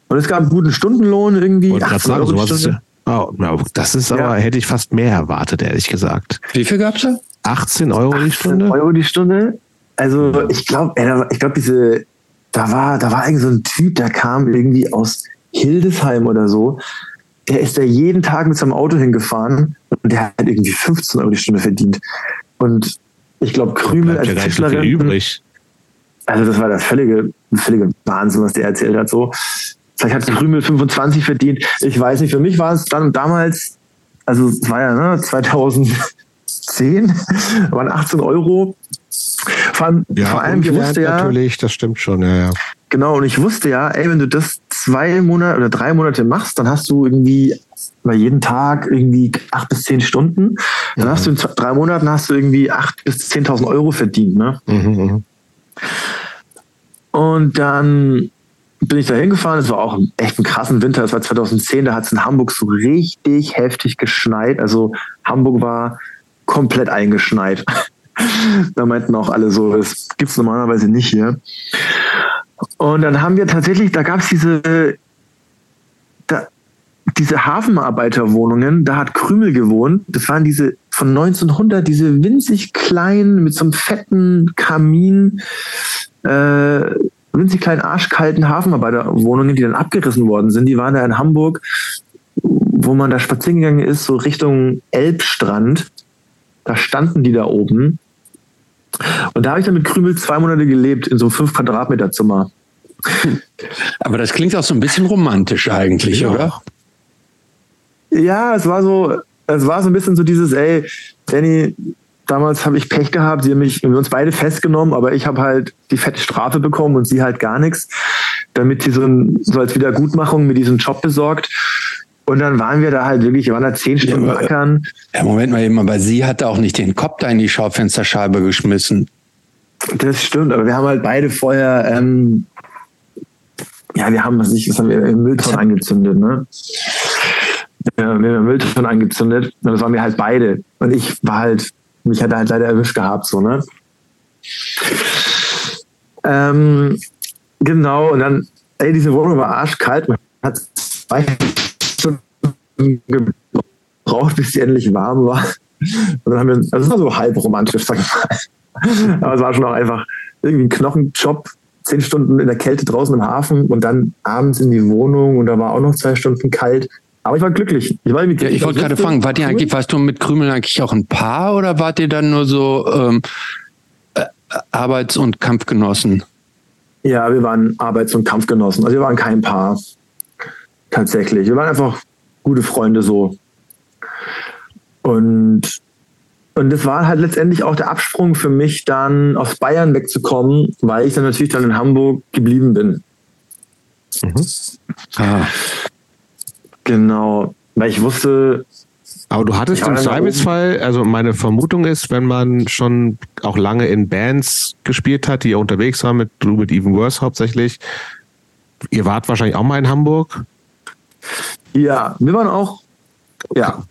Und es gab einen guten Stundenlohn irgendwie. Und sagen, sowas ist, oh, das ist aber, ja. hätte ich fast mehr erwartet, ehrlich gesagt. Wie viel gab es da? 18 Euro 18 die Stunde. Euro die Stunde. Also ich glaube, ich glaube, diese da war, da war irgend so ein Typ, der kam irgendwie aus Hildesheim oder so. Der ist da jeden Tag mit seinem Auto hingefahren und der hat irgendwie 15 Euro die Stunde verdient. Und ich glaube, Krümel als Tischlerin. So übrig. Also das war der völlige, völlige Wahnsinn, was der erzählt hat. So, vielleicht hat Krümel 25 verdient. Ich weiß nicht. Für mich war es dann damals, also es war ja ne, 2010, <laughs> waren 18 Euro vor allem, ja, vor allem ich wusste ja. Natürlich, das stimmt schon, ja, ja. Genau, und ich wusste ja, ey, wenn du das zwei Monate oder drei Monate machst, dann hast du irgendwie bei jeden Tag irgendwie acht bis zehn Stunden. Dann mhm. hast du in zwei, drei Monaten hast du irgendwie acht bis zehntausend Euro verdient, ne? Mhm, mhm, und dann bin ich da hingefahren. Es war auch echt ein krassen Winter. Es war 2010, da hat es in Hamburg so richtig heftig geschneit. Also Hamburg war komplett eingeschneit. <laughs> da meinten auch alle so, das gibt es normalerweise nicht hier. Und dann haben wir tatsächlich, da gab es diese, diese Hafenarbeiterwohnungen, da hat Krümel gewohnt. Das waren diese von 1900, diese winzig kleinen, mit so einem fetten Kamin, äh, winzig kleinen arschkalten Hafenarbeiterwohnungen, die dann abgerissen worden sind. Die waren da in Hamburg, wo man da spazieren gegangen ist, so Richtung Elbstrand. Da standen die da oben. Und da habe ich dann mit Krümel zwei Monate gelebt, in so einem 5 Quadratmeter Zimmer. Aber das klingt auch so ein bisschen romantisch eigentlich, ja. oder? Ja, es war so, es war so ein bisschen so dieses, ey, Danny, damals habe ich Pech gehabt, sie haben mich, wir haben uns beide festgenommen, aber ich habe halt die fette Strafe bekommen und sie halt gar nichts, damit sie so, ein, so als Wiedergutmachung mir diesen Job besorgt. Und dann waren wir da halt wirklich, wir waren da zehn Stunden ja, ackern. Ja, Moment mal eben, aber sie hatte auch nicht den Kopf da in die Schaufensterscheibe geschmissen. Das stimmt, aber wir haben halt beide vorher, ähm, ja, wir haben was nicht, was haben wir im Müllton angezündet, ne? Ja, wir haben Müllton angezündet und das waren wir halt beide. Und ich war halt, mich hat er halt leider erwischt gehabt, so, ne? Ähm, genau, und dann, ey, diese Wohnung war arschkalt, man hat zwei gebraucht, bis sie endlich warm war. Und dann haben wir, also es war so halb romantisch, sag ich mal. Aber es war schon auch einfach irgendwie ein Knochenjob, zehn Stunden in der Kälte draußen im Hafen und dann abends in die Wohnung und da war auch noch zwei Stunden kalt. Aber ich war glücklich. Ich, war ja, ich wollte gerade fragen, wart ihr eigentlich, warst du mit Krümel eigentlich auch ein Paar oder wart ihr dann nur so ähm, äh, Arbeits- und Kampfgenossen? Ja, wir waren Arbeits- und Kampfgenossen. Also wir waren kein Paar. Tatsächlich. Wir waren einfach gute Freunde so. Und, und das war halt letztendlich auch der Absprung für mich, dann aus Bayern wegzukommen, weil ich dann natürlich dann in Hamburg geblieben bin. Mhm. Ah. Genau, weil ich wusste. Aber du hattest im Zweifelsfall, also meine Vermutung ist, wenn man schon auch lange in Bands gespielt hat, die ja unterwegs waren, mit, du mit Even Worse hauptsächlich, ihr wart wahrscheinlich auch mal in Hamburg? Ja, wir waren auch. Ja.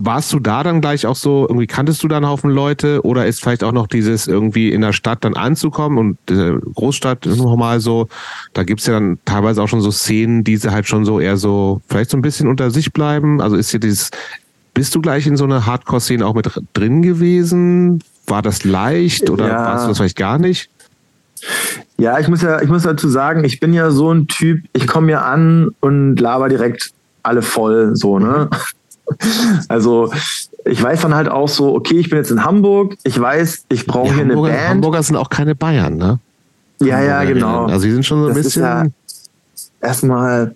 Warst du da dann gleich auch so, irgendwie kanntest du da einen Haufen Leute oder ist vielleicht auch noch dieses irgendwie in der Stadt dann anzukommen und äh, Großstadt nochmal so, da gibt's ja dann teilweise auch schon so Szenen, die sie halt schon so eher so, vielleicht so ein bisschen unter sich bleiben. Also ist hier dieses, bist du gleich in so einer Hardcore-Szene auch mit drin gewesen? War das leicht oder ja. warst du das vielleicht gar nicht? Ja, ich muss ja, ich muss dazu sagen, ich bin ja so ein Typ, ich komme ja an und laber direkt alle voll, so, ne? <laughs> Also ich weiß dann halt auch so, okay, ich bin jetzt in Hamburg, ich weiß, ich brauche hier eine Band. Hamburger sind auch keine Bayern, ne? Ja, ja, genau. Also sie sind schon so ein das bisschen. Ja erstmal,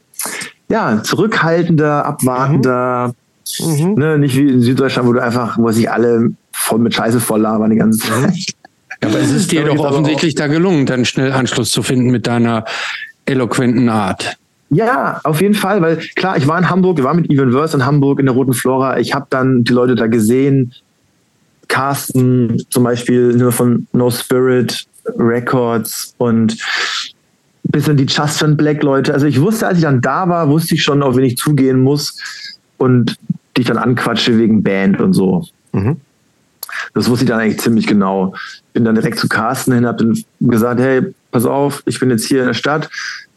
ja, zurückhaltender, abwartender. Mhm. mhm. Ne, nicht wie in Süddeutschland, wo du einfach, wo sich alle voll mit Scheiße voll labern die ganze mhm. Zeit. aber es <laughs> ist dir doch offensichtlich da gelungen, dann schnell Anschluss zu finden mit deiner eloquenten Art. Ja, auf jeden Fall, weil klar, ich war in Hamburg, ich war mit Even Verse in Hamburg in der Roten Flora. Ich habe dann die Leute da gesehen. Carsten zum Beispiel nur von No Spirit Records und bis in die Justin Black Leute. Also ich wusste, als ich dann da war, wusste ich schon, auf wen ich zugehen muss und dich dann anquatsche wegen Band und so. Mhm. Das wusste ich dann eigentlich ziemlich genau. Bin dann direkt zu Carsten hin, habe dann gesagt, hey, pass auf, ich bin jetzt hier in der Stadt,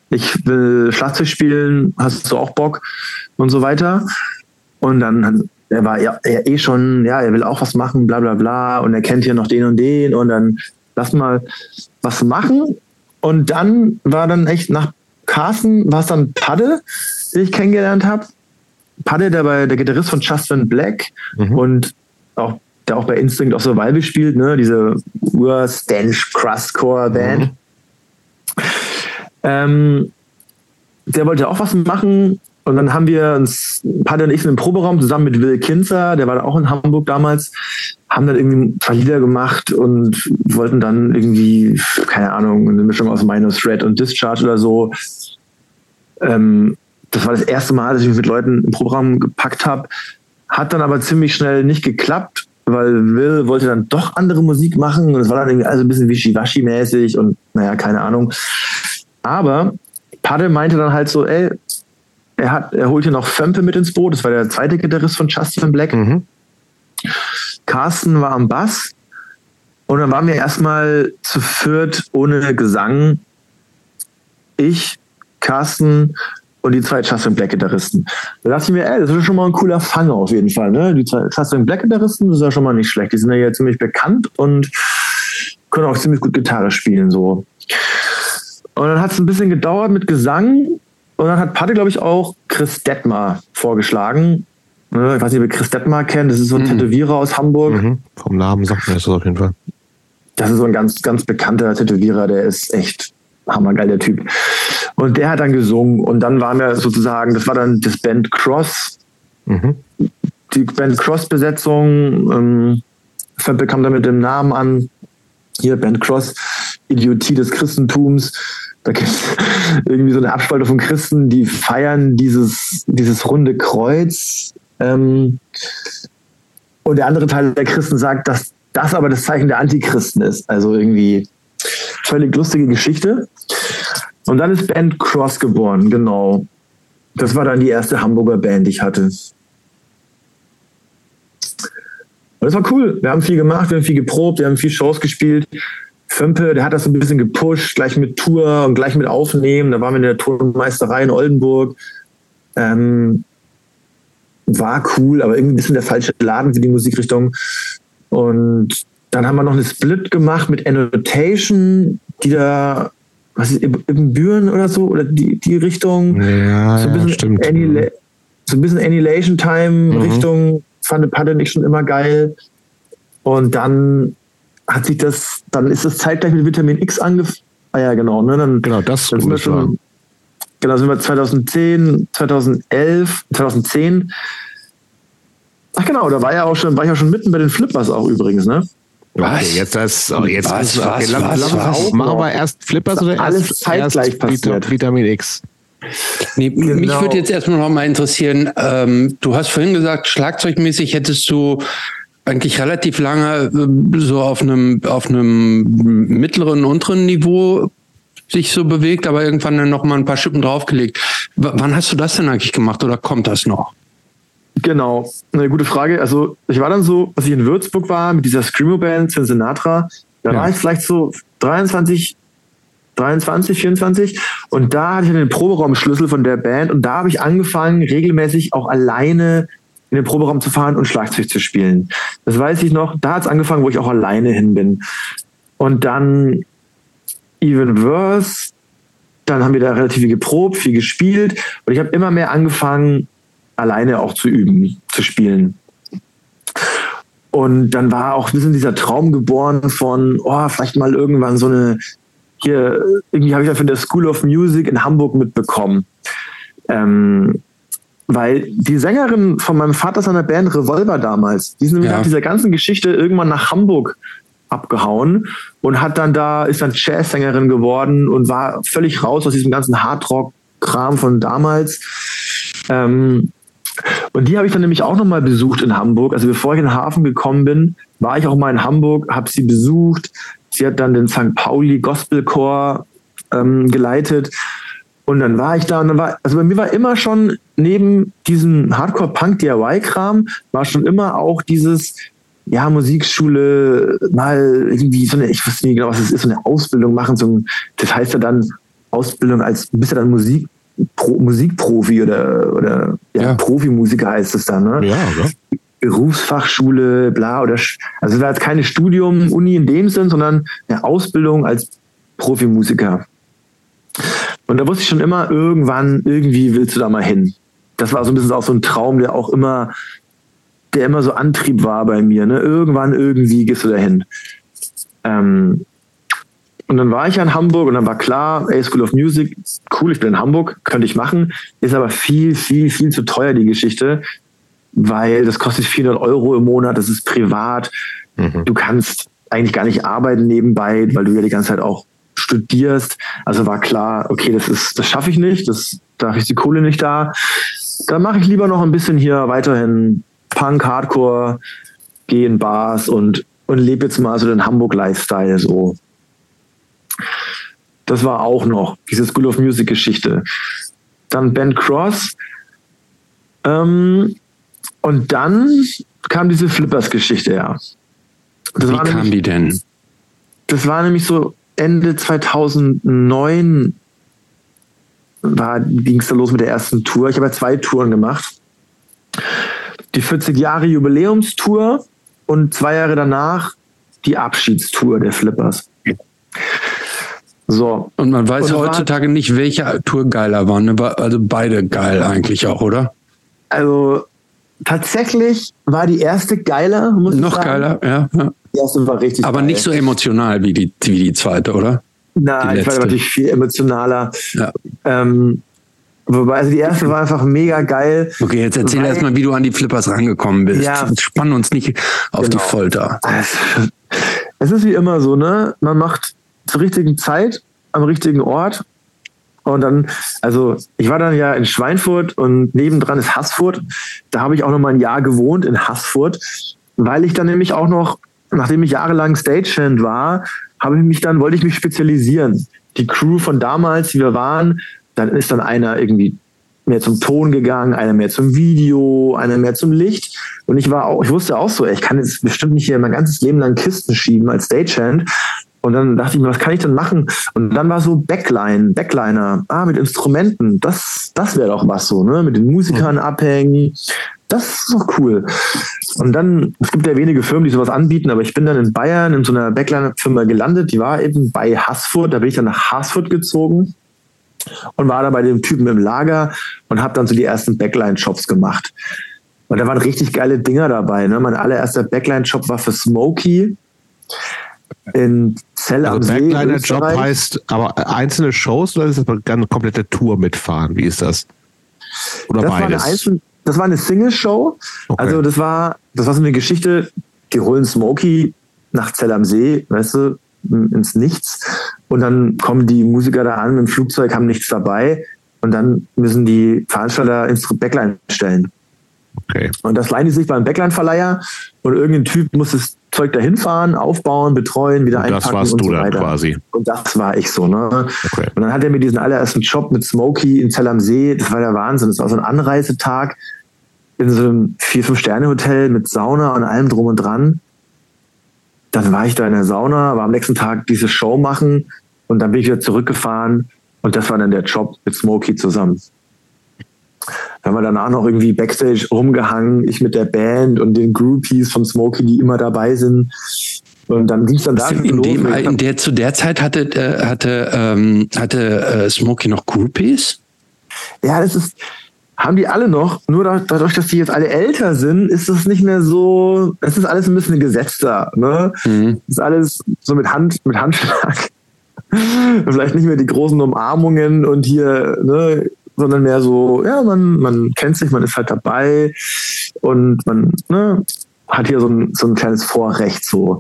ich will Schlagzeug spielen, hast du auch Bock und so weiter. Und dann, er war ja er eh schon, ja, er will auch was machen, bla bla bla, und er kennt hier noch den und den und dann lass mal was machen. Und dann war dann echt nach Carsten, war es dann Padde, den ich kennengelernt habe. Padde, der, bei, der Gitarrist von Justin Black mhm. und auch, der auch bei Instinct of Survival spielt, ne? diese Ur-Stench Crustcore Band. Mhm. Ähm, der wollte auch was machen. Und dann haben wir uns, Padde und ich in einem Proberaum zusammen mit Will Kinzer, der war auch in Hamburg damals, haben dann irgendwie ein paar Lieder gemacht und wollten dann irgendwie, keine Ahnung, eine Mischung aus Minus Thread und Discharge oder so. Ähm, das war das erste Mal, dass ich mich mit Leuten im Proberaum gepackt habe. Hat dann aber ziemlich schnell nicht geklappt, weil Will wollte dann doch andere Musik machen und es war dann irgendwie also ein bisschen wischiwaschi-mäßig und naja, keine Ahnung. Aber Padde meinte dann halt so, ey, er hat, er holt hier noch Fömpe mit ins Boot. Das war der zweite Gitarrist von Justin Black. Mhm. Carsten war am Bass. Und dann waren wir erstmal zu viert ohne Gesang ich, Carsten und die zwei Justin Black Gitarristen. Da dachte ich mir, ey, das ist schon mal ein cooler Fang auf jeden Fall. Ne? Die zwei Justin Black Gitarristen, das ist ja schon mal nicht schlecht. Die sind ja ziemlich bekannt und können auch ziemlich gut Gitarre spielen. so. Und dann hat es ein bisschen gedauert mit Gesang. Und dann hat Patte, glaube ich, auch Chris Detmar vorgeschlagen. Ne, ich weiß nicht, ob ihr Chris Detmar kennt. Das ist so ein mhm. Tätowierer aus Hamburg. Mhm. Vom Namen sagt mir das auf jeden Fall. Das ist so ein ganz, ganz bekannter Tätowierer. Der ist echt hammergeil, der Typ. Und der hat dann gesungen und dann waren wir sozusagen, das war dann das Band Cross. Mhm. Die Band Cross-Besetzung, ähm, bekam dann mit dem Namen an, hier Band Cross, Idiotie des Christentums. Da gibt es <laughs> irgendwie so eine Abspaltung von Christen, die feiern dieses, dieses runde Kreuz. Ähm, und der andere Teil der Christen sagt, dass das aber das Zeichen der Antichristen ist. Also irgendwie völlig lustige Geschichte. Und dann ist Band Cross geboren, genau. Das war dann die erste Hamburger Band, die ich hatte. Und das war cool. Wir haben viel gemacht, wir haben viel geprobt, wir haben viel Shows gespielt. Fömpe, der hat das ein bisschen gepusht, gleich mit Tour und gleich mit Aufnehmen. Da waren wir in der Tonmeisterei in Oldenburg. Ähm, war cool, aber irgendwie ein bisschen der falsche Laden für die Musikrichtung. Und dann haben wir noch eine Split gemacht mit Annotation, die da was ist, Ibn Büren oder so, oder die, die Richtung. Ja, so ein bisschen ja, stimmt. Annihila so ein bisschen Annihilation Time mhm. Richtung fand Paddle nicht schon immer geil. Und dann hat sich das, dann ist das zeitgleich mit Vitamin X angefangen. Ah ja, genau. Ne? Dann, genau, das dann sind wir schon, Genau, sind wir 2010, 2011, 2010. Ach genau, da war ja auch schon, war ich ja schon mitten bei den Flippers auch übrigens, ne? Was? Okay, jetzt das, oh, jetzt was, was, okay, was, was, was, Machen wir erst Flippers oder alles erst, zeitgleich erst passiert. Vitamin X? Nee, genau. Mich würde jetzt erstmal noch mal interessieren, ähm, du hast vorhin gesagt, schlagzeugmäßig hättest du eigentlich relativ lange äh, so auf einem, auf einem mittleren, unteren Niveau sich so bewegt, aber irgendwann dann noch mal ein paar Schippen draufgelegt. W wann hast du das denn eigentlich gemacht oder kommt das noch? Genau, eine gute Frage. Also ich war dann so, als ich in Würzburg war mit dieser Screamo-Band Sinatra, da ja. war ich vielleicht so 23, 23, 24 und da hatte ich den Proberaumschlüssel von der Band und da habe ich angefangen, regelmäßig auch alleine in den Proberaum zu fahren und Schlagzeug zu spielen. Das weiß ich noch, da hat es angefangen, wo ich auch alleine hin bin. Und dann Even Worse, dann haben wir da relativ viel geprobt, viel gespielt und ich habe immer mehr angefangen, alleine auch zu üben, zu spielen. Und dann war auch ein bisschen dieser Traum geboren von, oh, vielleicht mal irgendwann so eine, hier, irgendwie habe ich ja von der School of Music in Hamburg mitbekommen. Ähm, weil die Sängerin von meinem Vater seiner Band Revolver damals, die sind ja. nach dieser ganzen Geschichte irgendwann nach Hamburg abgehauen und hat dann da, ist dann Jazzsängerin geworden und war völlig raus aus diesem ganzen Hardrock-Kram von damals. Ähm, und die habe ich dann nämlich auch nochmal besucht in Hamburg. Also bevor ich in den Hafen gekommen bin, war ich auch mal in Hamburg, habe sie besucht. Sie hat dann den St. Pauli Gospel Chor ähm, geleitet. Und dann war ich da und dann war, also bei mir war immer schon neben diesem Hardcore-Punk-DIY-Kram, war schon immer auch dieses, ja, Musikschule, mal irgendwie so eine, ich weiß nicht genau, was es ist, so eine Ausbildung machen, so ein, das heißt ja dann Ausbildung als, bist du dann Musik, Pro, Musikprofi oder, oder ja, ja. Profimusiker heißt es dann, ne? Ja, oder? Berufsfachschule, bla, oder, also es war jetzt keine Studium, Uni in dem Sinn, sondern eine Ausbildung als Profimusiker. Und da wusste ich schon immer, irgendwann, irgendwie willst du da mal hin. Das war so ein bisschen auch so ein Traum, der auch immer, der immer so Antrieb war bei mir. Ne? Irgendwann, irgendwie gehst du da hin. Ähm, und dann war ich in Hamburg und dann war klar, ey, School of Music, cool, ich bin in Hamburg, könnte ich machen. Ist aber viel, viel, viel zu teuer, die Geschichte, weil das kostet 400 Euro im Monat, das ist privat. Mhm. Du kannst eigentlich gar nicht arbeiten nebenbei, weil du ja die ganze Zeit auch studierst. Also war klar, okay, das ist, das schaffe ich nicht, das, da ist die Kohle nicht da. Dann mache ich lieber noch ein bisschen hier weiterhin Punk, Hardcore, gehe in Bars und, und lebe jetzt mal so den Hamburg-Lifestyle so. Das war auch noch diese School of Music Geschichte. Dann Ben Cross. Ähm, und dann kam diese Flippers-Geschichte, ja. Das Wie kam nämlich, die denn? Das war nämlich so Ende 2009, ging es dann los mit der ersten Tour. Ich habe ja zwei Touren gemacht. Die 40 Jahre Jubiläumstour und zwei Jahre danach die Abschiedstour der Flippers. So. Und man weiß und heutzutage war, nicht, welche Tour geiler war. Ne? Also beide geil eigentlich auch, oder? Also tatsächlich war die erste geiler, muss Noch ich sagen. geiler, ja, ja. Die erste war richtig Aber geil. nicht so emotional wie die, wie die zweite, oder? Nein, ich war natürlich viel emotionaler. Ja. Ähm, Wobei, also die erste war einfach mega geil. Okay, jetzt erzähl erstmal, wie du an die Flippers rangekommen bist. Ja, Spannen uns nicht auf genau. die Folter. Es ist wie immer so, ne? Man macht zur richtigen Zeit am richtigen Ort. Und dann, also ich war dann ja in Schweinfurt und nebendran ist Haßfurt. Da habe ich auch noch mal ein Jahr gewohnt in Haßfurt, weil ich dann nämlich auch noch, nachdem ich jahrelang Stagehand war, habe ich mich dann, wollte ich mich spezialisieren. Die Crew von damals, die wir waren, dann ist dann einer irgendwie mehr zum Ton gegangen, einer mehr zum Video, einer mehr zum Licht. Und ich war auch, ich wusste auch so, ich kann jetzt bestimmt nicht hier mein ganzes Leben lang Kisten schieben als Stagehand. Und dann dachte ich mir, was kann ich denn machen? Und dann war so Backline, Backliner, ah, mit Instrumenten, das, das wäre doch was so, ne? Mit den Musikern abhängen. Das ist doch cool. Und dann, es gibt ja wenige Firmen, die sowas anbieten, aber ich bin dann in Bayern in so einer Backliner-Firma gelandet, die war eben bei Haßfurt, da bin ich dann nach Haßfurt gezogen und war da bei dem Typen im Lager und habe dann so die ersten Backline-Shops gemacht. Und da waren richtig geile Dinger dabei. Ne? Mein allererster Backline-Shop war für Smokey in Zell am also See. Backline-Job heißt aber einzelne Shows oder ist das eine komplette Tour mitfahren? Wie ist das? Oder das beides? War eine Einzel das war eine Single-Show. Okay. Also das war, das war so eine Geschichte, die holen Smokey nach Zell am See, weißt du, ins Nichts. Und dann kommen die Musiker da an mit dem Flugzeug, haben nichts dabei. Und dann müssen die Veranstalter ins Backline stellen. Okay. Und das leihen die sich beim Backline-Verleiher und irgendein Typ muss das Zeug dahin fahren, aufbauen, betreuen, wieder und einpacken. Das warst und du so dann weiter. quasi. Und das war ich so, ne? Okay. Und dann hat er mir diesen allerersten Job mit Smokey in Zell am See, das war der Wahnsinn. Das war so ein Anreisetag in so einem Vier-Fünf-Sterne-Hotel mit Sauna und allem drum und dran. Dann war ich da in der Sauna, war am nächsten Tag diese Show machen und dann bin ich wieder zurückgefahren und das war dann der Job mit Smokey zusammen. Dann haben wir danach noch irgendwie Backstage rumgehangen, ich mit der Band und den Groupies von Smokey, die immer dabei sind. Und dann ging es dann da in, dem, in der zu der Zeit hatte äh, hatte ähm, hatte äh, Smokey noch Groupies? Ja, das ist haben die alle noch, nur dadurch, dass die jetzt alle älter sind, ist es nicht mehr so, es ist alles ein bisschen gesetzter. Ne? Mhm. ist alles so mit Hand, mit Handschlag. <laughs> Vielleicht nicht mehr die großen Umarmungen und hier, ne, sondern mehr so, ja, man, man kennt sich, man ist halt dabei und man ne, hat hier so ein, so ein kleines Vorrecht so.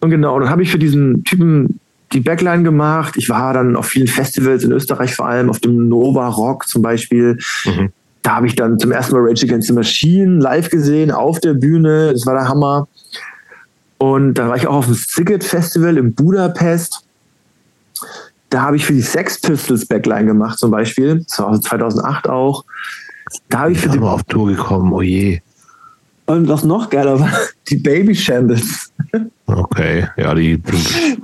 Und genau, dann habe ich für diesen Typen die Backline gemacht. Ich war dann auf vielen Festivals in Österreich, vor allem auf dem Nova Rock zum Beispiel. Mhm. Da habe ich dann zum ersten Mal Rage Against the Machine live gesehen auf der Bühne. Das war der Hammer. Und dann war ich auch auf dem Siget Festival in Budapest. Da habe ich für die Sex Pistols Backline gemacht zum Beispiel. Das war 2008 auch. Da habe ich für die auf Tour gekommen. Oh je. Und was noch geiler war, die Baby Shambles. Okay, ja, die,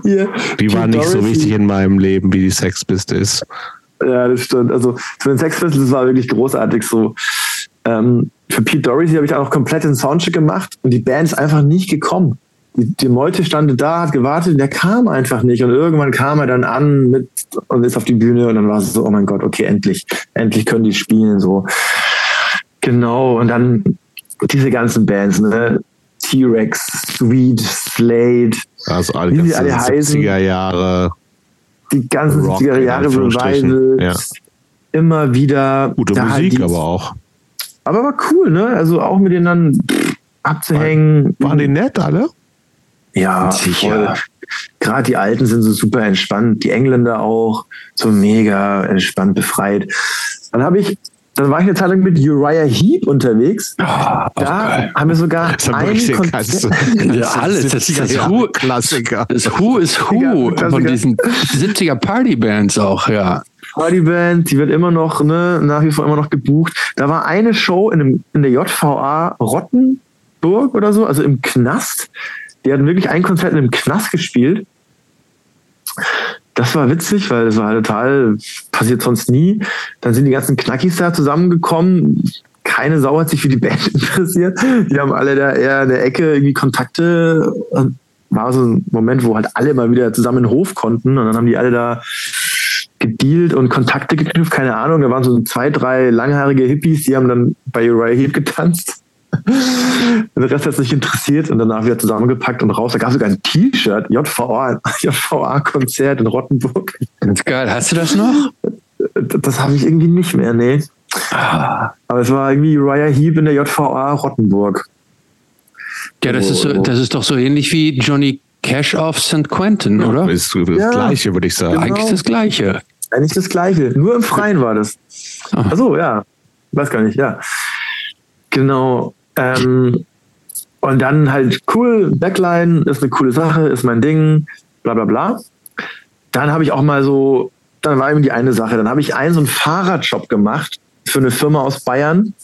Hier, die waren nicht so wichtig in meinem Leben, wie die Sex Pistols. Ja, das stimmt. Also für den Sex Pistols war wirklich großartig so. Ähm, für Pete Doherty habe ich auch komplett den Soundcheck gemacht und die Band ist einfach nicht gekommen. Die, Meute stand da, hat gewartet, der kam einfach nicht. Und irgendwann kam er dann an mit und ist auf die Bühne und dann war es so, oh mein Gott, okay, endlich, endlich können die spielen. so. Genau, und dann diese ganzen Bands, ne? T-Rex, Sweet, Slade, also alle, wie sie alle 70er Jahre. Die ganzen 70er Jahre Revival. Ja. Immer wieder. Gute Musik, halt aber auch. Aber war cool, ne? Also auch mit denen dann abzuhängen. Waren die nett alle? Ja, sicher. Gerade die Alten sind so super entspannt, die Engländer auch so mega entspannt befreit. Dann habe ich dann war ich eine Zeit lang mit Uriah Heep unterwegs. Oh, da okay. haben wir sogar einen Konzert. <laughs> Ja, alles. Das, ist das Who, Klassiker. Das Who ist Who von diesen 70er Partybands auch, ja. Partyband, die wird immer noch, ne, nach wie vor immer noch gebucht. Da war eine Show in, dem, in der JVA Rottenburg oder so, also im Knast. Die hatten wirklich ein Konzert in einem Knast gespielt. das war witzig, weil das war halt total, passiert sonst nie. Dann sind die ganzen Knackis da zusammengekommen. Keine Sau hat sich für die Band <laughs> interessiert. Die haben alle da eher in der Ecke irgendwie Kontakte. War so ein Moment, wo halt alle mal wieder zusammen in den Hof konnten. Und dann haben die alle da gedealt und Kontakte geknüpft, keine Ahnung. Da waren so zwei, drei langhaarige Hippies, die haben dann bei Uriah Heep getanzt. <laughs> Der Rest hat sich interessiert und danach wieder zusammengepackt und raus. Da gab es sogar ein T-Shirt, JVA, JVA-Konzert in Rottenburg. Ganz geil. Hast du das noch? Das habe ich irgendwie nicht mehr, nee. Aber es war irgendwie Uriah Heep in der JVA Rottenburg. Ja, das, ist, so, das ist doch so ähnlich wie Johnny Cash auf St. Quentin, ja, oder? Ist das ja, Gleiche, würde ich sagen. Genau. Eigentlich das Gleiche. Eigentlich das Gleiche. Nur im Freien war das. Ah. Achso, ja. Weiß gar nicht, ja. Genau. Ähm, und dann halt cool, Backline ist eine coole Sache, ist mein Ding, bla bla bla. Dann habe ich auch mal so, dann war eben die eine Sache, dann habe ich einen so einen Fahrradjob gemacht für eine Firma aus Bayern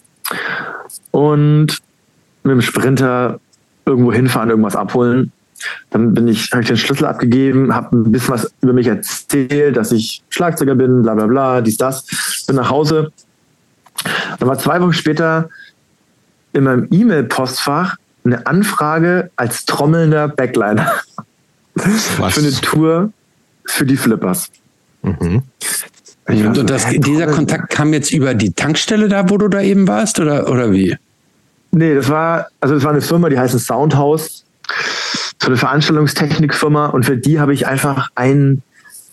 und mit dem Sprinter irgendwo hinfahren, irgendwas abholen. Dann bin ich, habe ich den Schlüssel abgegeben, habe ein bisschen was über mich erzählt, dass ich Schlagzeuger bin, bla bla bla, dies, das. Bin nach Hause. Dann war zwei Wochen später in meinem E-Mail-Postfach eine Anfrage als trommelnder Backliner <laughs> Was? für eine Tour für die Flippers. Mhm. Und das, dieser Kontakt kam jetzt über die Tankstelle da, wo du da eben warst, oder, oder wie? Nee, das war, also das war eine Firma, die heißt Soundhouse, so eine Veranstaltungstechnikfirma und für die habe ich einfach einen,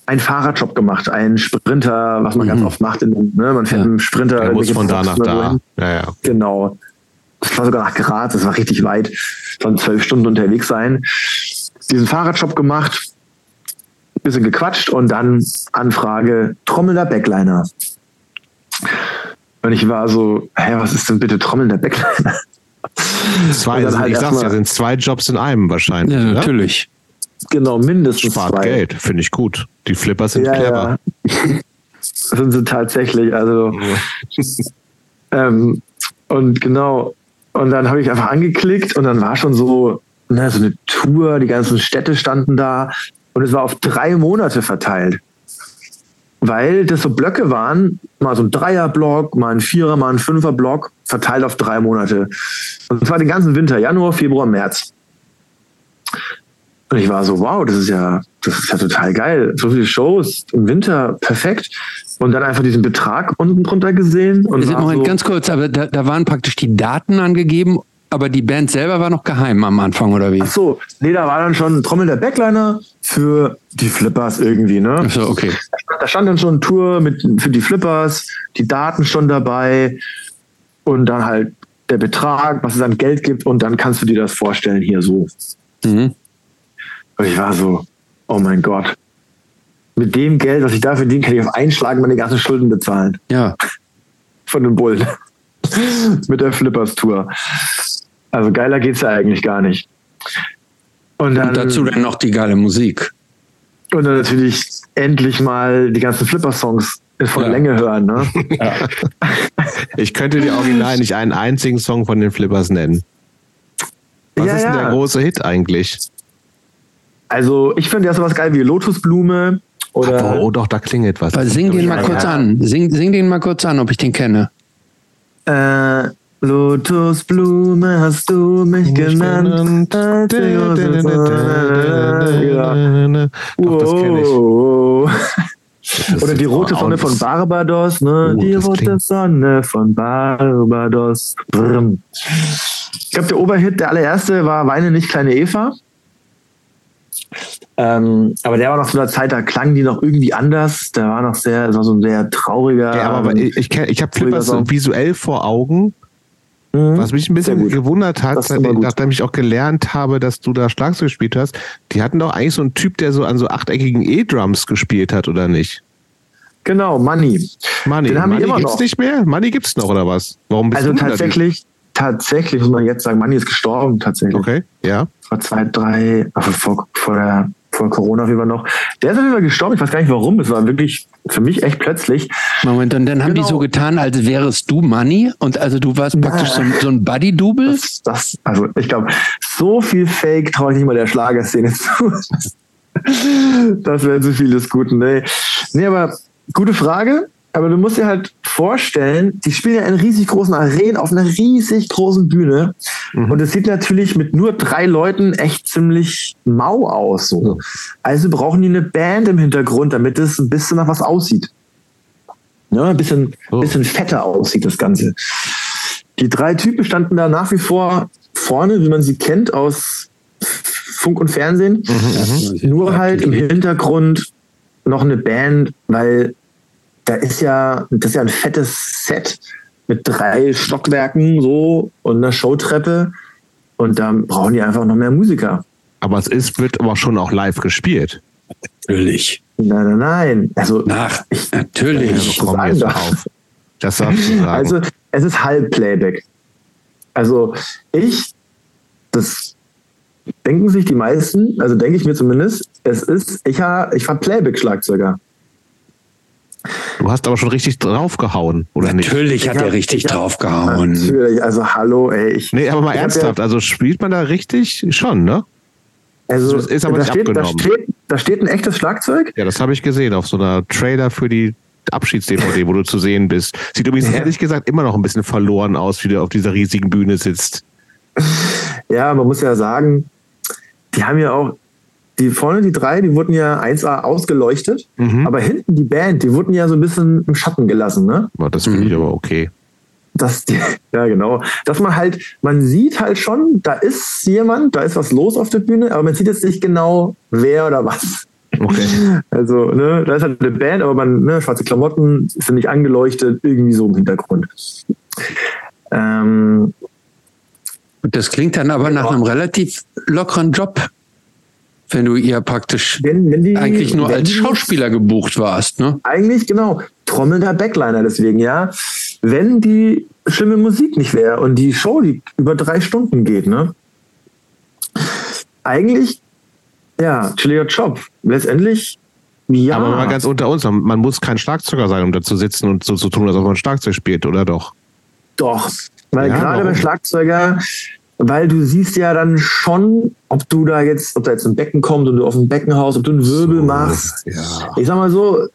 einen Fahrradjob gemacht, einen Sprinter, was man mhm. ganz oft macht. In, ne? Man fährt ja. mit einem Sprinter. Der muss von da nach da. Ja, ja. Genau das war sogar nach Graz, das war richtig weit, sollen zwölf Stunden unterwegs sein. Diesen Fahrradshop gemacht, bisschen gequatscht und dann Anfrage, trommelnder Backliner. Und ich war so, hä, was ist denn bitte trommelnder Backliner? Zwei, also halt ich sag's ja, sind zwei Jobs in einem wahrscheinlich. Ja, natürlich. Genau, mindestens Spart zwei. Geld, finde ich gut. Die Flippers sind ja, clever. Ja. <laughs> sind sie tatsächlich, also. ähm, und genau, und dann habe ich einfach angeklickt und dann war schon so, ne, so eine Tour, die ganzen Städte standen da und es war auf drei Monate verteilt. Weil das so Blöcke waren, mal so ein Dreierblock, mal ein Vierer, mal ein Fünferblock, verteilt auf drei Monate. Und zwar den ganzen Winter, Januar, Februar, März. Und ich war so, wow, das ist ja, das ist ja total geil. So viele Shows im Winter, perfekt und dann einfach diesen Betrag unten drunter gesehen. Und Moment, so ganz kurz, aber da, da waren praktisch die Daten angegeben, aber die Band selber war noch geheim am Anfang, oder wie? Ach so, nee, da war dann schon ein Trommel der Backliner für die Flippers irgendwie, ne? Ach so, okay. Da stand dann schon ein Tour mit, für die Flippers, die Daten schon dabei und dann halt der Betrag, was es an Geld gibt und dann kannst du dir das vorstellen hier so. Mhm. Und ich war so, oh mein Gott, mit dem Geld, was ich da verdiene, kann ich auf einen Schlag meine ganzen Schulden bezahlen. Ja. Von den Bullen. <laughs> mit der Flippers-Tour. Also geiler geht's ja eigentlich gar nicht. Und, dann, und dazu dann noch die geile Musik. Und dann natürlich endlich mal die ganzen Flipper-Songs von ja. Länge hören. Ne? <laughs> Ja. <laughs> Ich könnte dir original nicht einen einzigen Song von den Flippers nennen. Was ja, ist denn der große Hit eigentlich? Also ich finde ja sowas geil wie Lotusblume, oder oh doch, da klingelt was. sing den mal kurz an. Sing, sing den mal kurz an, ob ich den kenne. Äh, Lotusblume hast du mich genannt. Doch, das kenne ich. Oder die rote Sonne von Barbados, ne? Oh, die rote Sonne von Barbados. Ich glaube, der Oberhit, der allererste, war Weine nicht, kleine Eva. Ähm, aber der war noch zu einer Zeit, da klangen die noch irgendwie anders. Der war noch sehr, war so ein sehr trauriger. Ja, aber ich, ich, ich habe Flippers so visuell vor Augen. Mhm. Was mich ein bisschen gewundert hat, nachdem ich auch gelernt habe, dass du da Schlagzeug gespielt hast, die hatten doch eigentlich so einen Typ, der so an so achteckigen E-Drums gespielt hat, oder nicht? Genau, Money. Money, Den haben Money immer gibt's noch. nicht mehr? Money gibt's noch, oder was? Warum bist also du tatsächlich, tatsächlich, muss man jetzt sagen, Money ist gestorben, tatsächlich. Okay, ja. Vor zwei, drei, also vor, vor der vor Corona auf jeden Fall noch. Der ist auf jeden Fall gestorben. Ich weiß gar nicht warum. Es war wirklich für mich echt plötzlich. Moment, und dann haben genau. die so getan, als wärest du Money und also du warst praktisch so, so ein Buddy-Double? Das, das, also ich glaube, so viel Fake traue ich nicht mal der Schlagerszene <laughs> zu. das wäre zu viel des Guten. Nee. nee, aber gute Frage. Aber du musst dir halt vorstellen, die spielen ja in riesig großen Arenen auf einer riesig großen Bühne. Mhm. Und es sieht natürlich mit nur drei Leuten echt ziemlich mau aus. So. Also brauchen die eine Band im Hintergrund, damit es ein bisschen nach was aussieht. Ja, ein bisschen, oh. bisschen fetter aussieht, das Ganze. Die drei Typen standen da nach wie vor vorne, wie man sie kennt aus Funk und Fernsehen. Mhm, mhm. Nur halt im Hintergrund noch eine Band, weil da ist ja, das ist ja ein fettes Set mit drei Stockwerken so und einer Showtreppe. Und da brauchen die einfach noch mehr Musiker. Aber es ist, wird aber schon auch live gespielt. Natürlich. Nein, nein, nein. Also, Nach, ich, natürlich. Komm jetzt auf. Das darfst du sagen. Also, es ist Halbplayback. Also, ich, das denken sich die meisten, also denke ich mir zumindest, es ist, ich, ich war Playback-Schlagzeuger. Du hast aber schon richtig draufgehauen, oder natürlich nicht? Natürlich hat er richtig draufgehauen. Natürlich, also hallo, ey. Ich, nee, aber mal ernsthaft, ja, also spielt man da richtig schon, ne? Also, ist aber da, nicht steht, abgenommen. Da, steht, da steht ein echtes Schlagzeug? Ja, das habe ich gesehen auf so einer Trailer für die Abschieds-DVD, wo du zu sehen bist. Sieht übrigens ja. ehrlich gesagt immer noch ein bisschen verloren aus, wie du auf dieser riesigen Bühne sitzt. Ja, man muss ja sagen, die haben ja auch die vorne, die drei, die wurden ja 1A ausgeleuchtet, mhm. aber hinten die Band, die wurden ja so ein bisschen im Schatten gelassen, ne? Das finde ich mhm. aber okay. Das, <laughs> ja, genau. Dass man halt, man sieht halt schon, da ist jemand, da ist was los auf der Bühne, aber man sieht jetzt nicht genau, wer oder was. Okay. <laughs> Also, ne, da ist halt eine Band, aber man, ne, schwarze Klamotten sind nicht angeleuchtet, irgendwie so im Hintergrund. Ähm, das klingt dann aber nach einem relativ lockeren Job wenn du ihr praktisch wenn, wenn die, eigentlich nur als Schauspieler gebucht warst, ne? Eigentlich, genau. Trommelnder Backliner deswegen, ja. Wenn die schlimme Musik nicht wäre und die Show, die über drei Stunden geht, ne? Eigentlich, ja, chilliger Job. Letztendlich, ja. Aber mal ganz unter uns, man muss kein Schlagzeuger sein, um da zu sitzen und so zu tun, als ob man Schlagzeug spielt, oder doch? Doch. Weil ja, gerade bei Schlagzeuger, weil du siehst ja dann schon, ob du da jetzt, ob da jetzt ein Becken kommt und du auf dem Becken haust, ob du einen Wirbel so, machst. Ja. Ich sag mal so,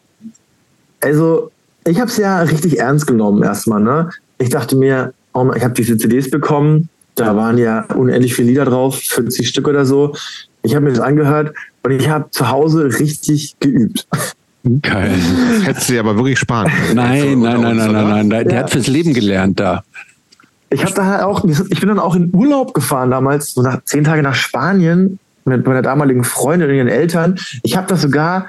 also ich habe es ja richtig ernst genommen erstmal. Ne? Ich dachte mir, oh, ich habe diese CDs bekommen, da waren ja unendlich viele Lieder drauf, 50 Stück oder so. Ich habe mir das angehört und ich habe zu Hause richtig geübt. Geil. Hättest du dir aber wirklich sparen können. Nein, nein, nein, nein, nein, nein. Der ja. hat fürs Leben gelernt da. Ich habe da halt auch, ich bin dann auch in Urlaub gefahren damals, so nach zehn Tage nach Spanien mit meiner damaligen Freundin und ihren Eltern. Ich habe da sogar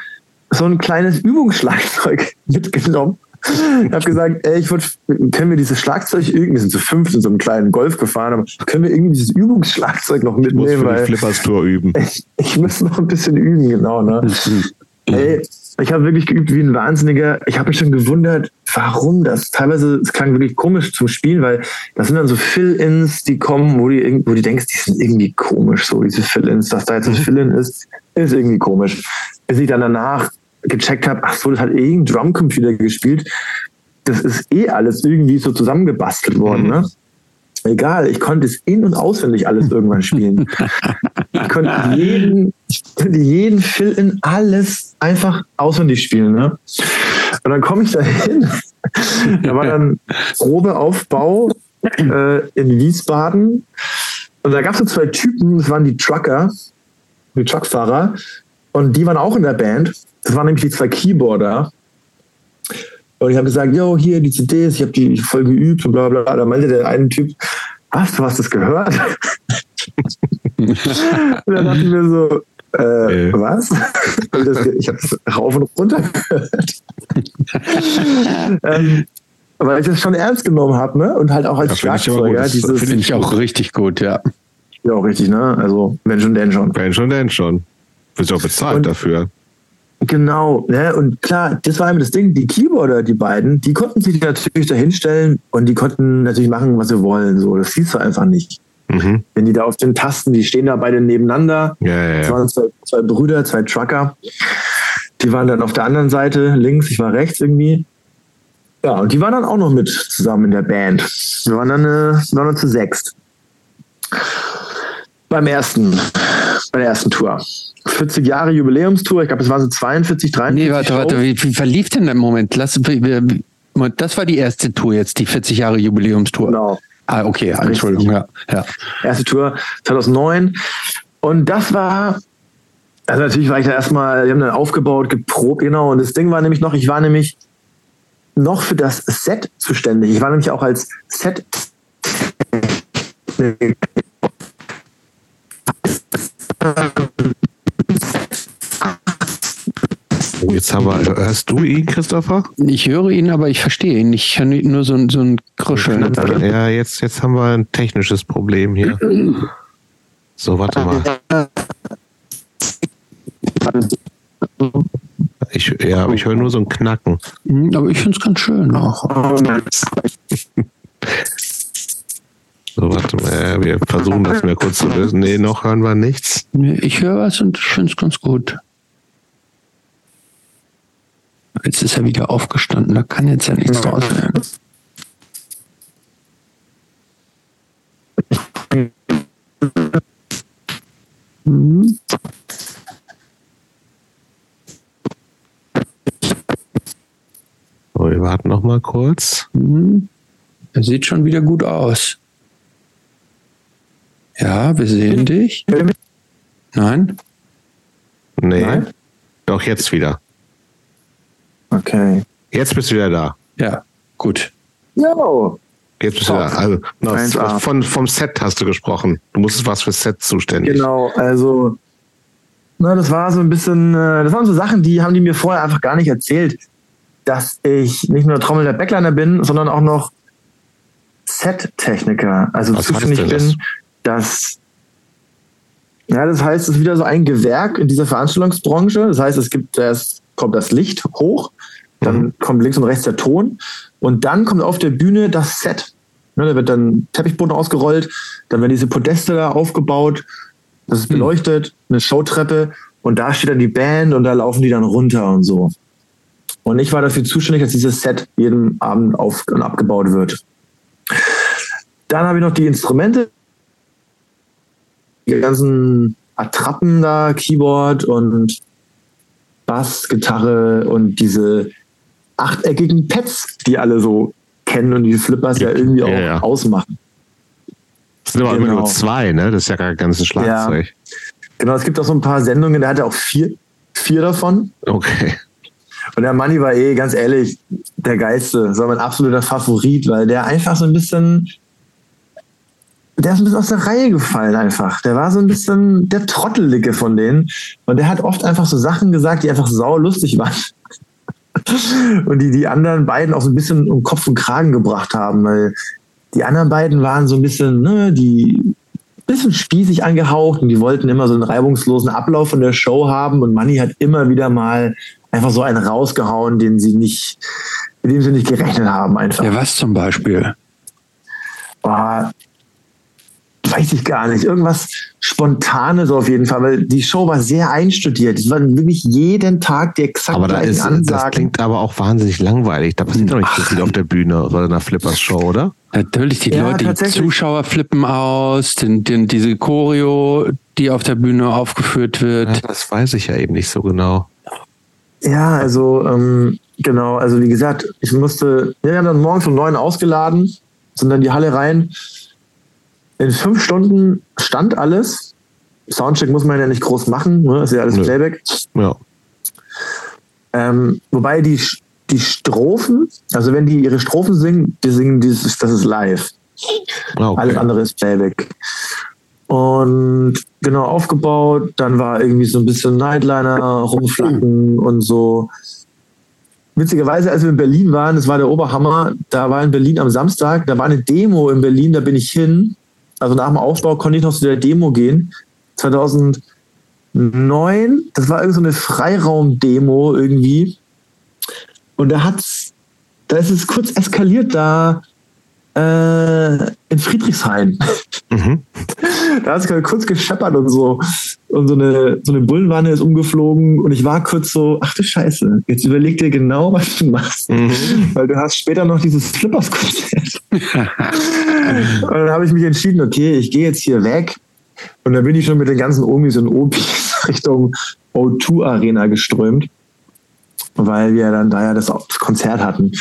so ein kleines Übungsschlagzeug <laughs> mitgenommen. Ich habe gesagt, ey, ich wollte, können wir dieses Schlagzeug irgendwie, wir sind zu fünf in so einem kleinen Golf gefahren, aber können wir irgendwie dieses Übungsschlagzeug noch mitnehmen? Ich muss für weil Flippers Tour üben. <laughs> Ich, ich muss noch ein bisschen üben, genau. Ne? ey, ich habe wirklich geübt wie ein Wahnsinniger. Ich habe mich schon gewundert, warum das. Teilweise, es klang wirklich komisch zum Spielen, weil das sind dann so Fill-Ins, die kommen, wo, die, wo du denkst, die sind irgendwie komisch, so diese Fill-Ins. Dass da jetzt ein mhm. Fill-In ist, ist irgendwie komisch. Bis ich dann danach gecheckt habe, ach so, das hat eh ein Drumcomputer gespielt. Das ist eh alles irgendwie so zusammengebastelt worden, ne? egal, ich konnte es in- und auswendig alles irgendwann spielen. <laughs> ich konnte jeden, jeden Fill-In alles einfach auswendig spielen. Ne? Und dann komme ich da hin. da war dann Probeaufbau äh, in Wiesbaden. Und da gab es so zwei Typen, das waren die Trucker, die Truckfahrer. Und die waren auch in der Band. Das waren nämlich die zwei Keyboarder. Und ich habe gesagt, yo, hier die CDs, ich habe die voll geübt und bla bla. Da meinte der eine Typ, was, du hast das gehört? <laughs> und dann dachte ich mir so, äh, äh. was? <laughs> Ich habe es rauf und runter gehört. <laughs> ähm, weil ich das schon ernst genommen habe, ne? Und halt auch als Schlagzeuger. Das finde ich auch richtig gut, ja. Ja, auch richtig, ne? Also, wenn schon, denn schon. Wenn schon, denn schon. Wirst auch bezahlt und, dafür. Genau, ne? und klar, das war immer das Ding, die Keyboarder, die beiden, die konnten sich natürlich da hinstellen und die konnten natürlich machen, was sie wollen. So, das siehst du einfach nicht. Mhm. Wenn die da auf den Tasten, die stehen da beide nebeneinander. Ja, ja, ja. Das waren zwei, zwei, Brüder, zwei Trucker. Die waren dann auf der anderen Seite, links, ich war rechts irgendwie. Ja, und die waren dann auch noch mit zusammen in der Band. Wir waren dann, äh, wir waren dann zu sechst. Beim ersten bei der ersten Tour. 40 Jahre Jubiläumstour, ich glaube, es war so 42, 43. Nee, warte, warte, wie, wie verlief denn der Moment? Lass, das war die erste Tour jetzt, die 40 Jahre Jubiläumstour. Genau. Ah, okay, Entschuldigung, ja, ja. Erste Tour 2009. Und das war, also natürlich war ich da erstmal, wir haben dann aufgebaut, geprobt, genau. Und das Ding war nämlich noch, ich war nämlich noch für das Set zuständig. Ich war nämlich auch als Set jetzt haben wir, hörst du ihn, Christopher? Ich höre ihn, aber ich verstehe ihn nicht. Ich höre nur so, so ein Kruscheln. Ja, jetzt, jetzt haben wir ein technisches Problem hier. So, warte mal. Ich, ja, aber ich höre nur so ein Knacken. Mhm, aber ich finde es ganz schön auch. So, warte mal, wir versuchen das mal kurz zu lösen. Nee, noch hören wir nichts. Ich höre was und ich finde es ganz gut. Jetzt ist er wieder aufgestanden, da kann jetzt ja nichts draus werden. Mhm. So, wir warten noch mal kurz. Mhm. Er sieht schon wieder gut aus. Ja, wir sehen dich. Nein? Nee. Nein? Doch, jetzt wieder. Okay. Jetzt bist du wieder da. Ja, gut. Jo. Jetzt bist du da. Also, no, von, vom Set hast du gesprochen. Du musstest was für Set zuständig. Genau, also na, das war so ein bisschen, äh, das waren so Sachen, die haben die mir vorher einfach gar nicht erzählt, dass ich nicht nur Trommel der Backliner bin, sondern auch noch Set-Techniker. Also was zuständig bin, das? dass ja, das heißt, es ist wieder so ein Gewerk in dieser Veranstaltungsbranche. Das heißt, es gibt erst kommt das Licht hoch, dann mhm. kommt links und rechts der Ton und dann kommt auf der Bühne das Set. Ne, da wird dann Teppichboden ausgerollt, dann werden diese Podeste da aufgebaut, das ist mhm. beleuchtet, eine Showtreppe und da steht dann die Band und da laufen die dann runter und so. Und ich war dafür zuständig, dass dieses Set jeden Abend auf und abgebaut wird. Dann habe ich noch die Instrumente, die ganzen Attrappen da, Keyboard und Bass, Gitarre und diese achteckigen Pads, die alle so kennen und die Flippers ja irgendwie auch ja. ausmachen. Das sind aber genau. immer nur zwei, ne? Das ist ja gar kein ganzes Schlagzeug. Ja. Genau, es gibt auch so ein paar Sendungen, da hat er auch vier, vier davon. Okay. Und der Manni war eh, ganz ehrlich, der Geilste. Das war mein absoluter Favorit, weil der einfach so ein bisschen der ist ein bisschen aus der Reihe gefallen einfach. Der war so ein bisschen der Trottelige von denen. Und der hat oft einfach so Sachen gesagt, die einfach sau lustig waren. <laughs> und die die anderen beiden auch so ein bisschen um Kopf und Kragen gebracht haben, weil die anderen beiden waren so ein bisschen, ne, die bisschen spießig angehaucht und die wollten immer so einen reibungslosen Ablauf von der Show haben und Manny hat immer wieder mal einfach so einen rausgehauen, den sie nicht, mit dem sie nicht gerechnet haben einfach. Ja, was zum Beispiel? Boah, weiß ich gar nicht, irgendwas Spontanes auf jeden Fall, weil die Show war sehr einstudiert. Es war wirklich jeden Tag die exakt aber da ist, Ansagen. Das klingt aber auch wahnsinnig langweilig. Da passiert doch nicht so viel auf der Bühne oder einer Flippers-Show, oder? Natürlich, die ja, Leute, die Zuschauer flippen aus, den, den, diese Choreo, die auf der Bühne aufgeführt wird. Ja, das weiß ich ja eben nicht so genau. Ja, also ähm, genau, also wie gesagt, ich musste, wir haben dann morgens um neun ausgeladen, sind dann in die Halle rein in fünf Stunden stand alles. Soundcheck muss man ja nicht groß machen, ne? ist ja alles Nö. Playback. Ja. Ähm, wobei die, die Strophen, also wenn die ihre Strophen singen, die singen dieses, das ist live. Ah, okay. Alles andere ist Playback. Und genau aufgebaut, dann war irgendwie so ein bisschen Nightliner rumflacken und so. Witzigerweise, als wir in Berlin waren, das war der Oberhammer, da war in Berlin am Samstag, da war eine Demo in Berlin, da bin ich hin also nach dem Aufbau konnte ich noch zu der Demo gehen. 2009, das war irgend so eine Freiraum-Demo irgendwie. Und da hat's, da ist es kurz eskaliert, da äh, in Friedrichshain. Mhm. <laughs> da hat es kurz gescheppert und so. Und so eine, so eine Bullenwanne ist umgeflogen und ich war kurz so, ach du Scheiße, jetzt überleg dir genau, was du machst. Mhm. Weil du hast später noch dieses Flippers-Konzert. <laughs> und dann habe ich mich entschieden, okay, ich gehe jetzt hier weg. Und da bin ich schon mit den ganzen Omis und Opis <laughs> Richtung O2 Arena geströmt, weil wir dann da ja das Konzert hatten.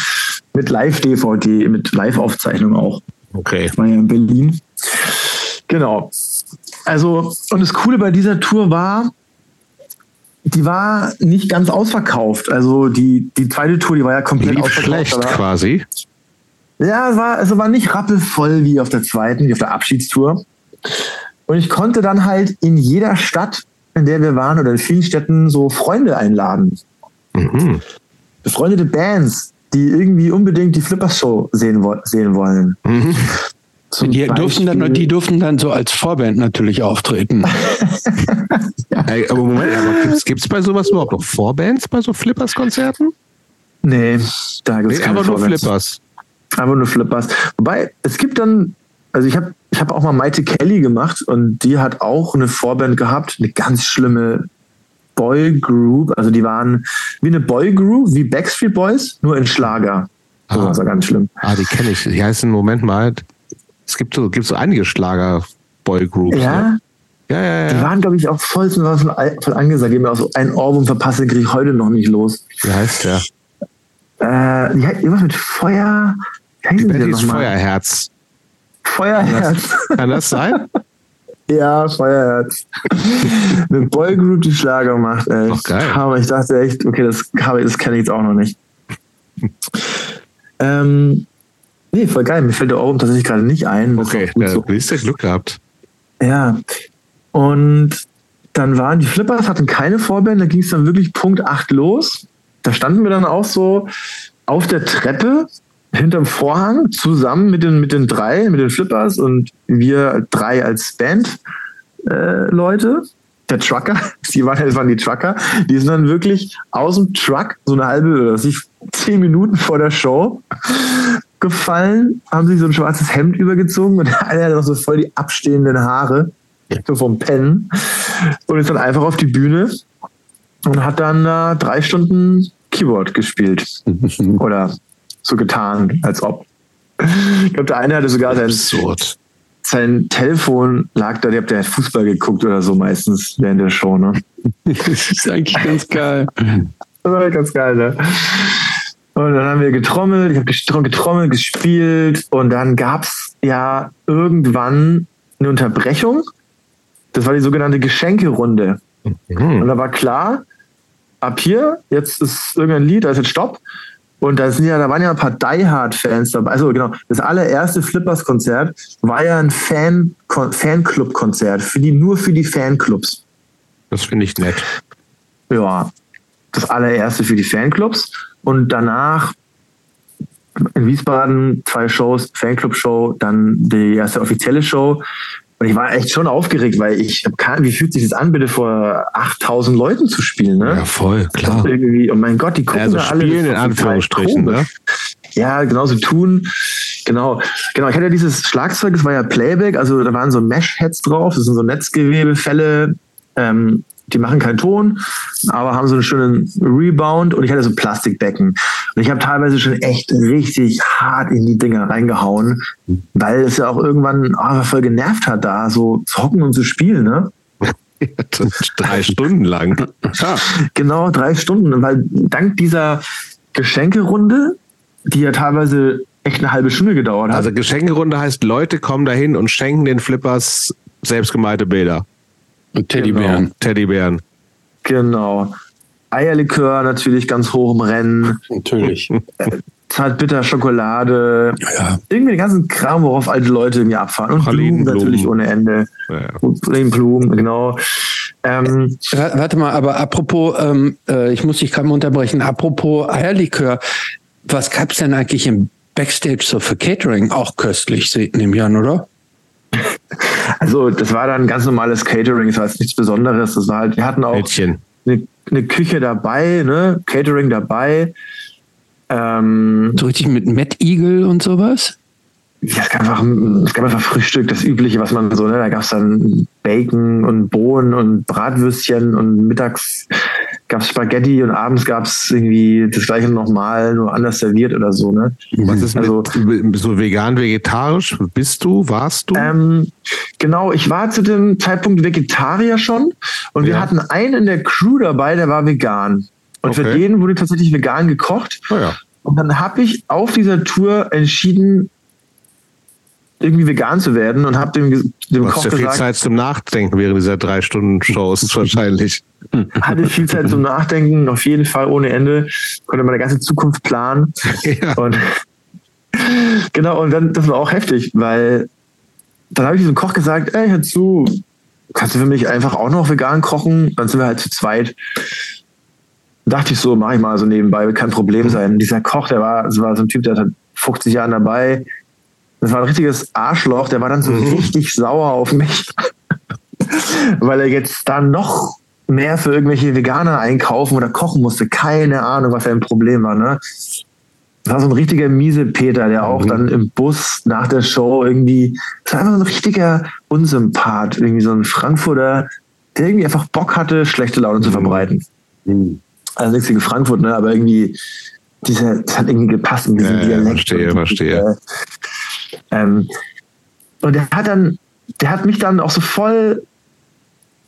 Mit Live-DVD, mit Live-Aufzeichnung auch. Okay. Das war ja in Berlin. Genau. Also, und das Coole bei dieser Tour war, die war nicht ganz ausverkauft. Also die, die zweite Tour, die war ja komplett Lief ausverkauft. schlecht aber- quasi. ja, es war, also war nicht rappelvoll wie auf der zweiten, wie auf der Abschiedstour. Und ich konnte dann halt in jeder Stadt, in der wir waren oder in vielen Städten so Freunde einladen. Mhm. Befreundete Bands, die irgendwie unbedingt die Flippers Show sehen, wo sehen wollen. Mhm. Die durften, dann, die durften dann so als Vorband natürlich auftreten. <laughs> Ey, aber Moment, aber gibt's, bei sowas überhaupt noch Vorbands bei so Flippers-Konzerten? Nee, da gibt es Nee, keine einfach nur Vorbands. Flippers. Einfach nur Flippers. Wobei, es gibt dann, also ich habe ich hab auch mal Maite Kelly gemacht und die hat auch eine Vorband gehabt, eine ganz schlimme Boy-Group. Also die waren wie eine Boy-Group, wie Backstreet Boys, nur in Schlager. Ah. das war ganz schlimm. Ah, die kenne ich. Die heißen, Moment mal, es gibt so, gibt so einige Schlager-Boy-Groups. Ja, Ne? Ja, ja, die ja. waren, glaube ich, auch voll, voll, voll angesagt. Die haben mir auch so ein Ohrwurm verpasst, den kriege ich heute noch nicht los. Wie heißt der? Äh, die hat irgendwas mit Feuer. Die die Band hieß? Feuerherz. Feuerherz. Kann das sein? <laughs> Ja, Feuerherz. <laughs> Eine Boygroup, die Schlager macht, ey. Doch geil. Aber ich dachte echt, okay, das, das kenne ich jetzt auch noch nicht. <laughs> ähm, nee, voll geil. Mir fällt der Ohrwurm tatsächlich gerade nicht ein. Okay, ja, so. du hast ja Glück gehabt. Ja. Und dann waren die Flippers, hatten keine Vorband, da ging es dann wirklich Punkt 8 los. Da standen wir dann auch so auf der Treppe hinterm Vorhang zusammen mit den, mit den drei, mit den Flippers und wir drei als Band äh, Leute. Der Trucker, <laughs> die waren, das waren die Trucker, die sind dann wirklich aus dem Truck so eine halbe oder sich zehn Minuten vor der Show gefallen, haben sich so ein schwarzes Hemd übergezogen und <laughs> einer hatte noch so voll die abstehenden Haare, so vom Pennen und ist dann einfach auf die Bühne und hat dann äh, drei Stunden Keyboard gespielt. <laughs> Oder so getan, als ob. Ich glaube, der eine hatte sogar sein, Absurd. sein Telefon lag da, der hat Fußball geguckt oder so meistens während der Show, ne? <laughs> Das ist eigentlich ganz geil. Das war ganz geil, ne? Und dann haben wir getrommelt, ich habe getrom- getrommelt, gespielt und dann gab's ja irgendwann eine Unterbrechung. Das war die sogenannte Geschenkerunde. Und Mhm. da war klar, ab hier, jetzt ist irgendein Lied, da ist jetzt Stopp. Und da sind ja, da waren ja ein paar Die Hard-Fans dabei. Also genau, das allererste Flippers-Konzert war ja ein Fan Fanclub-Konzert, für die, nur für die Fanclubs. Das finde ich nett. Ja, das allererste für die Fanclubs. Und danach in Wiesbaden zwei Shows, Fanclub-Show, dann die erste offizielle Show. Und ich war echt schon aufgeregt, weil ich hab keine, wie fühlt sich das an, bitte vor 8000 Leuten zu spielen, ne? Ja, voll, klar. Irgendwie, oh mein Gott, die gucken Also da alle. spielen in Anführungsstrichen, ne? Ja, genauso tun. Genau. Genau. Ich hatte ja dieses Schlagzeug, das war ja Playback, also da waren so Mesh-Heads drauf, das sind so Netzgewebefälle, ähm, die machen keinen Ton, aber haben so einen schönen Rebound und ich hatte so Plastikbecken. Und ich habe teilweise schon echt richtig hart in die Dinger reingehauen, weil es ja auch irgendwann ah, voll genervt hat, da so zu hocken und zu spielen, ne? <laughs> Drei Stunden lang. Ja. Genau, drei Stunden, weil dank dieser Geschenkerunde, die ja teilweise echt eine halbe Stunde gedauert hat. Also Geschenkerunde heißt, Leute kommen dahin und schenken den Flippers selbstgemalte Bilder. Und Teddybären. Teddybären. genau. Eierlikör natürlich ganz hoch im Rennen, Natürlich. zartbitter Schokolade, Ja. irgendwie den ganzen Kram, worauf alte Leute mir abfahren. Und Pralinen, Blumen natürlich ohne Ende. Ja, Blumen, genau. Ähm, Wa- Warte mal, aber apropos, ähm, äh, ich muss dich gerade mal unterbrechen, apropos Eierlikör, was gab's denn eigentlich im Backstage so für Catering? Auch köstlich, nehme ich an, oder? Also das war dann ganz normales Catering, das war jetzt nichts Besonderes. Das war halt, wir hatten auch eine, eine Küche dabei, ne? Catering dabei. Ähm, So richtig mit Mad Eagle und sowas? ja, es gab einfach, es gab einfach Frühstück, das Übliche, was man so, ne, da gab es dann Bacon und Bohnen und Bratwürstchen und mittags gab es Spaghetti und abends gab es irgendwie das gleiche nochmal, nur anders serviert oder so. Ne? Was ist also, mit, so vegan, vegetarisch? Bist du, warst du? Ähm, genau, ich war zu dem Zeitpunkt Vegetarier schon und ja. wir hatten einen in der Crew dabei, der war vegan. Und okay. für den wurde tatsächlich vegan gekocht. Oh ja. Und dann habe ich auf dieser Tour entschieden, irgendwie vegan zu werden und habe dem, dem Koch ja viel gesagt, Zeit zum Nachdenken während dieser drei Stunden Shows wahrscheinlich. <laughs> Hatte viel Zeit zum Nachdenken, auf jeden Fall ohne Ende. Konnte meine ganze Zukunft planen. <laughs> Ja. Und <laughs> genau, und dann, das war auch heftig, weil dann habe ich diesem Koch gesagt, ey, hör zu, kannst du für mich einfach auch noch vegan kochen? Dann sind wir halt zu zweit. Dachte ich so, mach ich mal so nebenbei, wird kein Problem sein. Dieser Koch, der war, das war so ein Typ, der hat 50 Jahre dabei, das war ein richtiges Arschloch, der war dann so mhm. richtig sauer auf mich, <laughs> weil er jetzt dann noch mehr für irgendwelche Veganer einkaufen oder kochen musste. Keine Ahnung, was ein Problem war. Ne? Das war so ein richtiger miese Peter, der auch mhm. dann im Bus nach der Show irgendwie, das war einfach so ein richtiger Unsympath, irgendwie so ein Frankfurter, der irgendwie einfach Bock hatte, schlechte Laune mhm. zu verbreiten. Mhm. Also nichts gegen Frankfurt, ne? aber irgendwie, dieser, das hat irgendwie gepasst in diesem ja, Dialekt. Verstehe, verstehe. Ähm, und der hat dann, der hat mich dann auch so voll,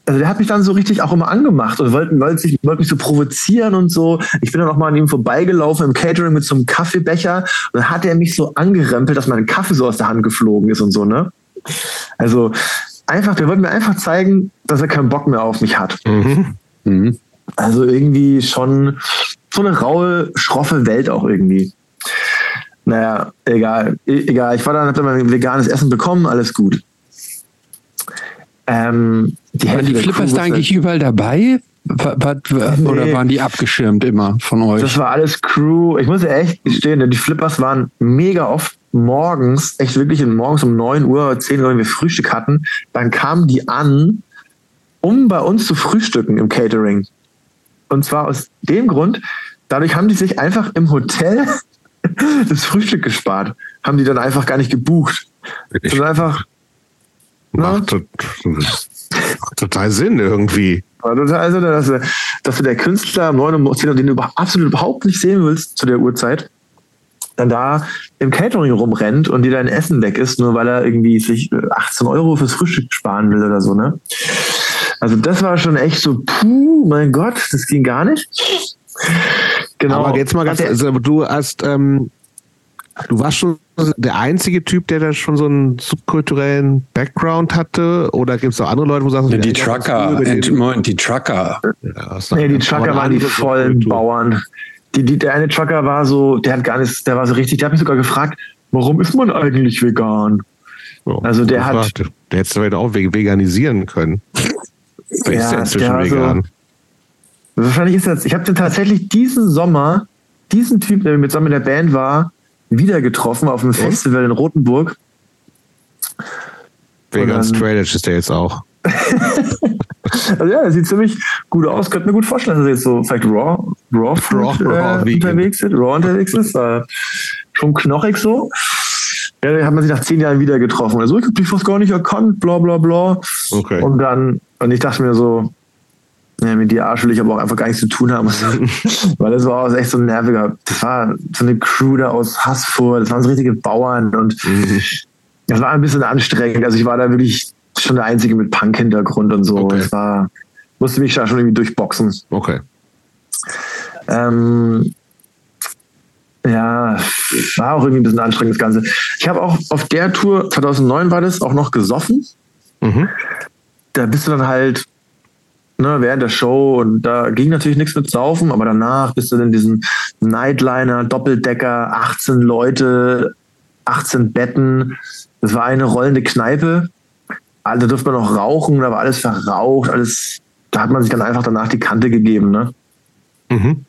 also der hat mich dann so richtig auch immer angemacht und wollte, wollte, sich, wollte mich so provozieren und so. Ich bin dann auch mal an ihm vorbeigelaufen im Catering mit so einem Kaffeebecher und dann hat er mich so angerempelt, dass mein Kaffee so aus der Hand geflogen ist und so, ne? Also einfach, der wollte mir einfach zeigen, dass er keinen Bock mehr auf mich hat. Mhm. Mhm. Also irgendwie schon so eine raue, schroffe Welt auch irgendwie. Naja, egal. E egal. Ich war dann, hab dann mein veganes Essen bekommen, alles gut. Ähm, die waren die Flippers da eigentlich überall dabei? Oder nee. waren die abgeschirmt immer von euch? Das war alles Crew. Ich muss ja echt gestehen, die Flippers waren mega oft morgens, echt wirklich morgens um 9 Uhr, 10 Uhr, wenn wir Frühstück hatten, dann kamen die an, um bei uns zu frühstücken im Catering. Und zwar aus dem Grund, dadurch haben die sich einfach im Hotel <laughs> das Frühstück gespart. Haben die dann einfach gar nicht gebucht. Das ist einfach. Macht, total Sinn irgendwie. Also, dass, dass du der Künstler um 9 Uhr, den du absolut überhaupt nicht sehen willst zu der Uhrzeit, dann da im Catering rumrennt und dir dein Essen weg ist, nur weil er irgendwie sich 18 Euro fürs Frühstück sparen will oder so, ne? Also das war schon echt so, puh, mein Gott, das ging gar nicht. Genau. Aber jetzt mal ganz, also du hast, ähm, du warst schon der einzige Typ, der da schon so einen subkulturellen Background hatte? Oder gibt es auch andere Leute, wo du sagst, ja, die Trucker, Moment, die Trucker. Ja, nee, die Trucker waren die vollen Bauern. Die, die, der eine Trucker war so, der hat gar nichts, der war so richtig, der hat mich sogar gefragt, warum ist man eigentlich vegan? Oh, also der hat. Der hätte es auch veganisieren können. <laughs> Wer ja, ist der inzwischen vegan? So, Wahrscheinlich ist das. Ich habe tatsächlich diesen Sommer, diesen Typ, der mit zusammen in der Band war, wieder getroffen auf einem Festival in Rothenburg. Vegan Straight Edge ist der jetzt auch. <laughs> also ja, er sieht ziemlich gut aus. Könnte mir gut vorstellen, dass er jetzt so vielleicht Raw, Raw, Food, raw, raw äh, unterwegs ist, Raw unterwegs ist. Äh, schon knochig so. Ja, dann hat man sich nach zehn Jahren wieder getroffen. Also ich habe dich fast gar nicht erkannt, bla bla bla. Okay. Und dann, und ich dachte mir so, ja, mit dir Arsch will ich aber auch einfach gar nichts zu tun haben. <laughs> Weil das war auch echt so ein nerviger. Das war so eine Crew da aus Hassfurt, das waren so richtige Bauern und mhm. das war ein bisschen anstrengend. Also ich war da wirklich schon der Einzige mit Punk-Hintergrund und so. Okay. Das war, musste mich da schon irgendwie durchboxen. Okay. Ähm, ja, war auch irgendwie ein bisschen anstrengend das Ganze. Ich habe auch auf der Tour, 2009 war das, auch noch gesoffen. Mhm. Da bist du dann halt ne, während der Show und da ging natürlich nichts mit Saufen, aber danach bist du in diesem Nightliner, Doppeldecker, 18 Leute, 18 Betten. Das war eine rollende Kneipe. Da durfte man noch rauchen, da war alles verraucht, alles, da hat man sich dann einfach danach die Kante gegeben, ne? Mhm.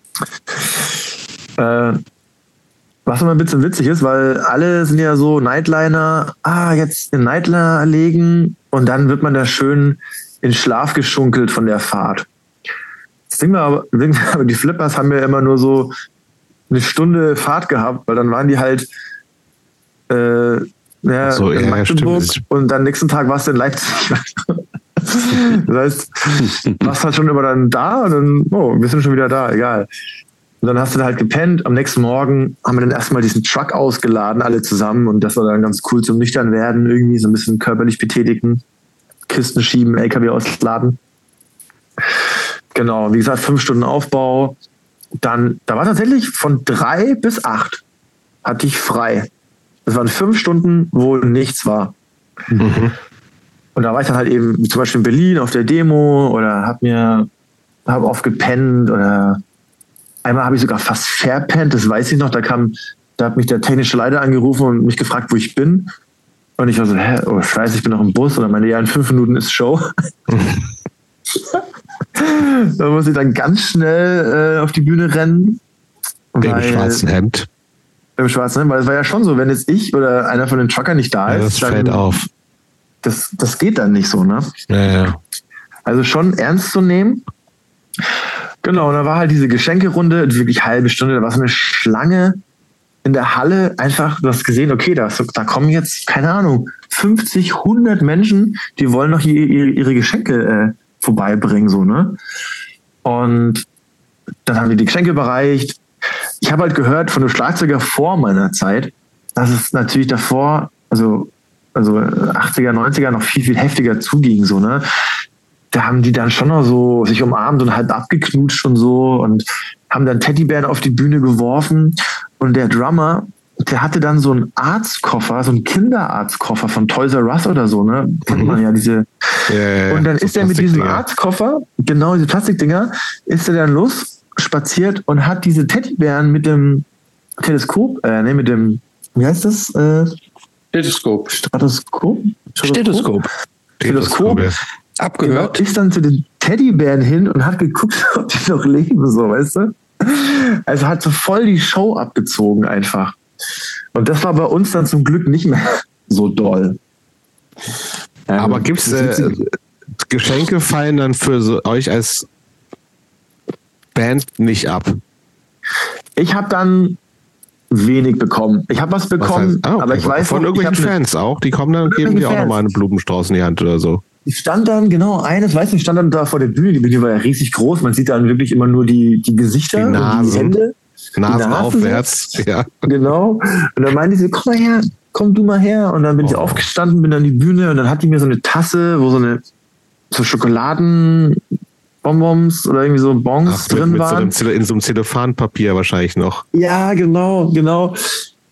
Äh, was immer ein bisschen witzig ist, weil alle sind ja so Nightliner, ah, jetzt in Nightliner legen und dann wird man da schön in Schlaf geschunkelt von der Fahrt. Das Ding war aber, die Flippers haben ja immer nur so eine Stunde Fahrt gehabt, weil dann waren die halt äh, ja, so, in Magdeburg ja, und dann nächsten Tag warst du in Leipzig. <laughs> Das heißt, warst halt schon immer dann da und dann, oh, wir sind schon wieder da, egal. Und dann hast du da halt gepennt. Am nächsten Morgen haben wir dann erstmal diesen Truck ausgeladen, alle zusammen. Und das war dann ganz cool zum Nüchtern werden, irgendwie so ein bisschen körperlich betätigen. Kisten schieben, LKW ausladen. Genau, wie gesagt, fünf Stunden Aufbau. Dann, da war tatsächlich von drei bis acht hatte ich frei. Das waren fünf Stunden, wo nichts war. Mhm. Und da war ich dann halt eben zum Beispiel in Berlin auf der Demo oder hab mir hab oft gepennt oder einmal habe ich sogar fast verpennt, das weiß ich noch. Da kam, da hat mich der technische Leiter angerufen und mich gefragt, wo ich bin. Und ich war so, hä, oh scheiße, ich bin noch im Bus. Oder meine, ja, in fünf Minuten ist Show. <laughs> da muss ich dann ganz schnell äh, auf die Bühne rennen. Im schwarzen Hemd. Im schwarzen Hemd, weil es war ja schon so, wenn jetzt ich oder einer von den Truckern nicht da ist. Ja, das fällt auf. Das, das geht dann nicht so, ne? Ja, ja. Also schon ernst zu nehmen. Genau, und da war halt diese Geschenkerunde, wirklich halbe Stunde, da war so eine Schlange in der Halle, einfach, du hast gesehen, okay, da, da kommen jetzt, keine Ahnung, 50, 100 Menschen, die wollen noch ihre, ihre Geschenke äh, vorbeibringen, so, ne? Und dann haben wir die Geschenke überreicht. Ich habe halt gehört von dem Schlagzeuger vor meiner Zeit, dass es natürlich davor, also, also 80er, 90er noch viel, viel heftiger zuging, so, ne? Da haben die dann schon noch so sich umarmt und halt abgeknutscht und so und haben dann Teddybären auf die Bühne geworfen. Und der Drummer, der hatte dann so einen Arztkoffer, so einen Kinderarztkoffer von Toys R Us oder so, ne? Kennt mhm. man ja diese. Ja, ja, und dann so ist er mit diesem Arztkoffer, genau diese Plastikdinger, ist er dann los spaziert und hat diese Teddybären mit dem Teleskop, äh, ne, mit dem, wie heißt das? Äh, Stethoskop. Stethoskop? Stethoskop. Stethoskop. Abgehört. Genau, ist dann zu den Teddybären hin und hat geguckt, <laughs> ob die noch leben, so, weißt du? Also hat so voll die Show abgezogen einfach. Und das war bei uns dann zum Glück nicht mehr <laughs> so doll. Ähm, Aber gibt es äh, Geschenke fallen dann für so, euch als Band nicht ab? Ich habe dann wenig bekommen. Ich habe was bekommen, was heißt, ah, okay. aber ich weiß von irgendwelchen Fans auch. Die kommen dann und geben dir auch nochmal einen Blumenstrauß in die Hand oder so. Ich stand dann, genau, eines, weiß nicht, stand dann da vor der Bühne. Die Bühne war ja riesig groß. Man sieht dann wirklich immer nur die, die Gesichter, die, Nasen, die Hände. Nasen, die Nasen aufwärts, ja. Genau. Und dann meinte sie, komm mal her, komm du mal her. Und dann bin oh. ich aufgestanden, bin an die Bühne und dann hat die mir so eine Tasse, wo so eine so Schokoladenbonbons oder irgendwie so Bons Ach, drin mit, mit waren. So in so einem Zellophanpapier wahrscheinlich noch. Ja, genau, genau.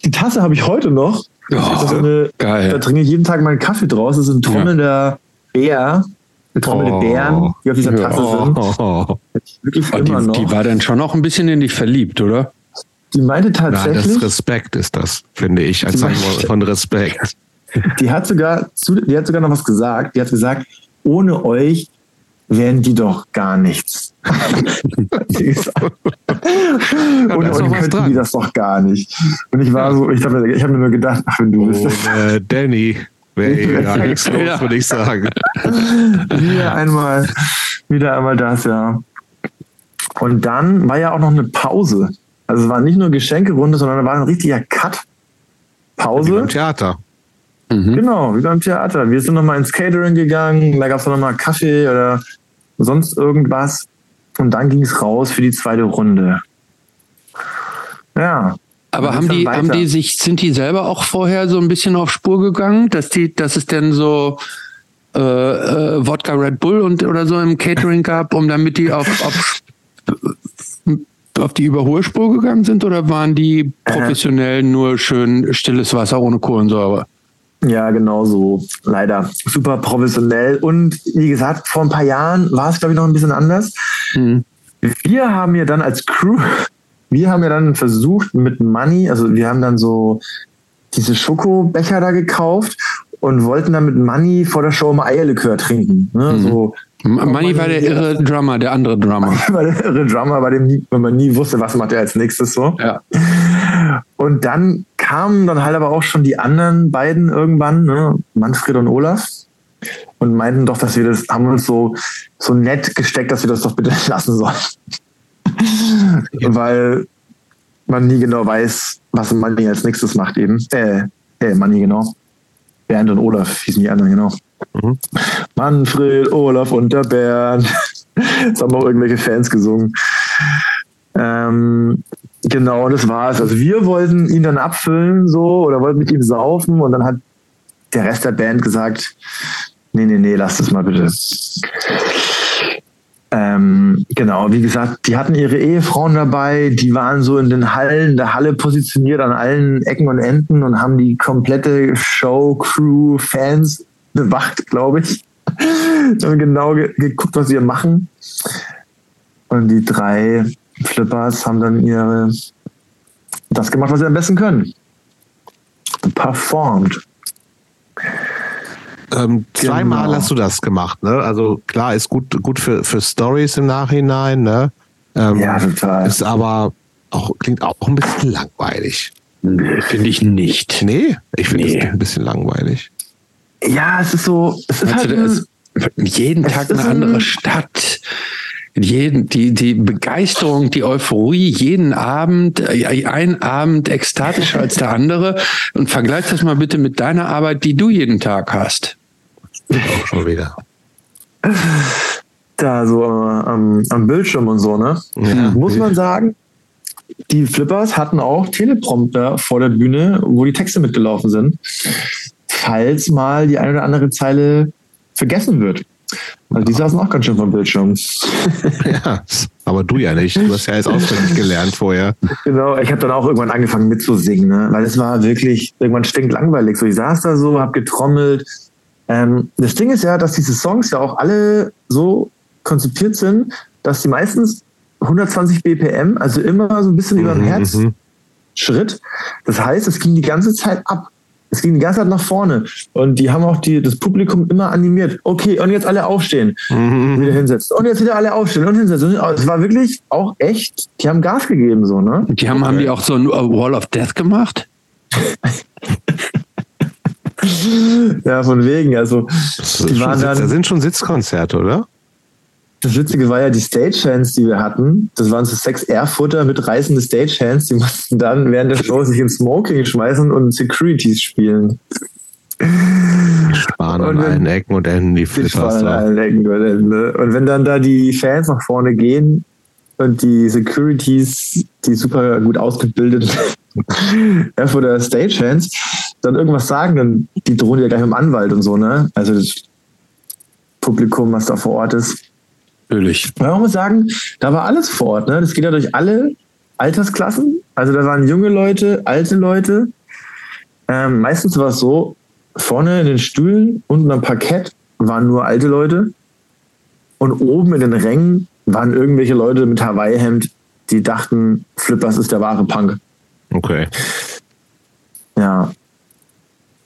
Die Tasse habe ich heute noch. Oh, eine, geil. Da trinke ich jeden Tag meinen Kaffee draus. Das ist ein trommelnder ja. Bär, getrommelte oh. Bären, die auf dieser Tasse ja. sind. <laughs> Oh. Wirklich immer die, noch. die war dann schon noch ein bisschen in dich verliebt, oder? Die meinte tatsächlich. Ja, das Respekt ist das, finde ich, als Zeichen von Respekt. Die hat sogar, die hat sogar noch was gesagt. Die hat gesagt, ohne euch wären die doch gar nichts. <laughs> ohne euch könnten die das doch gar nicht. Und ich war so, ich habe ich hab mir nur gedacht, ach, wenn du bist. Oh, äh, Danny. Wäre eh gar nichts los, ja. würde ich sagen. <laughs> wieder einmal, wieder einmal das, ja. Und dann war ja auch noch eine Pause. Also es war nicht nur Geschenkerunde, sondern da war ein richtiger Cut. Pause. Wie beim Theater. Mhm. Genau, wie beim Theater. Wir sind nochmal ins Catering gegangen, da gab es nochmal Kaffee oder sonst irgendwas. Und dann ging es raus für die zweite Runde. Ja, aber haben die, haben die sich, sind die selber auch vorher so ein bisschen auf Spur gegangen, dass die, dass es denn so äh, äh, Wodka Red Bull und oder so im Catering gab, um damit die auf, auf, auf die Überholspur gegangen sind oder waren die professionell nur schön stilles Wasser ohne Kohlensäure? Ja, genau so. Leider. Super professionell. Und wie gesagt, vor ein paar Jahren war es, glaube ich, noch ein bisschen anders. Mhm. Wir haben ja dann als Crew wir haben ja dann versucht mit Money, also wir haben dann so diese Schokobecher da gekauft und wollten dann mit Money vor der Show mal Eierlikör trinken. Ne? Mhm. So, Money war der irre Drummer, der andere Drummer. <laughs> war der irre Drummer, bei dem wenn man nie wusste, was macht er als nächstes so. Ja. Und dann kamen dann halt aber auch schon die anderen beiden irgendwann, ne? Manfred und Olaf, und meinten doch, dass wir das, haben uns so, so nett gesteckt, dass wir das doch bitte <laughs> lassen sollen. Weil man nie genau weiß, was Money als nächstes macht eben. Äh, äh Money, genau. Bernd und Olaf hießen die anderen, genau. Mhm. Manfred, Olaf und der Bernd. <laughs> Das haben auch irgendwelche Fans gesungen. Ähm, genau, das war es. Also wir wollten ihn dann abfüllen so oder wollten mit ihm saufen und dann hat der Rest der Band gesagt, nee, nee, nee, lass das mal bitte. Ähm, genau, wie gesagt, die hatten ihre Ehefrauen dabei, die waren so in den Hallen, der Halle positioniert an allen Ecken und Enden und haben die komplette Show, Crew, Fans bewacht, glaube ich. haben genau ge geguckt, was wir machen. Und die drei Flippers haben dann ihre das gemacht, was sie am besten können. Performed. Ähm, zweimal genau. hast du das gemacht, ne? Also klar, ist gut, gut für, für Stories im Nachhinein, ne? Ähm, ja, total. Ist aber auch, klingt auch ein bisschen langweilig. Nee, finde ich nicht. Nee, ich finde es nee. ein bisschen langweilig. Ja, es ist so, es ist halt ein, jeden Tag eine andere Stadt jeden, die, die Begeisterung, die Euphorie jeden Abend, äh, ein Abend ekstatischer als der andere und vergleich das mal bitte mit deiner Arbeit, die du jeden Tag hast. Auch schon wieder. Da so äh, am, am Bildschirm und so, ne? Ja. Muss man sagen, die Flippers hatten auch Teleprompter vor der Bühne, wo die Texte mitgelaufen sind, falls mal die eine oder andere Zeile vergessen wird. Weil die saßen auch ganz schön vom Bildschirm. ja, aber du ja nicht. Du hast ja jetzt auswendig gelernt vorher. Genau, ich habe dann auch irgendwann angefangen mitzusingen, ne? weil es war wirklich irgendwann stinklangweilig. So, ich saß da so, habe getrommelt. Ähm, das Ding ist ja, dass diese Songs ja auch alle so konzipiert sind, dass die meistens 120 BPM, also immer so ein bisschen mhm, über dem Herz, mhm. Schritt. Das heißt, es ging die ganze Zeit ab. Es ging die ganze Zeit nach vorne. Und die haben auch die, das Publikum immer animiert. Okay, und jetzt alle aufstehen. Mhm. Wieder hinsetzen. Und jetzt wieder alle aufstehen und hinsetzen. Es war wirklich auch echt, die haben Gas gegeben, so, ne? Die haben, okay. haben die auch so ein Wall of Death gemacht? <laughs> <laughs> ja, von wegen. Also, die waren dann, das sind schon Sitzkonzerte, oder? Das Witzige war ja die Stagehands, die wir hatten. Das waren so sechs Airfooter mit reißende Stagehands. Die <laughs> mussten dann während der Show sich ins Smoking schmeißen und Securities spielen. Die sparen an allen Ecken und Enden die Flippers. an allen Ecken und Enden. Ne? Und wenn dann da die Fans nach vorne gehen und die Securities, die super gut ausgebildet Airfooter <laughs> Stagehands, dann irgendwas sagen, dann die drohen ja gleich mit dem Anwalt und so, ne? Also das Publikum, was da vor Ort ist Natürlich. Man muss sagen, da war alles vor Ort. Ne? Das geht ja durch alle Altersklassen. Also da waren junge Leute, alte Leute. Ähm, meistens war es so, vorne in den Stühlen, unten am Parkett waren nur alte Leute. Und oben in den Rängen waren irgendwelche Leute mit Hawaii-Hemd, die dachten, Flippers ist der wahre Punk. Okay. Ja.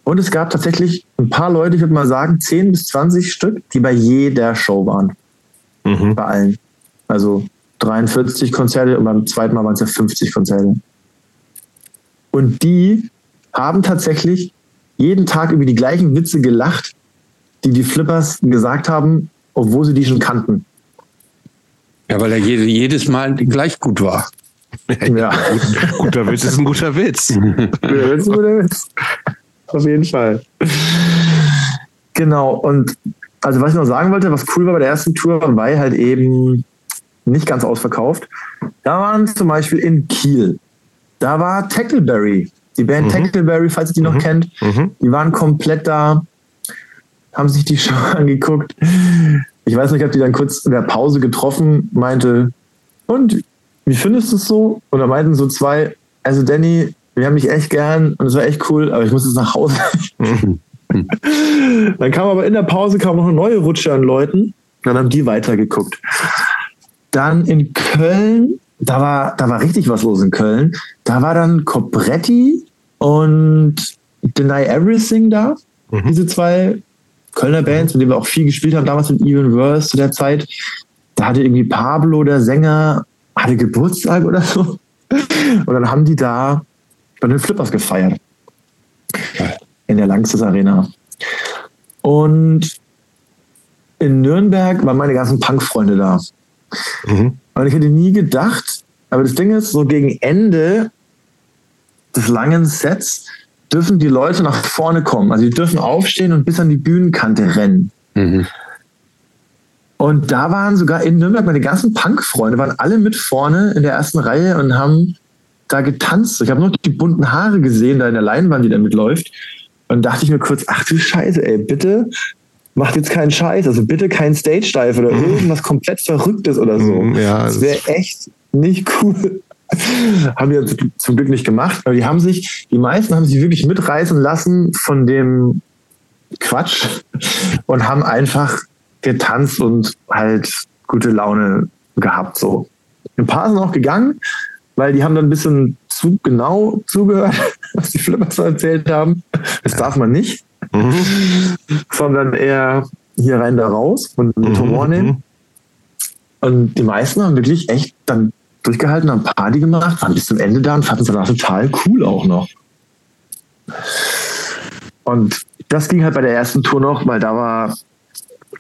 Und es gab tatsächlich ein paar Leute, ich würde mal sagen, 10 bis 20 Stück, die bei jeder Show waren. Mhm. Bei allen. Also 43 Konzerte und beim zweiten Mal waren es ja 50 Konzerte. Und die haben tatsächlich jeden Tag über die gleichen Witze gelacht, die die Flippers gesagt haben, obwohl sie die schon kannten. Ja, weil er jedes Mal gleich gut war. Ja. Gut, <laughs> guter Witz ist ein guter Witz. guter Witz ist ein guter Witz. Auf jeden Fall. Genau. Und also was ich noch sagen wollte, was cool war bei der ersten Tour, war halt eben nicht ganz ausverkauft. Da waren zum Beispiel in Kiel, da war Tackleberry, die Band mhm. Tackleberry, falls ihr die mhm. noch kennt, mhm. die waren komplett da, haben sich die <laughs> Show angeguckt. Ich weiß nicht, ich habe die dann kurz in der Pause getroffen, meinte, und wie findest du es so? Und da meinten so zwei, also Danny, wir haben dich echt gern und es war echt cool, aber ich muss jetzt nach Hause. <laughs> Dann kam aber in der Pause kam noch eine neue Rutsche an Leuten. Dann haben die weitergeguckt. Dann in Köln, da war, da war richtig was los in Köln. Da war dann Cobretti und Deny Everything da. Mhm. Diese zwei Kölner Bands, mit denen wir auch viel gespielt haben, damals mit Even Worse zu der Zeit. Da hatte irgendwie Pablo, der Sänger, hatte Geburtstag oder so. Und dann haben die da bei den Flippers gefeiert in der Langsys Arena. Und in Nürnberg waren meine ganzen Punk-Freunde da. Mhm. Und ich hätte nie gedacht, aber das Ding ist, so gegen Ende des langen Sets dürfen die Leute nach vorne kommen. Also die dürfen aufstehen und bis an die Bühnenkante rennen. Mhm. Und da waren sogar in Nürnberg meine ganzen Punk-Freunde, waren alle mit vorne in der ersten Reihe und haben da getanzt. Ich habe nur die bunten Haare gesehen, da in der Leinwand, die da mitläuft. Und dachte ich mir kurz, ach du Scheiße, ey, bitte macht jetzt keinen Scheiß. Also bitte kein Stage-Dive oder mhm. <laughs> irgendwas komplett Verrücktes oder so. Mhm, ja, das wäre echt nicht cool. <laughs> haben die zum Glück nicht gemacht, aber die haben sich, die meisten haben sich wirklich mitreißen lassen von dem Quatsch und haben einfach getanzt und halt gute Laune gehabt. So. Ein paar sind auch gegangen, weil die haben dann ein bisschen zu genau zugehört, <laughs> was die Flippers erzählt haben. Das darf man nicht, mhm. sondern eher hier rein, da raus und mit mhm. Humor nehmen. Und die meisten haben wirklich echt dann durchgehalten, haben Party gemacht, waren bis zum Ende da und fanden es danach total cool auch noch. Und das ging halt bei der ersten Tour noch, weil da war,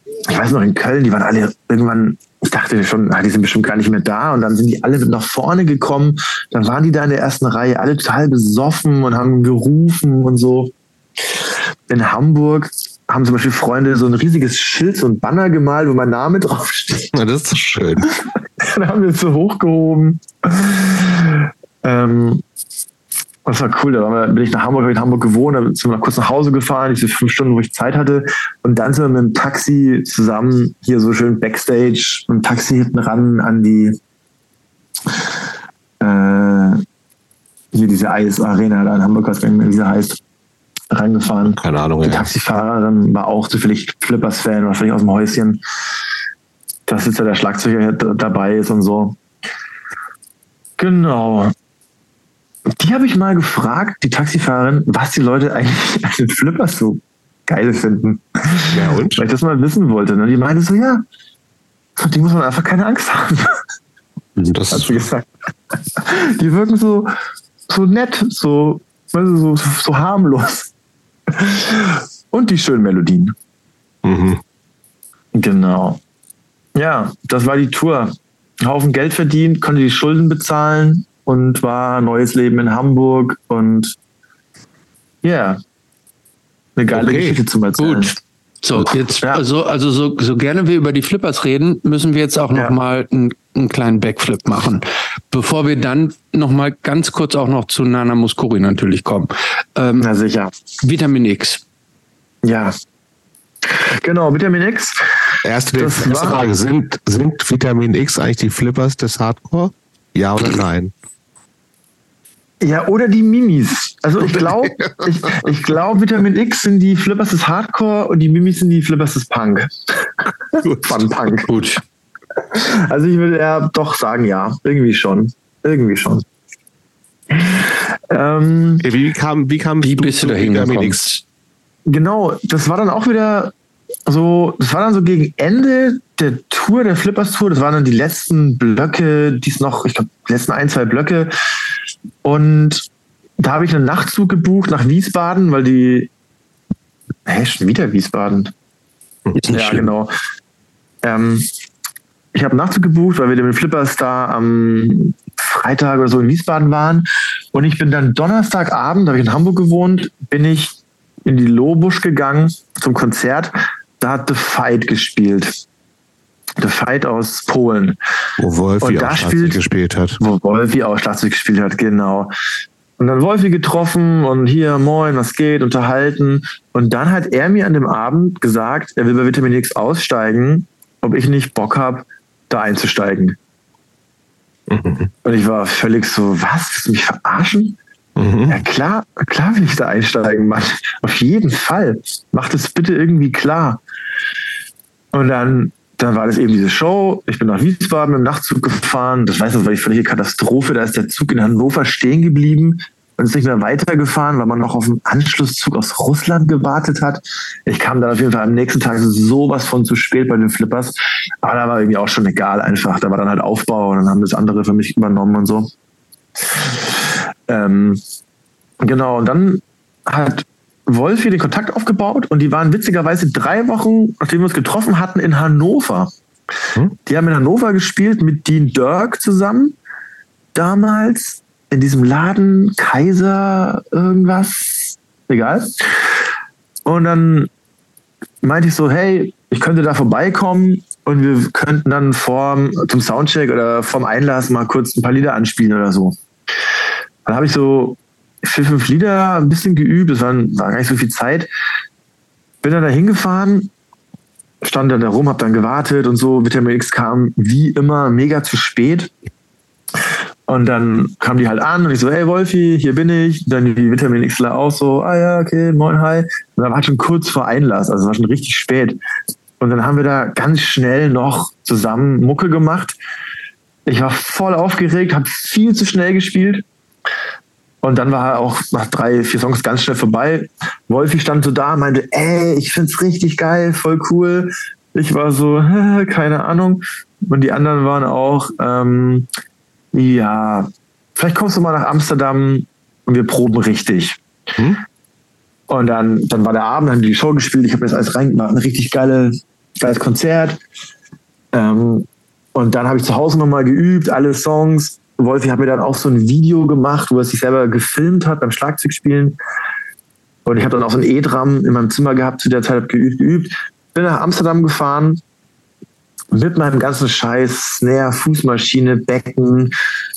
ich weiß noch, in Köln, die waren alle irgendwann, ich dachte schon, ah, die sind bestimmt gar nicht mehr da. Und dann sind die alle nach vorne gekommen. Dann waren die da in der ersten Reihe, alle total besoffen und haben gerufen und so. In Hamburg haben zum Beispiel Freunde so ein riesiges Schild, so ein Banner gemalt, wo mein Name draufsteht. Ja, das ist so schön. <laughs> dann haben wir es so hochgehoben. Ähm, das war cool. Da wir, bin ich nach Hamburg, habe in Hamburg gewohnt, da sind wir kurz nach Hause gefahren, diese fünf Stunden, wo ich Zeit hatte. Und dann sind wir mit dem Taxi zusammen hier so schön Backstage, mit dem Taxi hinten ran an die äh, hier diese Eisarena da in Hamburg, was wie sie heißt, reingefahren. Keine Ahnung. Die ja. Taxifahrerin war auch zufällig Flippers-Fan, war vielleicht aus dem Häuschen. Das ist ja der Schlagzeuger dabei ist und so. Genau. Die habe ich mal gefragt, die Taxifahrerin, was die Leute eigentlich <laughs> an den Flippers so geil finden. Ja, und? Weil ich das mal wissen wollte. Ne? Die meinte so, ja, von dem muss man einfach keine Angst haben. Das hat sie gesagt. Die wirken so, so nett, so, so, so harmlos. Und die schönen Melodien. Mhm. Genau. Ja, das war die Tour. Haufen Geld verdient, konnte die Schulden bezahlen und war neues Leben in Hamburg und ja, yeah, eine geile okay, Geschichte zum Erzählen. Gut. So, jetzt, ja. also, also so, so gerne wir über die Flippers reden, müssen wir jetzt auch noch ja. mal einen, einen kleinen Backflip machen. Bevor wir dann noch mal ganz kurz auch noch zu Nana Muscuri natürlich kommen. Ähm, Na sicher. Vitamin X. Ja. Genau, Vitamin X. Erste, erste Frage, sind, sind Vitamin X eigentlich die Flippers des Hardcore? Ja oder nein? Ja, oder die Mimis. Also ich glaube, ich, ich glaube, Vitamin X sind die Flippers des Hardcore und die Mimis sind die Flippers des Punk. <laughs> Gut. Fun Punk. Gut. Also ich würde ja doch sagen, ja, irgendwie schon. Irgendwie schon. Ähm, wie kam, wie kam wie bist du dahin Vitamin X? Genau, das war dann auch wieder so, das war dann so gegen Ende der Tour, der Flippers Tour, das waren dann die letzten Blöcke, die es noch, ich glaube, die letzten ein, zwei Blöcke. Und da habe ich einen Nachtzug gebucht nach Wiesbaden, weil die, hä, schon wieder Wiesbaden. ja, schön. genau. Ähm, ich habe einen Nachtzug gebucht, weil wir mit Flippers da am Freitag oder so in Wiesbaden waren. Und ich bin dann Donnerstagabend, da habe ich in Hamburg gewohnt, bin ich in die Lobusch gegangen zum Konzert. Da hat The Fight gespielt. The Fight aus Polen. Wo Wolfi auch Schlagzeug gespielt hat. Wo Wolfi auch Schlagzeug gespielt hat, genau. Und dann Wolfi getroffen und hier, moin, was geht, unterhalten. Und dann hat er mir an dem Abend gesagt, er will bei Vitamin X aussteigen, ob ich nicht Bock habe, da einzusteigen. Mhm. Und ich war völlig so, was? Willst du mich verarschen? Mhm. Ja, klar, klar will ich da einsteigen, Mann. Auf jeden Fall. Mach das bitte irgendwie klar. Und dann, dann war das eben diese Show. Ich bin nach Wiesbaden im Nachtzug gefahren. Das weiß ich, das war die völlige Katastrophe. Da ist der Zug in Hannover stehen geblieben und ist nicht mehr weitergefahren, weil man noch auf einen Anschlusszug aus Russland gewartet hat. Ich kam dann auf jeden Fall am nächsten Tag sowas von zu spät bei den Flippers. Aber da war irgendwie auch schon egal einfach. Da war dann halt Aufbau und dann haben das andere für mich übernommen und so. Ähm, genau, und dann hat Wolf hier den Kontakt aufgebaut und die waren witzigerweise drei Wochen, nachdem wir uns getroffen hatten, in Hannover. Hm? Die haben in Hannover gespielt mit Dean Dirk zusammen. Damals in diesem Laden Kaiser irgendwas. egal. Und dann meinte ich so, hey, ich könnte da vorbeikommen und wir könnten dann vorm, zum Soundcheck oder vorm Einlass mal kurz ein paar Lieder anspielen oder so. Dann habe ich so vier, fünf Lieder ein bisschen geübt, es war, war gar nicht so viel Zeit. Bin dann da hingefahren, stand dann da rum, hab dann gewartet und so. Vitamin X kam wie immer mega zu spät. Und dann kam die halt an und ich so, hey Wolfi, hier bin ich. Dann die Vitamin Xler auch so, ah ja, okay, moin, hi. Und dann war schon kurz vor Einlass, also war schon richtig spät. Und dann haben wir da ganz schnell noch zusammen Mucke gemacht. Ich war voll aufgeregt, habe viel zu schnell gespielt. Und dann war auch nach drei, vier Songs ganz schnell vorbei. Wolfi stand so da, meinte, ey, ich find's richtig geil, voll cool. Ich war so, <laughs> keine Ahnung. Und die anderen waren auch, ähm, ja, vielleicht kommst du mal nach Amsterdam und wir proben richtig. Hm? Und dann, dann war der Abend, dann haben die, die Show gespielt, ich habe das alles reingemacht, ein richtig geile, geiles Konzert. Ähm, und dann habe ich zu Hause nochmal geübt, alle Songs. Wolfi hat mir dann auch so ein Video gemacht, wo er sich selber gefilmt hat beim Schlagzeugspielen. Und ich habe dann auch so ein E-Drum in meinem Zimmer gehabt, zu der Zeit habe geübt, geübt. Bin nach Amsterdam gefahren, mit meinem ganzen Scheiß, Snare, Fußmaschine, Becken,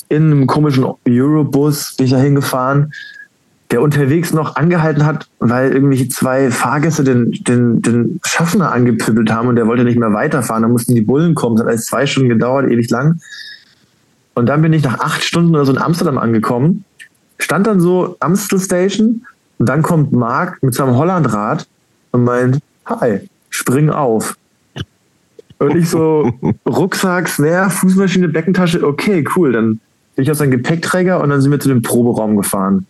in einem komischen Eurobus bin ich da hingefahren, der unterwegs noch angehalten hat, weil irgendwelche zwei Fahrgäste den, den, den Schaffner angepüppelt haben und der wollte nicht mehr weiterfahren. Da mussten die Bullen kommen. Das hat alles zwei Stunden gedauert, ewig lang. Und dann bin ich nach acht Stunden oder so in Amsterdam angekommen, stand dann so Amstel Station und dann kommt Marc mit seinem Hollandrad und meint, hi, spring auf. Und ich so, <laughs> Rucksack, Snare, Fußmaschine, Beckentasche, okay, cool. Dann bin ich auf seinen Gepäckträger und dann sind wir zu dem Proberaum gefahren.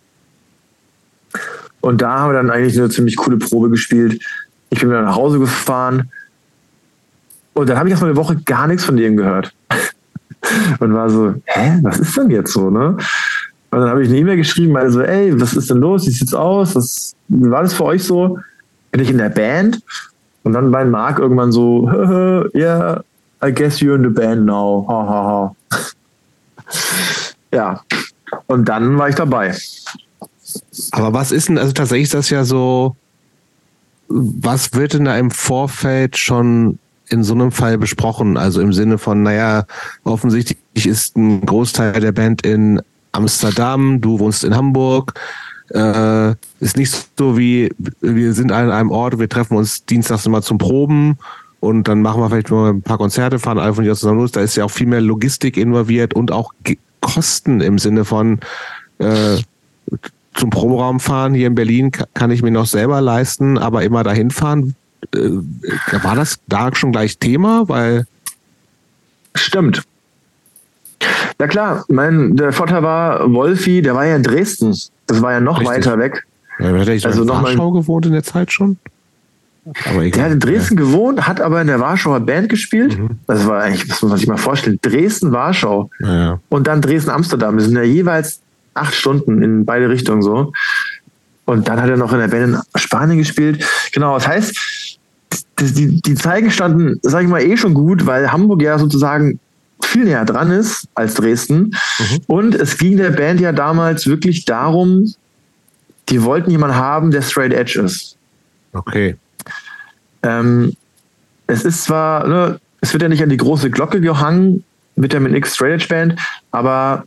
Und da haben wir dann eigentlich eine ziemlich coole Probe gespielt. Ich bin wieder nach Hause gefahren. Und dann habe ich erstmal eine Woche gar nichts von dem gehört. Und war so, hä, was ist denn jetzt so, ne? Und dann habe ich eine E-Mail geschrieben, also, ey, was ist denn los? Wie sieht's aus? Was, war das für euch so? Bin ich in der Band? Und dann bei Mark irgendwann so, <laughs> yeah, I guess you're in the band now. Ha, ha, ha. <laughs> ja. Und dann war ich dabei. Aber was ist denn, also tatsächlich ist das ja so, was wird denn da im Vorfeld schon in so einem Fall besprochen? Also im Sinne von, naja, offensichtlich ist ein Großteil der Band in Amsterdam, du wohnst in Hamburg, äh, ist nicht so wie, wir sind an einem Ort, wir treffen uns dienstags immer zum Proben und dann machen wir vielleicht mal ein paar Konzerte, fahren von hier zusammen los. Da ist ja auch viel mehr Logistik involviert und auch Kosten im Sinne von äh, zum Proberaum fahren. Hier in Berlin kann ich mir noch selber leisten, aber immer dahin fahren. Äh, war das da schon gleich Thema? Weil Stimmt. Ja klar, mein, der Vorteil war, Wolfi, der war ja in Dresden. Das war ja noch Richtig. weiter weg. Ja, er so also in Warschau gewohnt in der Zeit schon? Der hat in Dresden ja. gewohnt, hat aber in der Warschauer Band gespielt. Mhm. Das war eigentlich, das muss man sich mal vorstellen. Dresden, Warschau. Ja. Und dann Dresden, Amsterdam. Das sind ja jeweils acht Stunden in beide Richtungen so. Und dann hat er noch in der Band in Spanien gespielt. Genau, das heißt, die, die Zeigen standen, sage ich mal, eh schon gut, weil Hamburg ja sozusagen viel näher dran ist als Dresden. Mhm. Und es ging der Band ja damals wirklich darum, die wollten jemanden haben, der straight edge ist. Okay. Ähm, es ist zwar, ne, es wird ja nicht an die große Glocke gehangen mit der mit X Straight Edge Band, aber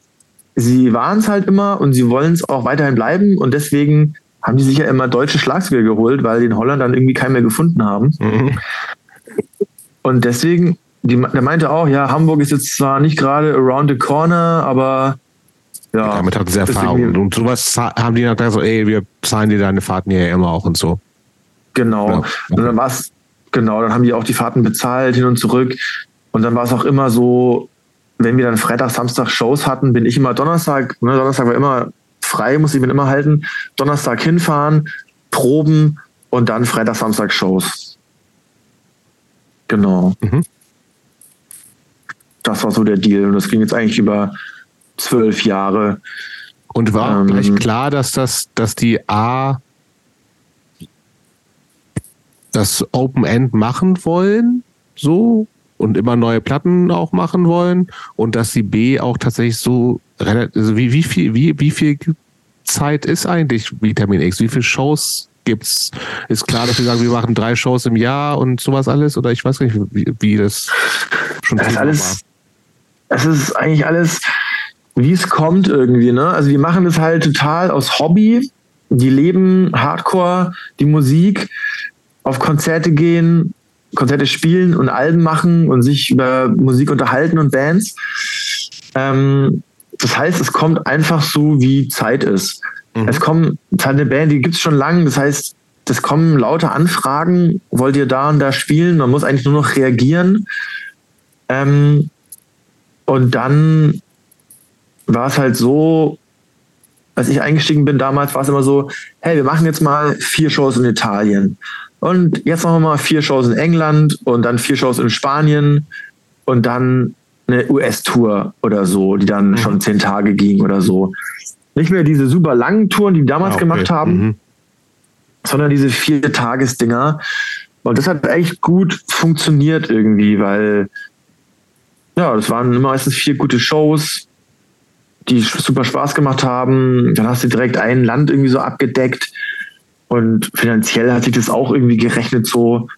sie waren es halt immer und sie wollen es auch weiterhin bleiben und deswegen haben die sich ja immer deutsche Schlagzeuger geholt, weil die in Holland dann irgendwie keinen mehr gefunden haben. Mhm. Und deswegen die, der meinte auch, ja, Hamburg ist jetzt zwar nicht gerade around the corner, aber ja. Damit hatten sie Erfahrung. Und sowas haben die dann so, ey, wir zahlen dir deine Fahrten hier immer auch und so. Genau. Ja. Und dann war es, genau, dann haben die auch die Fahrten bezahlt, hin und zurück. Und dann war es auch immer so, wenn wir dann Freitag, Samstag Shows hatten, bin ich immer Donnerstag, ne, Donnerstag war immer frei, muss ich mir immer halten. Donnerstag hinfahren, proben und dann Freitag, Samstag Shows. Genau. Mhm das war so der Deal. Und das ging jetzt eigentlich über zwölf Jahre. Und war ähm, gleich klar, dass das, dass die A das Open End machen wollen, so und immer neue Platten auch machen wollen und dass die B auch tatsächlich so relativ, also wie, wie viel, wie, wie viel Zeit ist eigentlich Vitamin X? Wie viele Shows gibt's? Ist klar, dass wir sagen, wir machen drei Shows im Jahr und sowas alles? Oder ich weiß nicht, wie, wie das schon das ist alles, war. Es ist eigentlich alles, wie es kommt irgendwie. Ne? Also wir machen das halt total aus Hobby. Die leben Hardcore, die Musik, auf Konzerte gehen, Konzerte spielen und Alben machen und sich über Musik unterhalten und Bands. Ähm, das heißt, es kommt einfach so, wie Zeit ist. Mhm. Es kommen, es hat eine Band, die gibt es schon lange, das heißt, es kommen lauter Anfragen, wollt ihr da und da spielen? Man muss eigentlich nur noch reagieren. Ähm, und dann war es halt so, als ich eingestiegen bin damals, war es immer so, hey, wir machen jetzt mal vier Shows in Italien. Und jetzt machen wir mal vier Shows in England und dann vier Shows in Spanien und dann eine US-Tour oder so, die dann mhm. schon zehn Tage ging oder so. Nicht mehr diese super langen Touren, die die damals ah, okay. gemacht haben, mhm. sondern diese vier Tagesdinger. Und das hat echt gut funktioniert irgendwie, weil ja, das waren meistens vier gute Shows, die super Spaß gemacht haben. Dann hast du direkt ein Land irgendwie so abgedeckt. Und finanziell hat sich das auch irgendwie gerechnet so.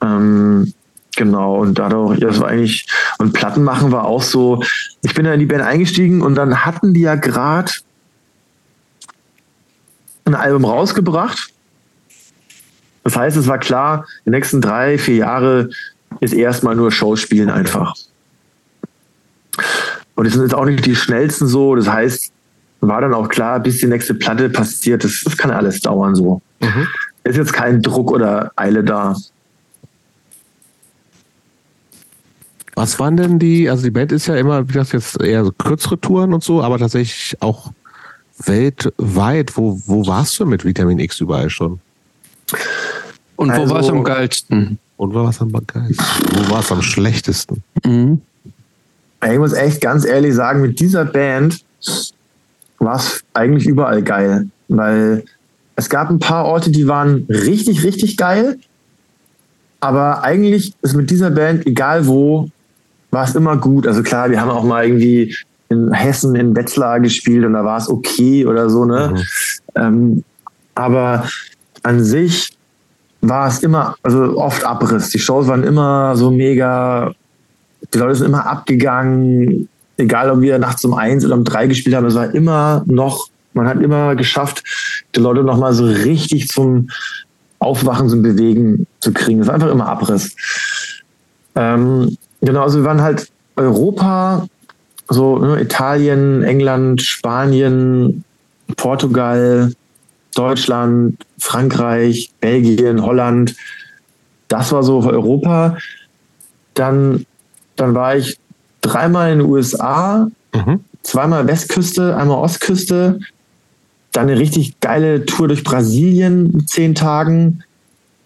Ähm, genau, und dadurch, das war eigentlich, und Platten machen war auch so, ich bin da in die Band eingestiegen und dann hatten die ja gerade ein Album rausgebracht. Das heißt, es war klar, die nächsten drei, vier Jahre ist erstmal nur Shows spielen einfach. Und die sind jetzt auch nicht die schnellsten so. Das heißt, war dann auch klar, bis die nächste Platte passiert, das, das kann alles dauern so. Mhm. Ist jetzt kein Druck oder Eile da. Was waren denn die, also die Band ist ja immer, wie das jetzt eher so kürzere Touren und so, aber tatsächlich auch weltweit. Wo, wo warst du mit Vitamin X überall schon? Und also, wo war es am geilsten? Und wo war es am geilsten? Wo war es am schlechtesten? Mhm. Ich muss echt ganz ehrlich sagen, mit dieser Band war es eigentlich überall geil, weil es gab ein paar Orte, die waren richtig, richtig geil. Aber eigentlich ist mit dieser Band, egal wo, war es immer gut. Also klar, wir haben auch mal irgendwie in Hessen in Wetzlar gespielt und da war es okay oder so, ne? Mhm. Ähm, aber an sich war es immer, also oft Abriss. Die Shows waren immer so mega, die Leute sind immer abgegangen, egal ob wir nachts um eins oder um drei gespielt haben, es war immer noch, man hat immer geschafft, die Leute nochmal so richtig zum Aufwachen, zum Bewegen zu kriegen. Es war einfach immer Abriss. Ähm, genau, also wir waren halt Europa, so ne, Italien, England, Spanien, Portugal, Deutschland, Frankreich, Belgien, Holland. Das war so Europa. Dann, dann war ich dreimal in den USA, mhm. zweimal Westküste, einmal Ostküste, dann eine richtig geile Tour durch Brasilien mit zehn Tagen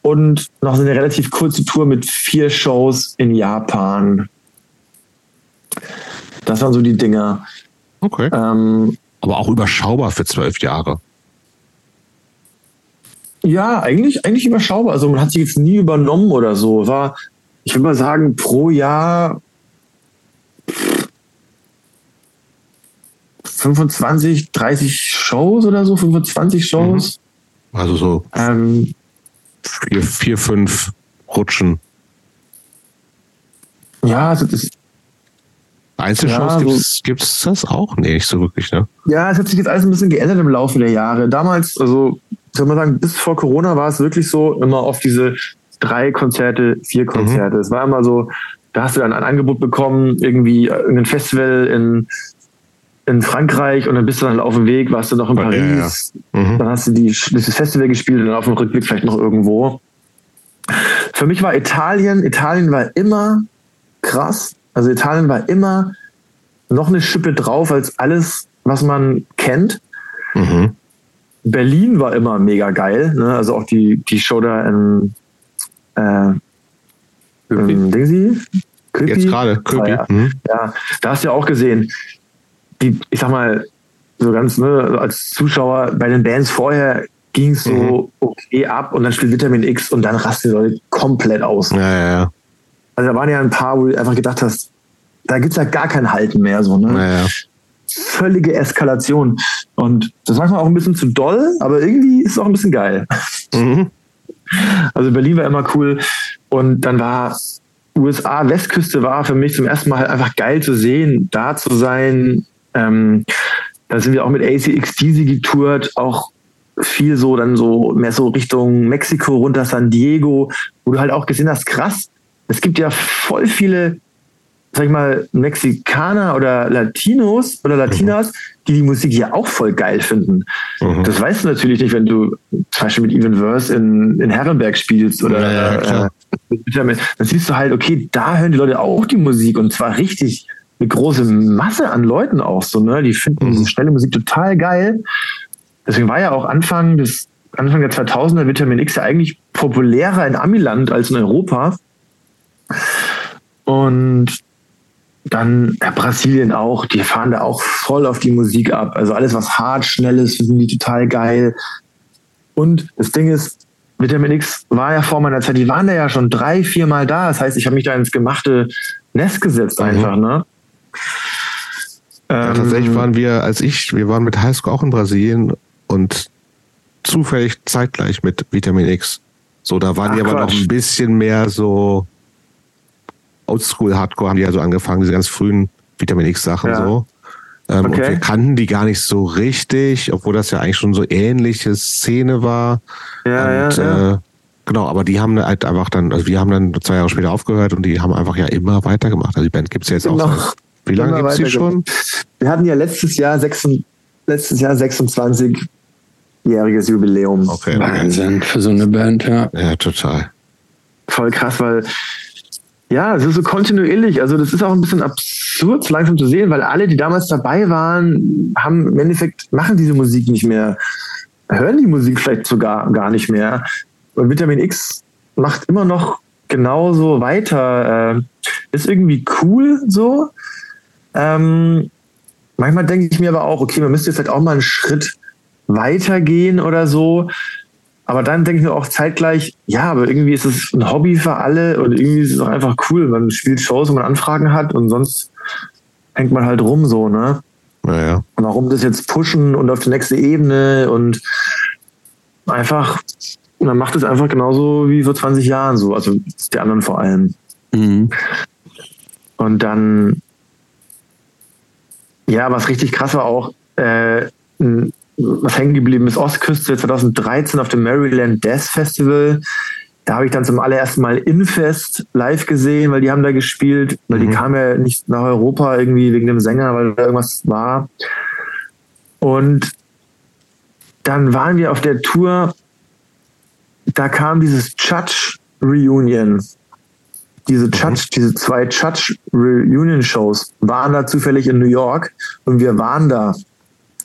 und noch so eine relativ kurze Tour mit vier Shows in Japan. Das waren so die Dinger. Okay. Ähm, Aber auch überschaubar für zwölf Jahre. Ja, eigentlich, eigentlich überschaubar. Also man hat sich jetzt nie übernommen oder so. War, ich würde mal sagen, pro Jahr 25, 30 Shows oder so, 25 Shows. Mhm. Also so ähm, vier, vier, fünf Rutschen. Ja, also das, Einzelshows ja, gibt es das auch? Nee, nicht so wirklich, ne? Ja, es hat sich jetzt alles ein bisschen geändert im Laufe der Jahre. Damals, also, soll man sagen, bis vor Corona war es wirklich so, immer auf diese drei Konzerte, vier Konzerte. Mhm. Es war immer so, da hast du dann ein Angebot bekommen, irgendwie ein Festival in, in Frankreich und dann bist du dann auf dem Weg, warst du noch in Paris, ja, ja. Mhm. dann hast du die, dieses Festival gespielt und dann auf dem Rückblick vielleicht noch irgendwo. Für mich war Italien, Italien war immer krass. Also Italien war immer noch eine Schippe drauf als alles, was man kennt. Mhm. Berlin war immer mega geil. Ne? Also auch die, die Show da in, äh, in Dingsy. Jetzt gerade, Köpi. Ja, mhm. ja, da hast du ja auch gesehen, die, ich sag mal, so ganz, ne, als Zuschauer bei den Bands vorher ging es so mhm. okay ab und dann spielt Vitamin X und dann rasten die Leute komplett aus. Ja, ja, ja. Also da waren ja ein paar, wo du einfach gedacht hast, da gibt es ja gar kein Halten mehr. So, ne? Naja. völlige Eskalation. Und das war auch ein bisschen zu doll, aber irgendwie ist es auch ein bisschen geil. Mhm. Also Berlin war immer cool. Und dann war USA, Westküste war für mich zum ersten Mal halt einfach geil zu sehen, da zu sein. Ähm, da sind wir auch mit ACX Dizzy getourt, auch viel so dann so mehr so Richtung Mexiko runter San Diego, wo du halt auch gesehen hast, krass, es gibt ja voll viele, sag ich mal, Mexikaner oder Latinos oder Latinas, die die Musik ja auch voll geil finden. Mhm. Das weißt du natürlich nicht, wenn du zum Beispiel mit Even Verse in, in Herrenberg spielst oder ja, ja, äh, dann siehst du halt, okay, da hören die Leute auch die Musik und zwar richtig eine große Masse an Leuten auch so, ne? Die finden mhm. diese schnelle Musik total geil. Deswegen war ja auch Anfang des Anfang der 2000er Vitamin X ja eigentlich populärer in Amiland als in Europa. Und dann ja, Brasilien auch, die fahren da auch voll auf die Musik ab. Also alles, was hart, schnell ist, finden die total geil. Und das Ding ist, Vitamin X war ja vor meiner Zeit, die waren da ja schon drei, vier Mal da. Das heißt, ich habe mich da ins gemachte Nest gesetzt mhm. einfach, ne? Ja, tatsächlich ähm, waren wir, als ich, wir waren mit Highschool auch in Brasilien und zufällig zeitgleich mit Vitamin X. So, da waren Ach, die aber Quatsch. noch ein bisschen mehr so Oldschool Hardcore haben die ja so angefangen, diese ganz frühen Vitamin X Sachen ja. so. Ähm, okay. Und wir kannten die gar nicht so richtig, obwohl das ja eigentlich schon so ähnliche Szene war. Ja, und, ja, ja. Äh, genau, aber die haben halt einfach dann, also wir haben dann zwei Jahre später aufgehört und die haben einfach ja immer weitergemacht. Also die Band gibt es ja jetzt auch. Seit, wie lange gibt es die schon? Wir hatten ja letztes Jahr, sechs, letztes Jahr 26 jähriges Jubiläum. Okay. Wahnsinn für so eine Band, ja. Ja, total. Voll krass, weil ja, es ist so kontinuierlich. Also das ist auch ein bisschen absurd langsam zu sehen, weil alle, die damals dabei waren, haben im Endeffekt machen diese Musik nicht mehr, hören die Musik vielleicht sogar gar nicht mehr. Und Vitamin X macht immer noch genauso weiter. Äh, ist irgendwie cool so. Ähm, manchmal denke ich mir aber auch, okay, man müsste jetzt halt auch mal einen Schritt weitergehen oder so. Aber dann denke ich mir auch zeitgleich, ja, aber irgendwie ist es ein Hobby für alle und irgendwie ist es auch einfach cool. Man spielt Shows, wo man Anfragen hat und sonst hängt man halt rum so, ne? Naja. Und warum das jetzt pushen und auf die nächste Ebene und einfach, man macht es einfach genauso wie vor 20 Jahren so, also die anderen vor allem. Mhm. Und dann, ja, was richtig krass war auch, äh, was hängen geblieben ist, Ostküste 2013 auf dem Maryland Death Festival. Da habe ich dann zum allerersten Mal Infest live gesehen, weil die haben da gespielt, weil mhm. die kamen ja nicht nach Europa irgendwie wegen dem Sänger, weil da irgendwas war. Und dann waren wir auf der Tour, da kam dieses Church Reunion. Diese Church, mhm. diese zwei Church Reunion Shows waren da zufällig in New York und wir waren da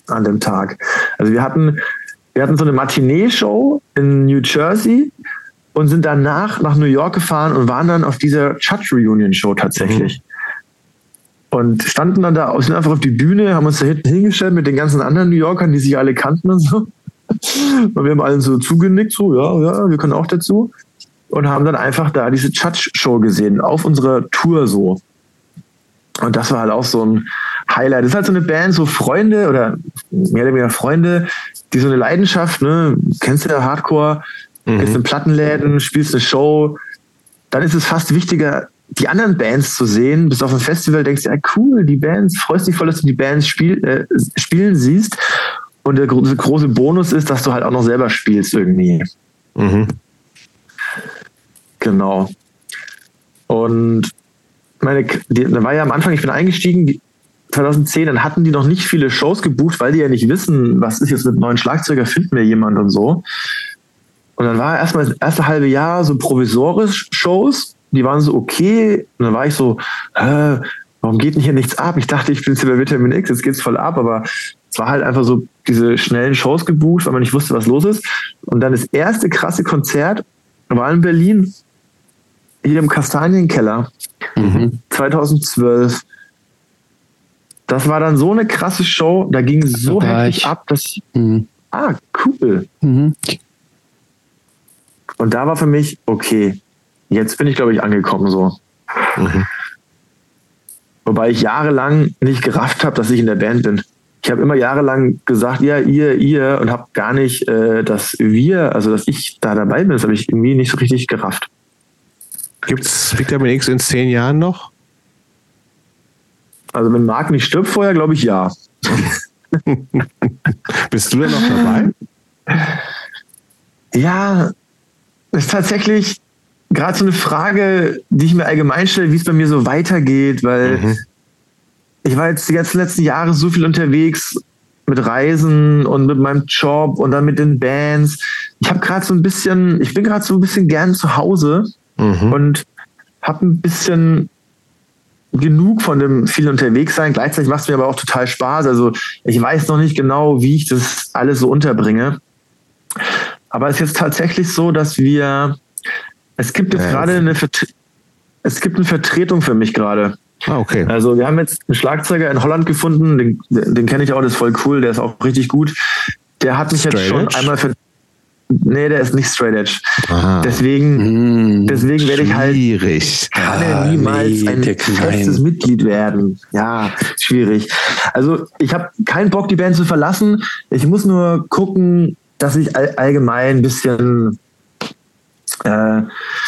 an dem Tag. Also wir hatten, wir hatten so eine Matinee-Show in New Jersey und sind danach nach New York gefahren und waren dann auf dieser Judge Reunion Show tatsächlich. Mhm. Und standen dann da, sind einfach auf die Bühne, haben uns da hinten hingestellt mit den ganzen anderen New Yorkern, die sich alle kannten und so. <laughs> Und wir haben allen so zugenickt, so, ja, ja, wir können auch dazu. Und haben dann einfach da diese Judge Show gesehen, auf unserer Tour so. Und das war halt auch so ein Highlight. Das ist halt so eine Band, so Freunde oder mehr oder weniger Freunde, die so eine Leidenschaft, ne, kennst du ja Hardcore, mhm. gehst in Plattenläden, spielst eine Show, dann ist es fast wichtiger, die anderen Bands zu sehen. Bist auf einem Festival, denkst du, ja cool, die Bands, freust dich voll, dass du die Bands spiel, äh, spielen siehst. Und der große, große Bonus ist, dass du halt auch noch selber spielst irgendwie. Mhm. Genau. Und meine, da war ja am Anfang, ich bin eingestiegen, 2010, dann hatten die noch nicht viele Shows gebucht, weil die ja nicht wissen, was ist jetzt mit neuen Schlagzeuger, finden wir jemand und so. Und dann war erstmal das erste halbe Jahr so provisorisch Shows, die waren so okay. Und dann war ich so, warum geht denn hier nichts ab? Ich dachte, ich bin jetzt bei Vitamin X, jetzt geht's voll ab, aber es war halt einfach so diese schnellen Shows gebucht, weil man nicht wusste, was los ist. Und dann das erste krasse Konzert war in Berlin, hier im Kastanienkeller, mhm. 2012 das war dann so eine krasse Show, da ging so heftig ab, dass mhm. ah, cool. Mhm. Und da war für mich, okay, jetzt bin ich, glaube ich, angekommen so. Mhm. Wobei ich jahrelang nicht gerafft habe, dass ich in der Band bin. Ich habe immer jahrelang gesagt, ja, ihr, ihr und habe gar nicht, äh, dass wir, also dass ich da dabei bin, das habe ich irgendwie nicht so richtig gerafft. Gibt es Vitamin X in zehn Jahren noch? Also wenn Marc nicht stirbt vorher, glaube ich ja. <laughs> Bist du denn noch dabei? Ja, das ist tatsächlich gerade so eine Frage, die ich mir allgemein stelle, wie es bei mir so weitergeht, weil mhm. ich war jetzt die ganzen letzten Jahre so viel unterwegs mit Reisen und mit meinem Job und dann mit den Bands. Ich habe gerade so ein bisschen, ich bin gerade so ein bisschen gern zu Hause mhm. und habe ein bisschen genug von dem viel unterwegs sein. Gleichzeitig macht es mir aber auch total Spaß. Also ich weiß noch nicht genau, wie ich das alles so unterbringe. Aber es ist jetzt tatsächlich so, dass wir, es gibt jetzt ja, gerade eine, es gibt eine Vertretung für mich gerade. Ah, okay. Also wir haben jetzt einen Schlagzeuger in Holland gefunden, den, den kenne ich auch, das ist voll cool, der ist auch richtig gut. Der hat mich jetzt schon einmal für Nee, der ist nicht straight edge. Aha. Deswegen, hm, deswegen werde ich halt. Schwierig. Kann er niemals nee, ein festes Mitglied werden. Ja, schwierig. Also ich habe keinen Bock, die Band zu verlassen. Ich muss nur gucken, dass ich all, allgemein ein bisschen äh,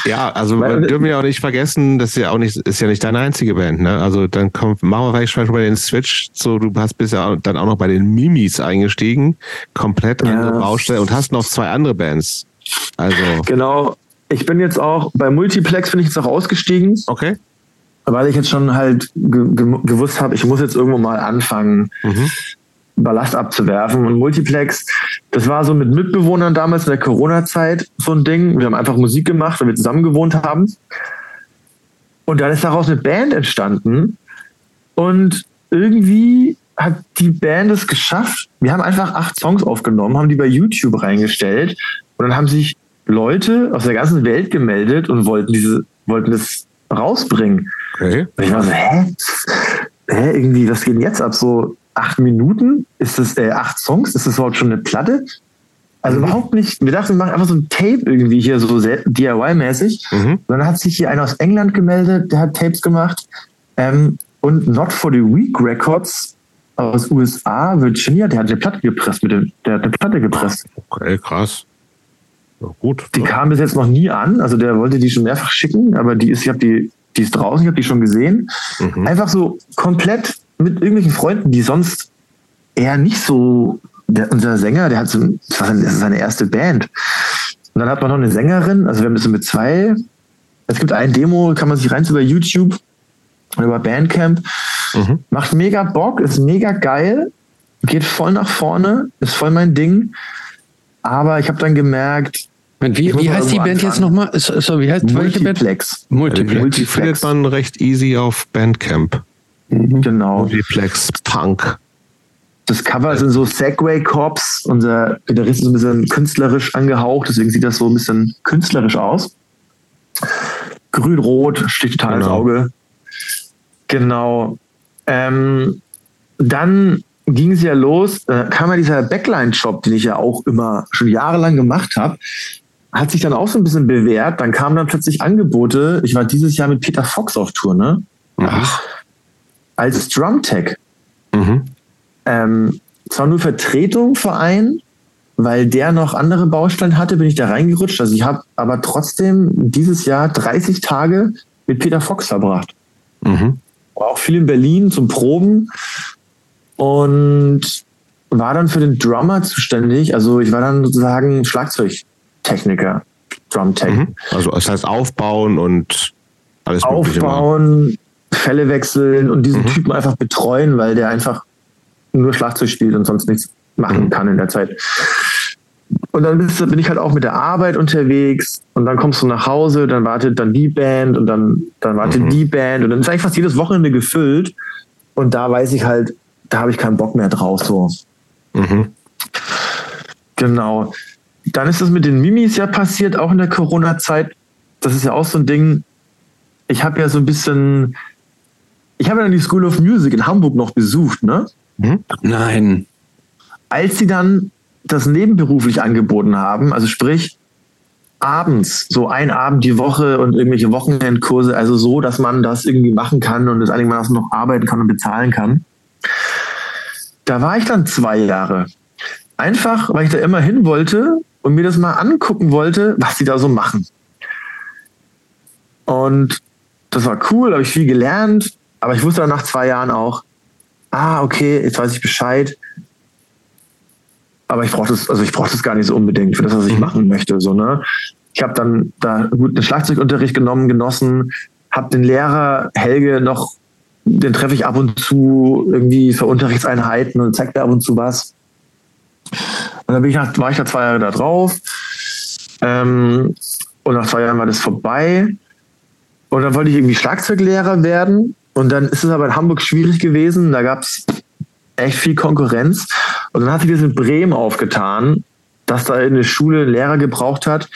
ja, also weil, dürfen wir auch nicht vergessen, das ist ja auch nicht, ist ja nicht deine einzige Band, ne? Also dann kommt, machen wir vielleicht schon mal den Switch. So, du hast bisher dann auch noch bei den Mimis eingestiegen, komplett ja. andere Baustelle und hast noch zwei andere Bands. Also. Genau. Ich bin jetzt auch bei Multiplex bin ich jetzt auch ausgestiegen. Okay. Weil ich jetzt schon halt ge gewusst habe, ich muss jetzt irgendwo mal anfangen. Mhm. Ballast abzuwerfen. Und Multiplex, das war so mit Mitbewohnern damals in der Corona-Zeit so ein Ding. Wir haben einfach Musik gemacht, weil wir zusammen gewohnt haben. Und dann ist daraus eine Band entstanden. Und irgendwie hat die Band es geschafft. Wir haben einfach acht Songs aufgenommen, haben die bei YouTube reingestellt. Und dann haben sich Leute aus der ganzen Welt gemeldet und wollten diese, wollten das rausbringen. Okay. Und ich war so, hä? Hä, irgendwie, was geht denn jetzt ab? So, acht Minuten? Ist das äh, acht Songs? Ist das überhaupt schon eine Platte? Also mhm. überhaupt nicht. Wir dachten, wir machen einfach so ein Tape irgendwie hier so DIY-mäßig. Mhm. dann hat sich hier einer aus England gemeldet, der hat Tapes gemacht. Ähm, und Not for the Week Records aus USA, Virginia, der hat eine Platte gepresst mit dem, der hat eine Platte gepresst. Okay, krass. Ja, gut. Die kam bis jetzt noch nie an. Also der wollte die schon mehrfach schicken, aber die ist, ich habe die, die ist draußen, ich habe die schon gesehen. Mhm. Einfach so komplett mit irgendwelchen Freunden, die sonst eher nicht so, der, unser Sänger, der hat so, das war seine, seine erste Band. Und dann hat man noch eine Sängerin, also wir haben das so mit zwei. Es gibt ein Demo, kann man sich rein über YouTube oder über Bandcamp. Mhm. Macht mega Bock, ist mega geil, geht voll nach vorne, ist voll mein Ding. Aber ich habe dann gemerkt, wie, wie heißt die Band anfangen. jetzt nochmal? So, wie heißt Multiplex. Multiplex. Multiplex. findet man recht easy auf Bandcamp. Mhm. Genau. Reflex Punk. Das Cover sind so Segway Cops. Unser Gitarrist ist ein bisschen künstlerisch angehaucht, deswegen sieht das so ein bisschen künstlerisch aus. Grün-Rot, sticht total genau. ins Auge. Genau. Ähm, dann ging es ja los, da kam ja dieser Backline-Shop, den ich ja auch immer schon jahrelang gemacht habe, hat sich dann auch so ein bisschen bewährt. Dann kamen dann plötzlich Angebote. Ich war dieses Jahr mit Peter Fox auf Tour, ne? Ach als Drumtech. Mhm. Ähm, zwar nur Vertretung Verein, weil der noch andere Baustellen hatte, bin ich da reingerutscht. Also ich habe aber trotzdem dieses Jahr 30 Tage mit Peter Fox verbracht. Mhm. War auch viel in Berlin zum Proben und war dann für den Drummer zuständig. Also ich war dann sozusagen Schlagzeugtechniker, Drumtech. Mhm. Also das heißt aufbauen und alles Aufbauen, Fälle wechseln und diesen mhm. Typen einfach betreuen, weil der einfach nur Schlagzeug spielt und sonst nichts machen mhm. kann in der Zeit. Und dann bin ich halt auch mit der Arbeit unterwegs und dann kommst du nach Hause, dann wartet dann die Band und dann, dann wartet mhm. die Band und dann ist eigentlich fast jedes Wochenende gefüllt und da weiß ich halt, da habe ich keinen Bock mehr drauf so. Mhm. Genau. Dann ist das mit den Mimis ja passiert, auch in der Corona-Zeit. Das ist ja auch so ein Ding. Ich habe ja so ein bisschen ich habe dann die School of Music in Hamburg noch besucht, ne? Hm? Als sie dann das nebenberuflich angeboten haben, also sprich, abends, so ein Abend die Woche und irgendwelche Wochenendkurse, also so, dass man das irgendwie machen kann und das einigermaßen noch arbeiten kann und bezahlen kann. Da war ich dann zwei Jahre. Einfach, weil ich da immer hin wollte und mir das mal angucken wollte, was die da so machen. Und das war cool, habe ich viel gelernt, aber ich wusste dann nach zwei Jahren auch, ah, okay, jetzt weiß ich Bescheid. Aber ich brauche das, also ich brauche das gar nicht so unbedingt für das, was ich mhm. machen möchte. So, ne? Ich habe dann da gut einen Schlagzeugunterricht genommen, genossen, habe den Lehrer Helge noch, den treffe ich ab und zu irgendwie für Unterrichtseinheiten und zeigt mir ab und zu was. Und dann bin ich nach, war ich da zwei Jahre da drauf. Ähm, und nach zwei Jahren war das vorbei. Und dann wollte ich irgendwie Schlagzeuglehrer werden. Und dann ist es aber in Hamburg schwierig gewesen. Da gab es echt viel Konkurrenz. Und dann hat sich das in Bremen aufgetan, dass da eine Schule einen Lehrer gebraucht hat.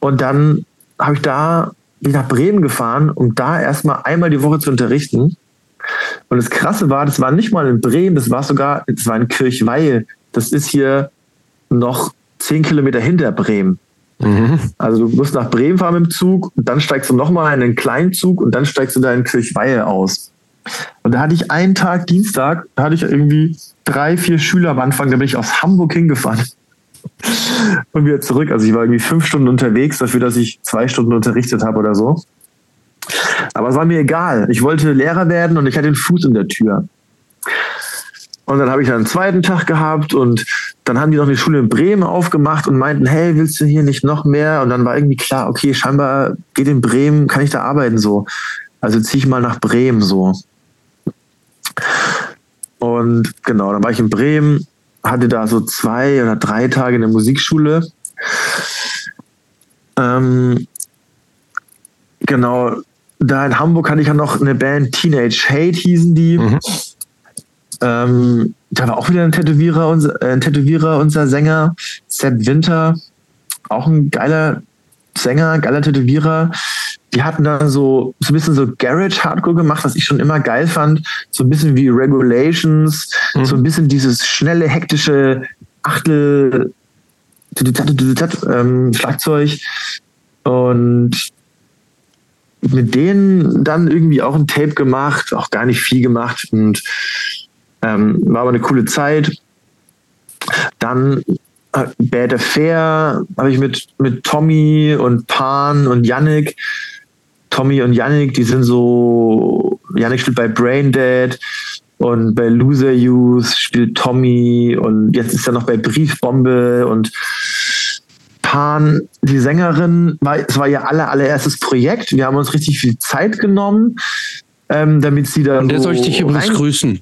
Und dann habe ich da bin nach Bremen gefahren, um da erstmal einmal die Woche zu unterrichten. Und das Krasse war, das war nicht mal in Bremen, das war sogar, das war in Kirchweih. Das ist hier noch zehn Kilometer hinter Bremen. Mhm. Also du musst nach Bremen fahren mit dem Zug dann steigst du nochmal in einen kleinen Zug und dann steigst du da in Kirchweihe aus. Und da hatte ich einen Tag, Dienstag, da hatte ich irgendwie drei, vier Schüler am Anfang, da bin ich aus Hamburg hingefahren und wieder zurück. Also ich war irgendwie fünf Stunden unterwegs dafür, dass ich zwei Stunden unterrichtet habe oder so. Aber es war mir egal. Ich wollte Lehrer werden und ich hatte den Fuß in der Tür. Und dann habe ich dann einen zweiten Tag gehabt und dann haben die noch eine Schule in Bremen aufgemacht und meinten, hey, willst du hier nicht noch mehr? Und dann war irgendwie klar, okay, scheinbar geht in Bremen, kann ich da arbeiten so. Also ziehe ich mal nach Bremen so. Und genau, dann war ich in Bremen, hatte da so zwei oder drei Tage in der Musikschule. Ähm, genau, da in Hamburg hatte ich ja noch eine Band, Teenage Hate hießen die. Mhm. Ähm, da war auch wieder ein Tätowierer, unser, äh, ein Tätowierer, unser Sänger, Sepp Winter, auch ein geiler Sänger, geiler Tätowierer. Die hatten da so, so ein bisschen so Garage Hardcore gemacht, was ich schon immer geil fand. So ein bisschen wie Regulations, mhm. so ein bisschen dieses schnelle, hektische Achtel ähm, Schlagzeug. Und mit denen dann irgendwie auch ein Tape gemacht, auch gar nicht viel gemacht. Und ähm, war aber eine coole Zeit. Dann äh, Bad Affair habe ich mit, mit Tommy und Pan und Yannick. Tommy und Yannick, die sind so, Yannick spielt bei Brain Dead und bei Loser Youth spielt Tommy und jetzt ist er noch bei Briefbombe und Pan, die Sängerin, war, es war ihr aller, allererstes Projekt. Wir haben uns richtig viel Zeit genommen, ähm, damit sie da. Und der so soll ich dich übrigens grüßen.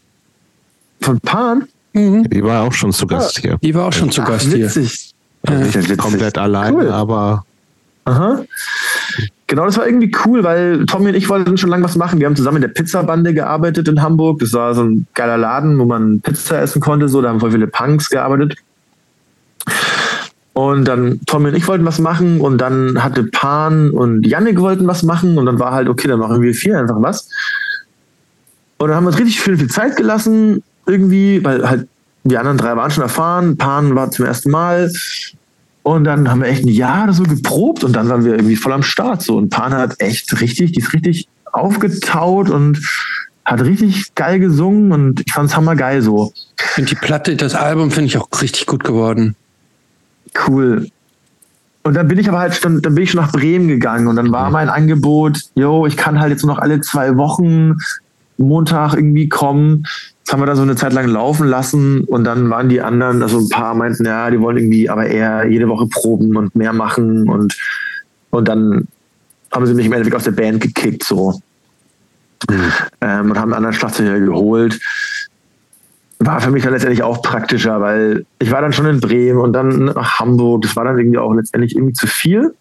Von Pan? Mhm. Die war auch schon zu Gast hier. Die war auch schon zu Ach, Gast witzig. hier. Also nicht komplett alleine, cool. aber. Aha. Genau, das war irgendwie cool, weil Tommy und ich wollten schon lange was machen. Wir haben zusammen in der Pizzabande gearbeitet in Hamburg. Das war so ein geiler Laden, wo man Pizza essen konnte. So, da haben voll viele Punks gearbeitet. Und dann Tommy und ich wollten was machen und dann hatte Pan und Yannick wollten was machen und dann war halt, okay, dann machen wir vier einfach was. Und dann haben wir uns richtig viel, viel Zeit gelassen, irgendwie, weil halt die anderen drei waren schon erfahren, Pan war zum ersten Mal. Und dann haben wir echt ein Jahr oder so geprobt und dann waren wir irgendwie voll am Start. So. Und Pan hat echt richtig, die ist richtig aufgetaut und hat richtig geil gesungen und ich fand es hammergeil so. Ich finde die Platte, das Album finde ich auch richtig gut geworden. Cool. Und dann bin ich aber halt schon, dann bin ich schon nach Bremen gegangen und dann war mein Angebot, yo, ich kann halt jetzt nur noch alle zwei Wochen Montag irgendwie kommen. Das haben wir da so eine Zeit lang laufen lassen und dann waren die anderen, also ein paar meinten, ja, die wollen irgendwie aber eher jede Woche proben und mehr machen und, und dann haben sie mich im Endeffekt aus der Band gekickt, so. Ähm, und haben einen anderen Schlagzeuger geholt. War für mich dann letztendlich auch praktischer, weil ich war dann schon in Bremen und dann nach Hamburg. Das war dann irgendwie auch letztendlich irgendwie zu viel.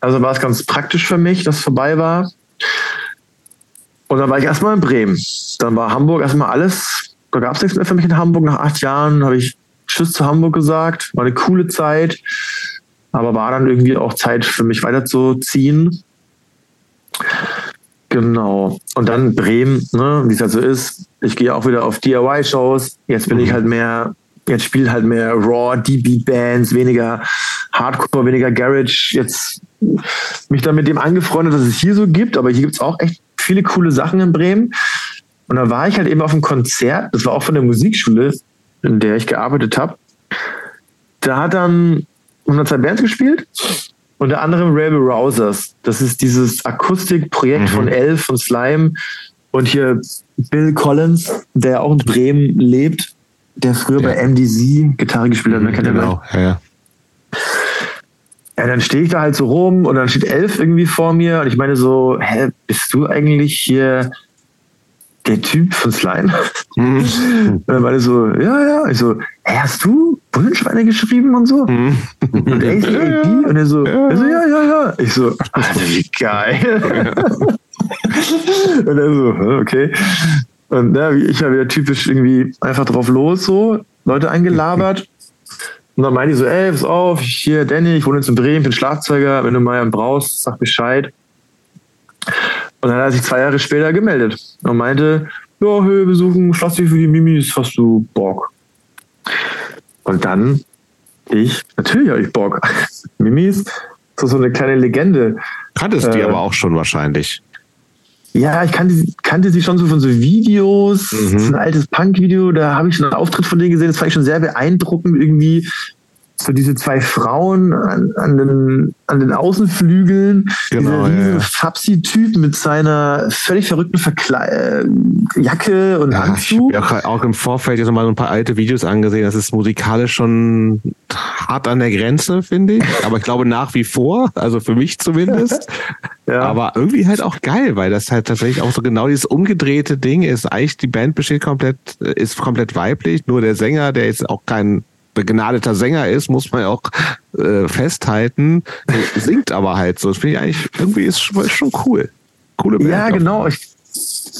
Also war es ganz praktisch für mich, dass es vorbei war. Und dann war ich erstmal in Bremen. Dann war Hamburg erstmal alles, da gab es nichts mehr für mich in Hamburg. Nach acht Jahren habe ich Tschüss zu Hamburg gesagt. War eine coole Zeit, aber war dann irgendwie auch Zeit für mich weiterzuziehen. Genau. Und dann Bremen, ne, wie es halt so ist. Ich gehe auch wieder auf DIY-Shows. Jetzt bin ich halt mehr jetzt spielt halt mehr Raw, D-Beat-Bands, weniger Hardcore, weniger Garage. Jetzt mich dann mit dem angefreundet, dass es hier so gibt, aber hier gibt es auch echt viele coole Sachen in Bremen. Und da war ich halt eben auf einem Konzert, das war auch von der Musikschule, in der ich gearbeitet habe. Da hat dann 102 Bands gespielt, unter anderem Rebel Rousers. Das ist dieses Akustikprojekt mhm. von Elf, von Slime und hier Bill Collins, der auch in Bremen lebt, der früher ja. bei MDC Gitarre gespielt hat. Mhm, genau, ja, ja. Ja, dann stehe ich da halt so rum und dann steht Elf irgendwie vor mir und ich meine so, hä, bist du eigentlich hier der Typ von Slime? Mhm. <laughs> Und dann meine so, ja, ja. Ich so, hä, hast du Bullenschweine geschrieben und so? Mhm. Und er so, ja, und er so, ja. so, ja, ja, ja. Ich so, Alter, wie geil. <laughs> und er so, okay. Und ja, ich habe wieder typisch irgendwie einfach drauf los, so, Leute eingelabert. Und dann meinte ich so, ey, pass auf, hier, Danny, ich wohne jetzt in Bremen, bin Schlagzeuger, wenn du mal einen brauchst, sag Bescheid. Und dann hat er sich zwei Jahre später gemeldet und meinte, ja, hey, wir suchen Schlagzeug für die Mimis, hast du Bock? Und dann, ich, natürlich habe ich Bock. <laughs> Mimis, das ist so eine kleine Legende. Kanntest äh, die aber auch schon wahrscheinlich. Ja, ich kannte, kannte sie schon so von so Videos. Mhm. Ist ein altes Punk-Video, da habe ich schon einen Auftritt von denen gesehen. Das fand ich schon sehr beeindruckend irgendwie. So diese zwei Frauen an, an, den, an den Außenflügeln. Genau, dieser riesen ja. Fapsi-Typ mit seiner völlig verrückten Verkle äh, Jacke und ja, Anzug. Ich habe auch, auch im Vorfeld jetzt mal so ein paar alte Videos angesehen. Das ist musikalisch schon hart an der Grenze, finde ich. Aber ich glaube nach wie vor, also für mich zumindest. <laughs> Ja. Aber irgendwie halt auch geil, weil das halt tatsächlich auch so genau dieses umgedrehte Ding ist. Eigentlich die Band besteht komplett, ist komplett weiblich. Nur der Sänger, der jetzt auch kein begnadeter Sänger ist, muss man ja auch äh, festhalten, singt aber halt so. Das finde ich eigentlich, irgendwie ist schon, cool. Coole Band. Ja, genau. Ich,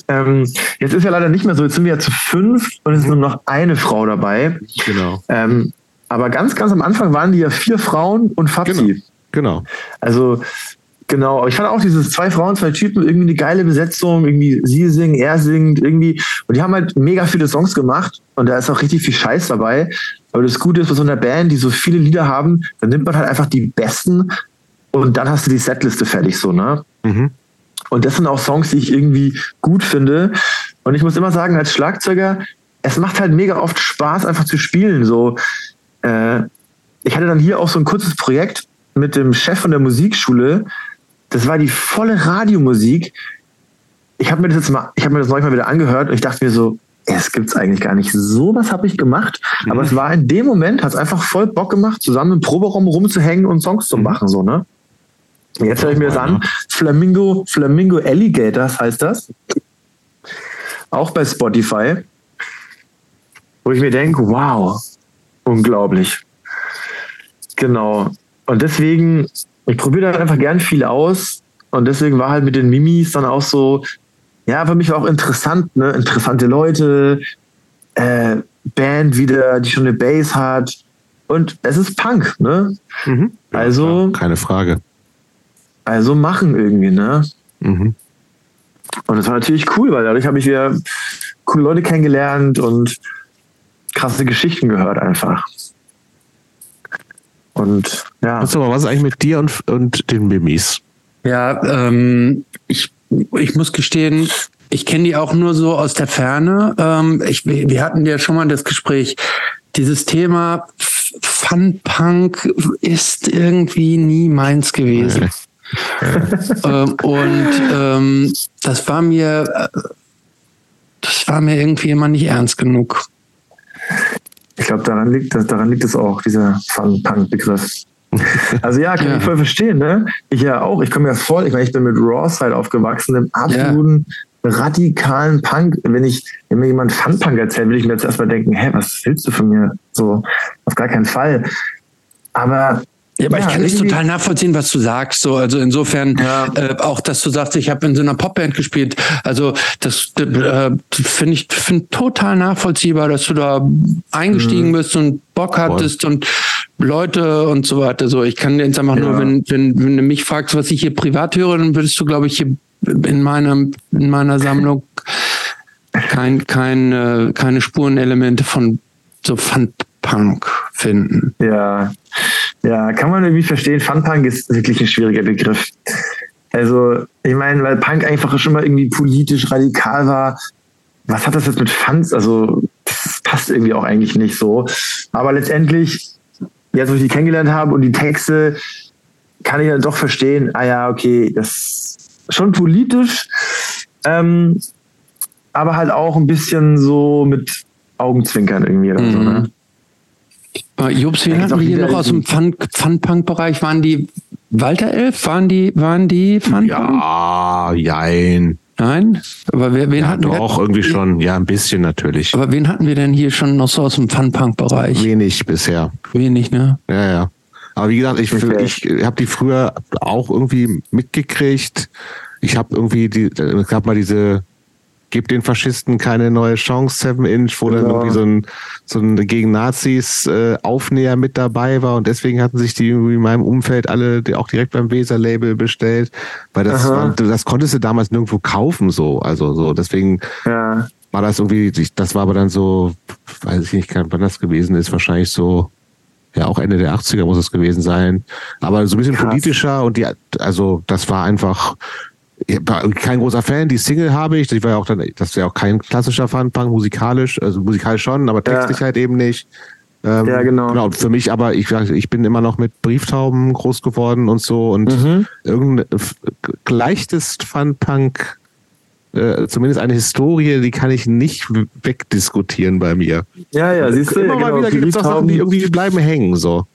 ähm, jetzt ist ja leider nicht mehr so. Jetzt sind wir ja zu fünf und es ist nur noch eine Frau dabei. Genau. Ähm, aber ganz, ganz am Anfang waren die ja vier Frauen und Fabsi. Genau. genau. Also Genau, aber ich fand auch dieses zwei Frauen, zwei Typen, irgendwie eine geile Besetzung, irgendwie sie singen, er singt, irgendwie. Und die haben halt mega viele Songs gemacht und da ist auch richtig viel Scheiß dabei. Aber das Gute ist, bei so einer Band, die so viele Lieder haben, dann nimmt man halt einfach die besten und dann hast du die Setliste fertig, so, ne? Mhm. Und das sind auch Songs, die ich irgendwie gut finde. Und ich muss immer sagen, als Schlagzeuger, es macht halt mega oft Spaß, einfach zu spielen. So, äh, ich hatte dann hier auch so ein kurzes Projekt mit dem Chef von der Musikschule, das war die volle Radiomusik. Ich habe mir das jetzt mal, ich habe mir das neulich mal wieder angehört und ich dachte mir so, es gibt's eigentlich gar nicht. So was habe ich gemacht. Mhm. Aber es war in dem Moment, hat es einfach voll Bock gemacht, zusammen im Proberaum rumzuhängen und Songs zu mhm. machen, so, ne? Jetzt höre ich mir das an. Flamingo, Flamingo Alligators heißt das. Auch bei Spotify. Wo ich mir denke, wow, unglaublich. Genau. Und deswegen ich probiere da einfach gern viel aus. Und deswegen war halt mit den Mimis dann auch so, ja, für mich war auch interessant, ne? Interessante Leute, äh, Band wieder, die schon eine Bass hat. Und es ist Punk, ne? Mhm. Ja, also. Klar, keine Frage. Also machen irgendwie, ne? Mhm. Und das war natürlich cool, weil dadurch habe ich wieder coole Leute kennengelernt und krasse Geschichten gehört einfach. Und ja. Was, aber, was ist eigentlich mit dir und, und den Mimis? Ja, ähm, ich, ich muss gestehen, ich kenne die auch nur so aus der Ferne. Ähm, ich, wir hatten ja schon mal das Gespräch. Dieses Thema Fun-Punk ist irgendwie nie meins gewesen. <laughs> ähm, und ähm, das war mir, äh, das war mir irgendwie immer nicht ernst genug. Ich glaube, daran liegt, daran liegt es auch, dieser Fun-Punk-Begriff. <laughs> Also ja, kann ja. ich voll verstehen, ne? Ich ja auch, ich komme ja voll, ich meine, ich bin mit Raw-Side aufgewachsen, im absoluten ja. radikalen Punk. Wenn ich, wenn mir jemand Fun-Punk erzählt, will ich mir jetzt erstmal denken, hä, was willst du von mir? So, auf gar keinen Fall. Aber ja, aber ja, ich kann es total nachvollziehen, was du sagst. So, also insofern ja. äh, auch, dass du sagst, ich habe in so einer Popband gespielt. Also das äh, finde ich find total nachvollziehbar, dass du da eingestiegen mhm. bist und Bock hattest Voll. und Leute und so weiter. So, ich kann jetzt einfach ja. nur, wenn, wenn, wenn du mich fragst, was ich hier privat höre, dann würdest du, glaube ich, hier in meiner in meiner Sammlung kein, kein, äh, keine Spurenelemente von so Fun Punk finden. Ja, ja, kann man irgendwie verstehen. Fun-Punk ist wirklich ein schwieriger Begriff. Also, ich meine, weil Punk einfach schon mal irgendwie politisch radikal war. Was hat das jetzt mit Fans? Also, das passt irgendwie auch eigentlich nicht so. Aber letztendlich, jetzt wo ich die kennengelernt habe und die Texte, kann ich dann doch verstehen, ah ja, okay, das ist schon politisch, ähm, aber halt auch ein bisschen so mit Augenzwinkern irgendwie oder mhm. so, ne? Äh, Jobs, wir hatten hier noch aus dem Fun-Punk-Bereich, waren die Walter Elf? Waren die, waren die Fun-Punk? Ja, jein. Nein? Aber wer, wen ja, hatten doch, wir? Doch, irgendwie schon. Ja, ein bisschen natürlich. Aber wen hatten wir denn hier schon noch so aus dem Fun-Punk-Bereich? Wenig bisher. Wenig, ne? Ja, ja. Aber wie gesagt, ich, okay. ich habe die früher auch irgendwie mitgekriegt. Ich habe irgendwie, die, es gab mal diese Gib den Faschisten keine neue Chance, Seven Inch, wo dann irgendwie so ein, so ein gegen Nazis äh, Aufnäher mit dabei war und deswegen hatten sich die in meinem Umfeld alle die auch direkt beim Weser-Label bestellt, weil das, war, das konntest du damals nirgendwo kaufen so, also so, deswegen ja. war das irgendwie, das war aber dann so, weiß ich nicht, wann das gewesen ist, wahrscheinlich so ja, auch Ende der 80er muss es gewesen sein. Aber so ein bisschen Krass. politischer und die, also das war einfach, kein großer Fan. Die Single habe ich. Ich war ja auch dann, das wäre auch kein klassischer Funpunk, musikalisch, also musikalisch schon, aber textlich ja. halt eben nicht. Ähm, ja, genau. genau. Für mich aber, ich, ich bin immer noch mit Brieftauben groß geworden und so und mhm. irgendein leichtest Funpunk, äh, zumindest eine Historie, die kann ich nicht wegdiskutieren bei mir. Ja, ja, siehst du. Immer ja, mal genau, wieder gibt es auch Sachen, die irgendwie bleiben hängen, so.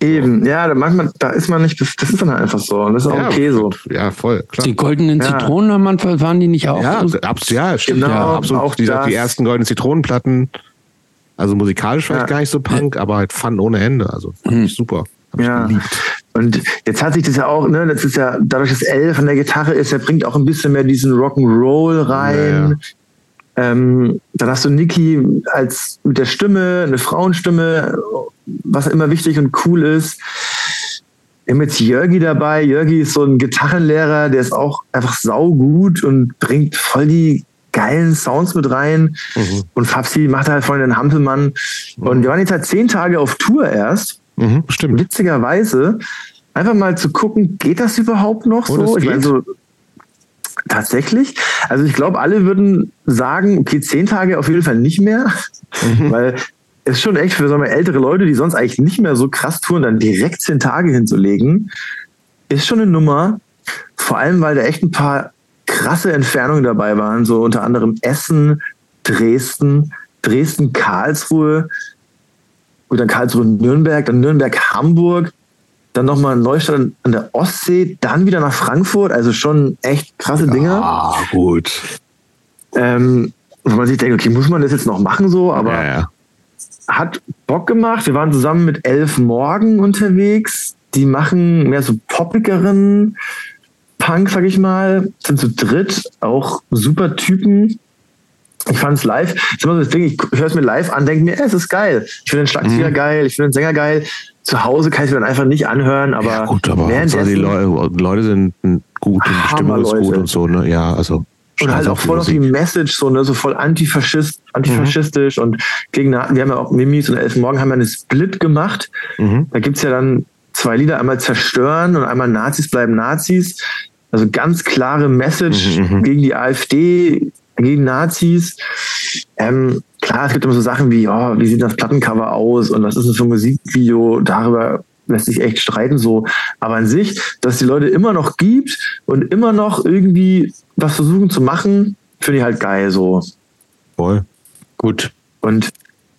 Eben, ja, manchmal, da ist man nicht, das, das ist dann einfach so. Und das ist auch ja, okay so. Ja, voll, klar. Die goldenen ja. Zitronen am Anfang waren die nicht auch? Ja, abs ja stimmt. Genau, ja, absolut. Auch die, die ersten goldenen Zitronenplatten. Also musikalisch vielleicht ja. gar nicht so Punk, aber halt Fun ohne Ende. Also fand hm. ich super. Hab ja. Ich geliebt. Und jetzt hat sich das ja auch, ne, das ist ja, dadurch, dass L von der Gitarre ist, er bringt auch ein bisschen mehr diesen Rock'n'Roll rein. Ähm, dann hast du Niki als mit der Stimme, eine Frauenstimme, was immer wichtig und cool ist. Wir haben jetzt Jörgi dabei. Jörgi ist so ein Gitarrenlehrer, der ist auch einfach saugut und bringt voll die geilen Sounds mit rein. Mhm. Und Fabsi macht halt voll den Hampelmann. Mhm. Und wir waren jetzt halt zehn Tage auf Tour erst. Mhm, stimmt. Witzigerweise, einfach mal zu gucken, geht das überhaupt noch oh, so? Ich meine, so Tatsächlich. Also ich glaube, alle würden sagen, okay, zehn Tage auf jeden Fall nicht mehr, mhm. weil es schon echt für sagen wir, ältere Leute, die sonst eigentlich nicht mehr so krass touren, dann direkt zehn Tage hinzulegen, ist schon eine Nummer. Vor allem, weil da echt ein paar krasse Entfernungen dabei waren, so unter anderem Essen, Dresden, Dresden, Karlsruhe, und dann Karlsruhe, Nürnberg, dann Nürnberg, Hamburg, dann nochmal Neustadt an der Ostsee, dann wieder nach Frankfurt, also schon echt krasse Dinge. Ah, gut. Ähm, wo man sich denkt, okay, muss man das jetzt noch machen so, aber ja, ja. hat Bock gemacht. Wir waren zusammen mit Elf Morgen unterwegs. Die machen mehr so poppigeren Punk, sag ich mal, sind zu dritt, auch super Typen. Ich fand es live, das ist immer so das Ding, ich höre es mir live an, denke mir, es ist geil. Ich finde den Schlagzeuger mhm. geil, ich finde den Sänger geil zu Hause kann ich mir dann einfach nicht anhören, aber, ja, gut, aber die Leute, Leute sind gut und die Stimmung ist gut und so, ne? Ja, also. Und halt auch voll auf die Message, so, ne, so voll antifaschist, antifaschistisch mhm. und gegen, wir haben ja auch Mimis und Elfenmorgen haben ja eine Split gemacht. Mhm. Da gibt's ja dann zwei Lieder, einmal zerstören und einmal Nazis bleiben Nazis. Also ganz klare Message mhm. mhm. gegen die AfD, gegen Nazis. Ähm, klar, es gibt immer so Sachen wie, oh, wie sieht das Plattencover aus und was ist das für ein Musikvideo? Darüber lässt sich echt streiten so. Aber an sich, dass es die Leute immer noch gibt und immer noch irgendwie was versuchen zu machen, finde ich halt geil so. Voll. Gut. Und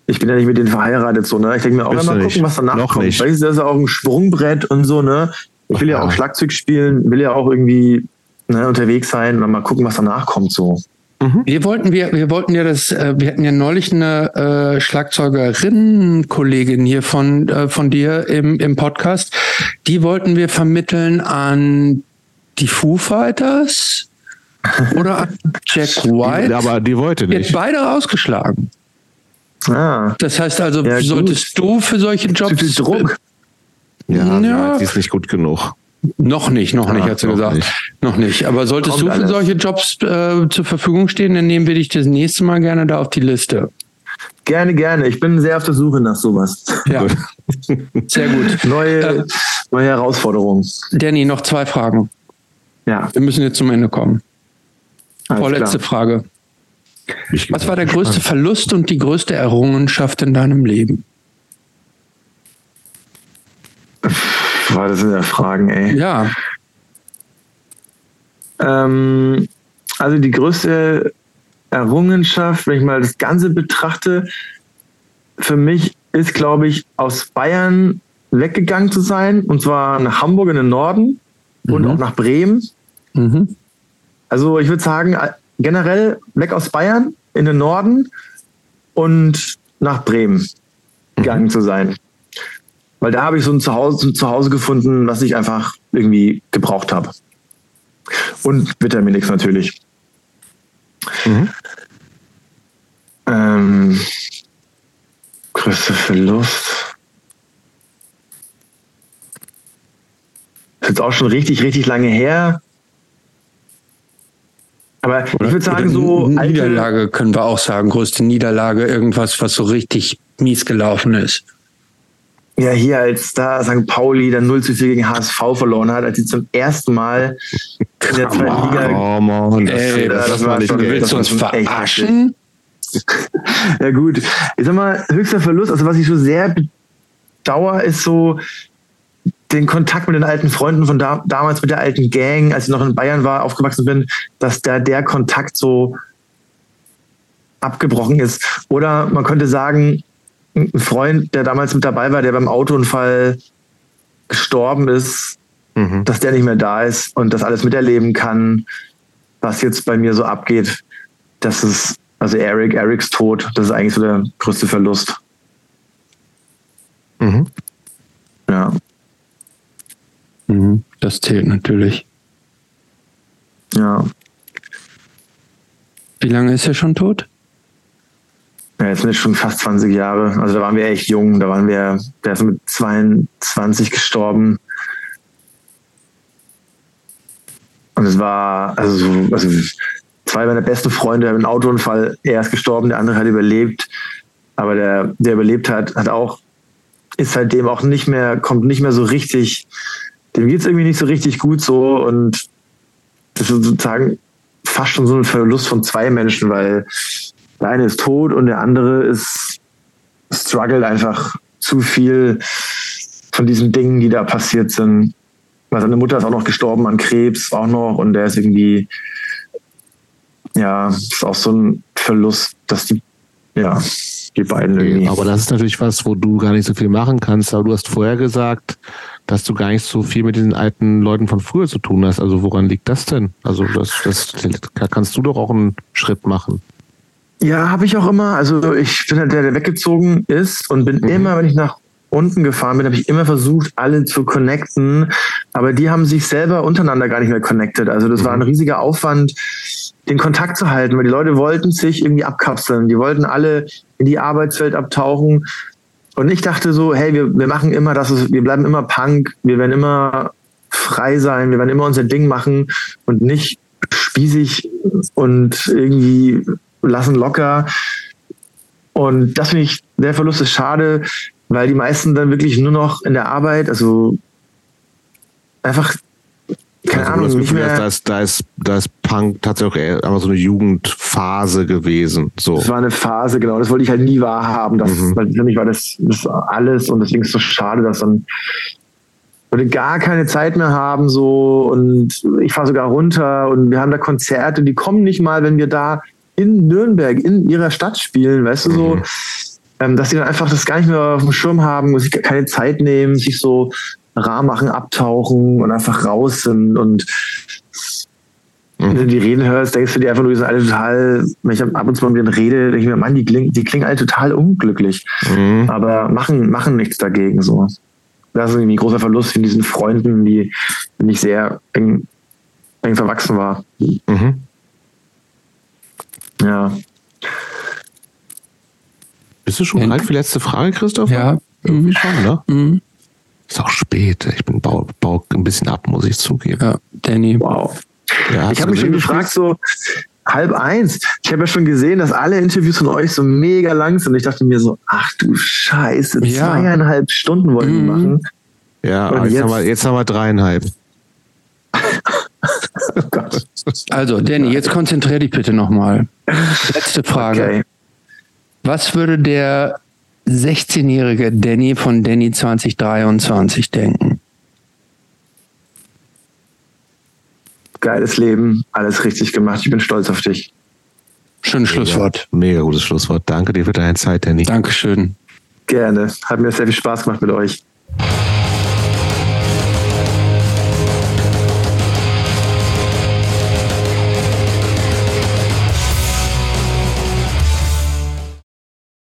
ich bin ja nicht mit denen verheiratet so, ne? Ich denke mir auch immer gucken, was danach noch kommt. Nicht. Weißt du, das ist ja auch ein Sprungbrett und so, ne? Ich will ja, ja auch Schlagzeug spielen, will ja auch irgendwie ne, unterwegs sein und mal gucken, was danach kommt so. Mhm. Wir wollten, wir, wir wollten ja das, äh, wir hatten ja neulich eine äh, Schlagzeugerin-Kollegin hier von, äh, von dir im, im Podcast. Die wollten wir vermitteln an die Foo Fighters oder an Jack <laughs> White. Aber die wollte nicht. beide rausgeschlagen. Ah. Das heißt also, ja, solltest du für solche Jobs. Zu viel Druck. Ja, ja, die ist nicht gut genug. Noch nicht, noch nicht, hat sie gesagt. Nicht. Noch nicht. Aber solltest Kommt du für alles. solche Jobs äh, zur Verfügung stehen, dann nehmen wir dich das nächste Mal gerne da auf die Liste. Gerne, gerne. Ich bin sehr auf der Suche nach sowas. Ja. <laughs> Sehr gut. Neue, äh, neue Herausforderungen. Danny, noch zwei Fragen. Ja. Wir müssen jetzt zum Ende kommen. Alles Vorletzte klar. Frage. Was war der größte Verlust und die größte Errungenschaft in deinem Leben? Boah, das sind ja Fragen, ey. Ja. Ähm, also die größte Errungenschaft, wenn ich mal das Ganze betrachte, für mich ist, glaube ich, aus Bayern weggegangen zu sein, und zwar nach Hamburg in den Norden mhm. und auch nach Bremen. Mhm. Also ich würde sagen, generell weg aus Bayern in den Norden und nach Bremen gegangen mhm. zu sein. Weil da habe ich so ein Zuhause, ein Zuhause gefunden, was ich einfach irgendwie gebraucht habe. Und Vitaminix natürlich. Mhm. Ähm, größter Verlust. Das ist jetzt auch schon richtig, richtig lange her. Aber oder, ich würde sagen, so. Niederlage können wir auch sagen. Größte Niederlage, irgendwas, was so richtig mies gelaufen ist. Ja, hier als da St. Pauli dann 0 zu 4 gegen HSV verloren hat, als sie zum ersten Mal in der zweiten Liga. Oh Mann, ey, das, das, war nicht schon, Willst du uns verarschen? <laughs> ja, gut. Ich sag mal, höchster Verlust, also was ich so sehr bedauere, ist so den Kontakt mit den alten Freunden von da, damals mit der alten Gang, als ich noch in Bayern war, aufgewachsen bin, dass da der Kontakt so abgebrochen ist. Oder man könnte sagen, ein Freund, der damals mit dabei war, der beim Autounfall gestorben ist, mhm. dass der nicht mehr da ist und das alles miterleben kann, was jetzt bei mir so abgeht. Das ist, also Eric, Erics Tod, das ist eigentlich so der größte Verlust. Mhm. Ja. Mhm. Das zählt natürlich. Ja. Wie lange ist er schon tot? Ja, jetzt sind schon fast 20 Jahre. Also da waren wir echt jung. Da waren wir, der ist mit 22 gestorben. Und es war, also, also zwei meiner besten Freunde haben einen Autounfall. Er ist gestorben, der andere hat überlebt. Aber der, der überlebt hat, hat auch, ist seitdem auch nicht mehr, kommt nicht mehr so richtig, dem geht es irgendwie nicht so richtig gut so. Und das ist sozusagen fast schon so ein Verlust von zwei Menschen, weil der eine ist tot und der andere ist struggelt einfach zu viel von diesen Dingen, die da passiert sind. Weil seine Mutter ist auch noch gestorben an Krebs, auch noch, und der ist irgendwie, ja, ist auch so ein Verlust, dass die, ja, die beiden irgendwie. Aber das ist natürlich was, wo du gar nicht so viel machen kannst. Aber du hast vorher gesagt, dass du gar nicht so viel mit diesen alten Leuten von früher zu tun hast. Also woran liegt das denn? Also das, das da kannst du doch auch einen Schritt machen. Ja, habe ich auch immer. Also ich bin halt der, der weggezogen ist und bin mhm. immer, wenn ich nach unten gefahren bin, habe ich immer versucht, alle zu connecten. Aber die haben sich selber untereinander gar nicht mehr connected. Also das mhm. war ein mhm. riesiger Aufwand, den Kontakt zu halten, weil die Leute wollten sich irgendwie abkapseln. Die wollten alle in die Arbeitswelt abtauchen. Und ich dachte so, hey, wir, wir machen immer das, wir bleiben immer Punk, wir werden immer frei sein, wir werden immer unser Ding machen und nicht spießig und irgendwie lassen locker. Und das finde ich, der Verlust ist schade, weil die meisten dann wirklich nur noch in der Arbeit, also einfach, keine also Ahnung, nicht mehr. Da ist, da, ist, da ist Punk tatsächlich einfach so eine Jugendphase gewesen. So. Das war eine Phase, genau. Das wollte ich halt nie wahrhaben. Das, mhm. Weil für mich war das, das alles und deswegen ist es so schade, dass dann Leute gar keine Zeit mehr haben so und ich fahre sogar runter und wir haben da Konzerte, die kommen nicht mal, wenn wir da in Nürnberg, in ihrer Stadt spielen, weißt du, so, mhm. ähm, dass sie dann einfach das gar nicht mehr auf dem Schirm haben, sich keine Zeit nehmen, sich so rar machen, abtauchen und einfach raus sind und wenn du die Reden hörst, denkst du dir einfach nur, die sind alle total, wenn ich ab und zu mal mit denen rede, denke ich mir, Mann, die klingen, die klingen alle total unglücklich. Mhm. Aber machen, machen nichts dagegen, so. Das ist irgendwie ein großer Verlust von diesen Freunden, die nicht sehr eng, eng verwachsen war. Mhm. Ja. Bist du schon bereit für die letzte Frage, Christoph? Ja. Irgendwie schon, ne? Mhm. Ist auch spät. Ich bin bau, bau ein bisschen ab, muss ich zugeben. Ja, Danny. Wow. Ja, ich habe mich schon gefragt, so, halb eins. Ich habe ja schon gesehen, dass alle Interviews von euch so mega lang sind. Ich dachte mir so, ach du Scheiße, ja. zweieinhalb Stunden wollen wir mhm. machen. Ja, jetzt, jetzt, haben wir, jetzt haben wir dreieinhalb. <laughs> oh Gott. Also, Danny, jetzt konzentrier dich bitte nochmal. Letzte Frage. Okay. Was würde der 16-jährige Danny von Danny 2023 denken? Geiles Leben, alles richtig gemacht. Ich bin stolz auf dich. Schönes Schlusswort. Mega gutes Schlusswort. Danke dir für deine Zeit, Danny. Dankeschön. Gerne. Hat mir sehr viel Spaß gemacht mit euch.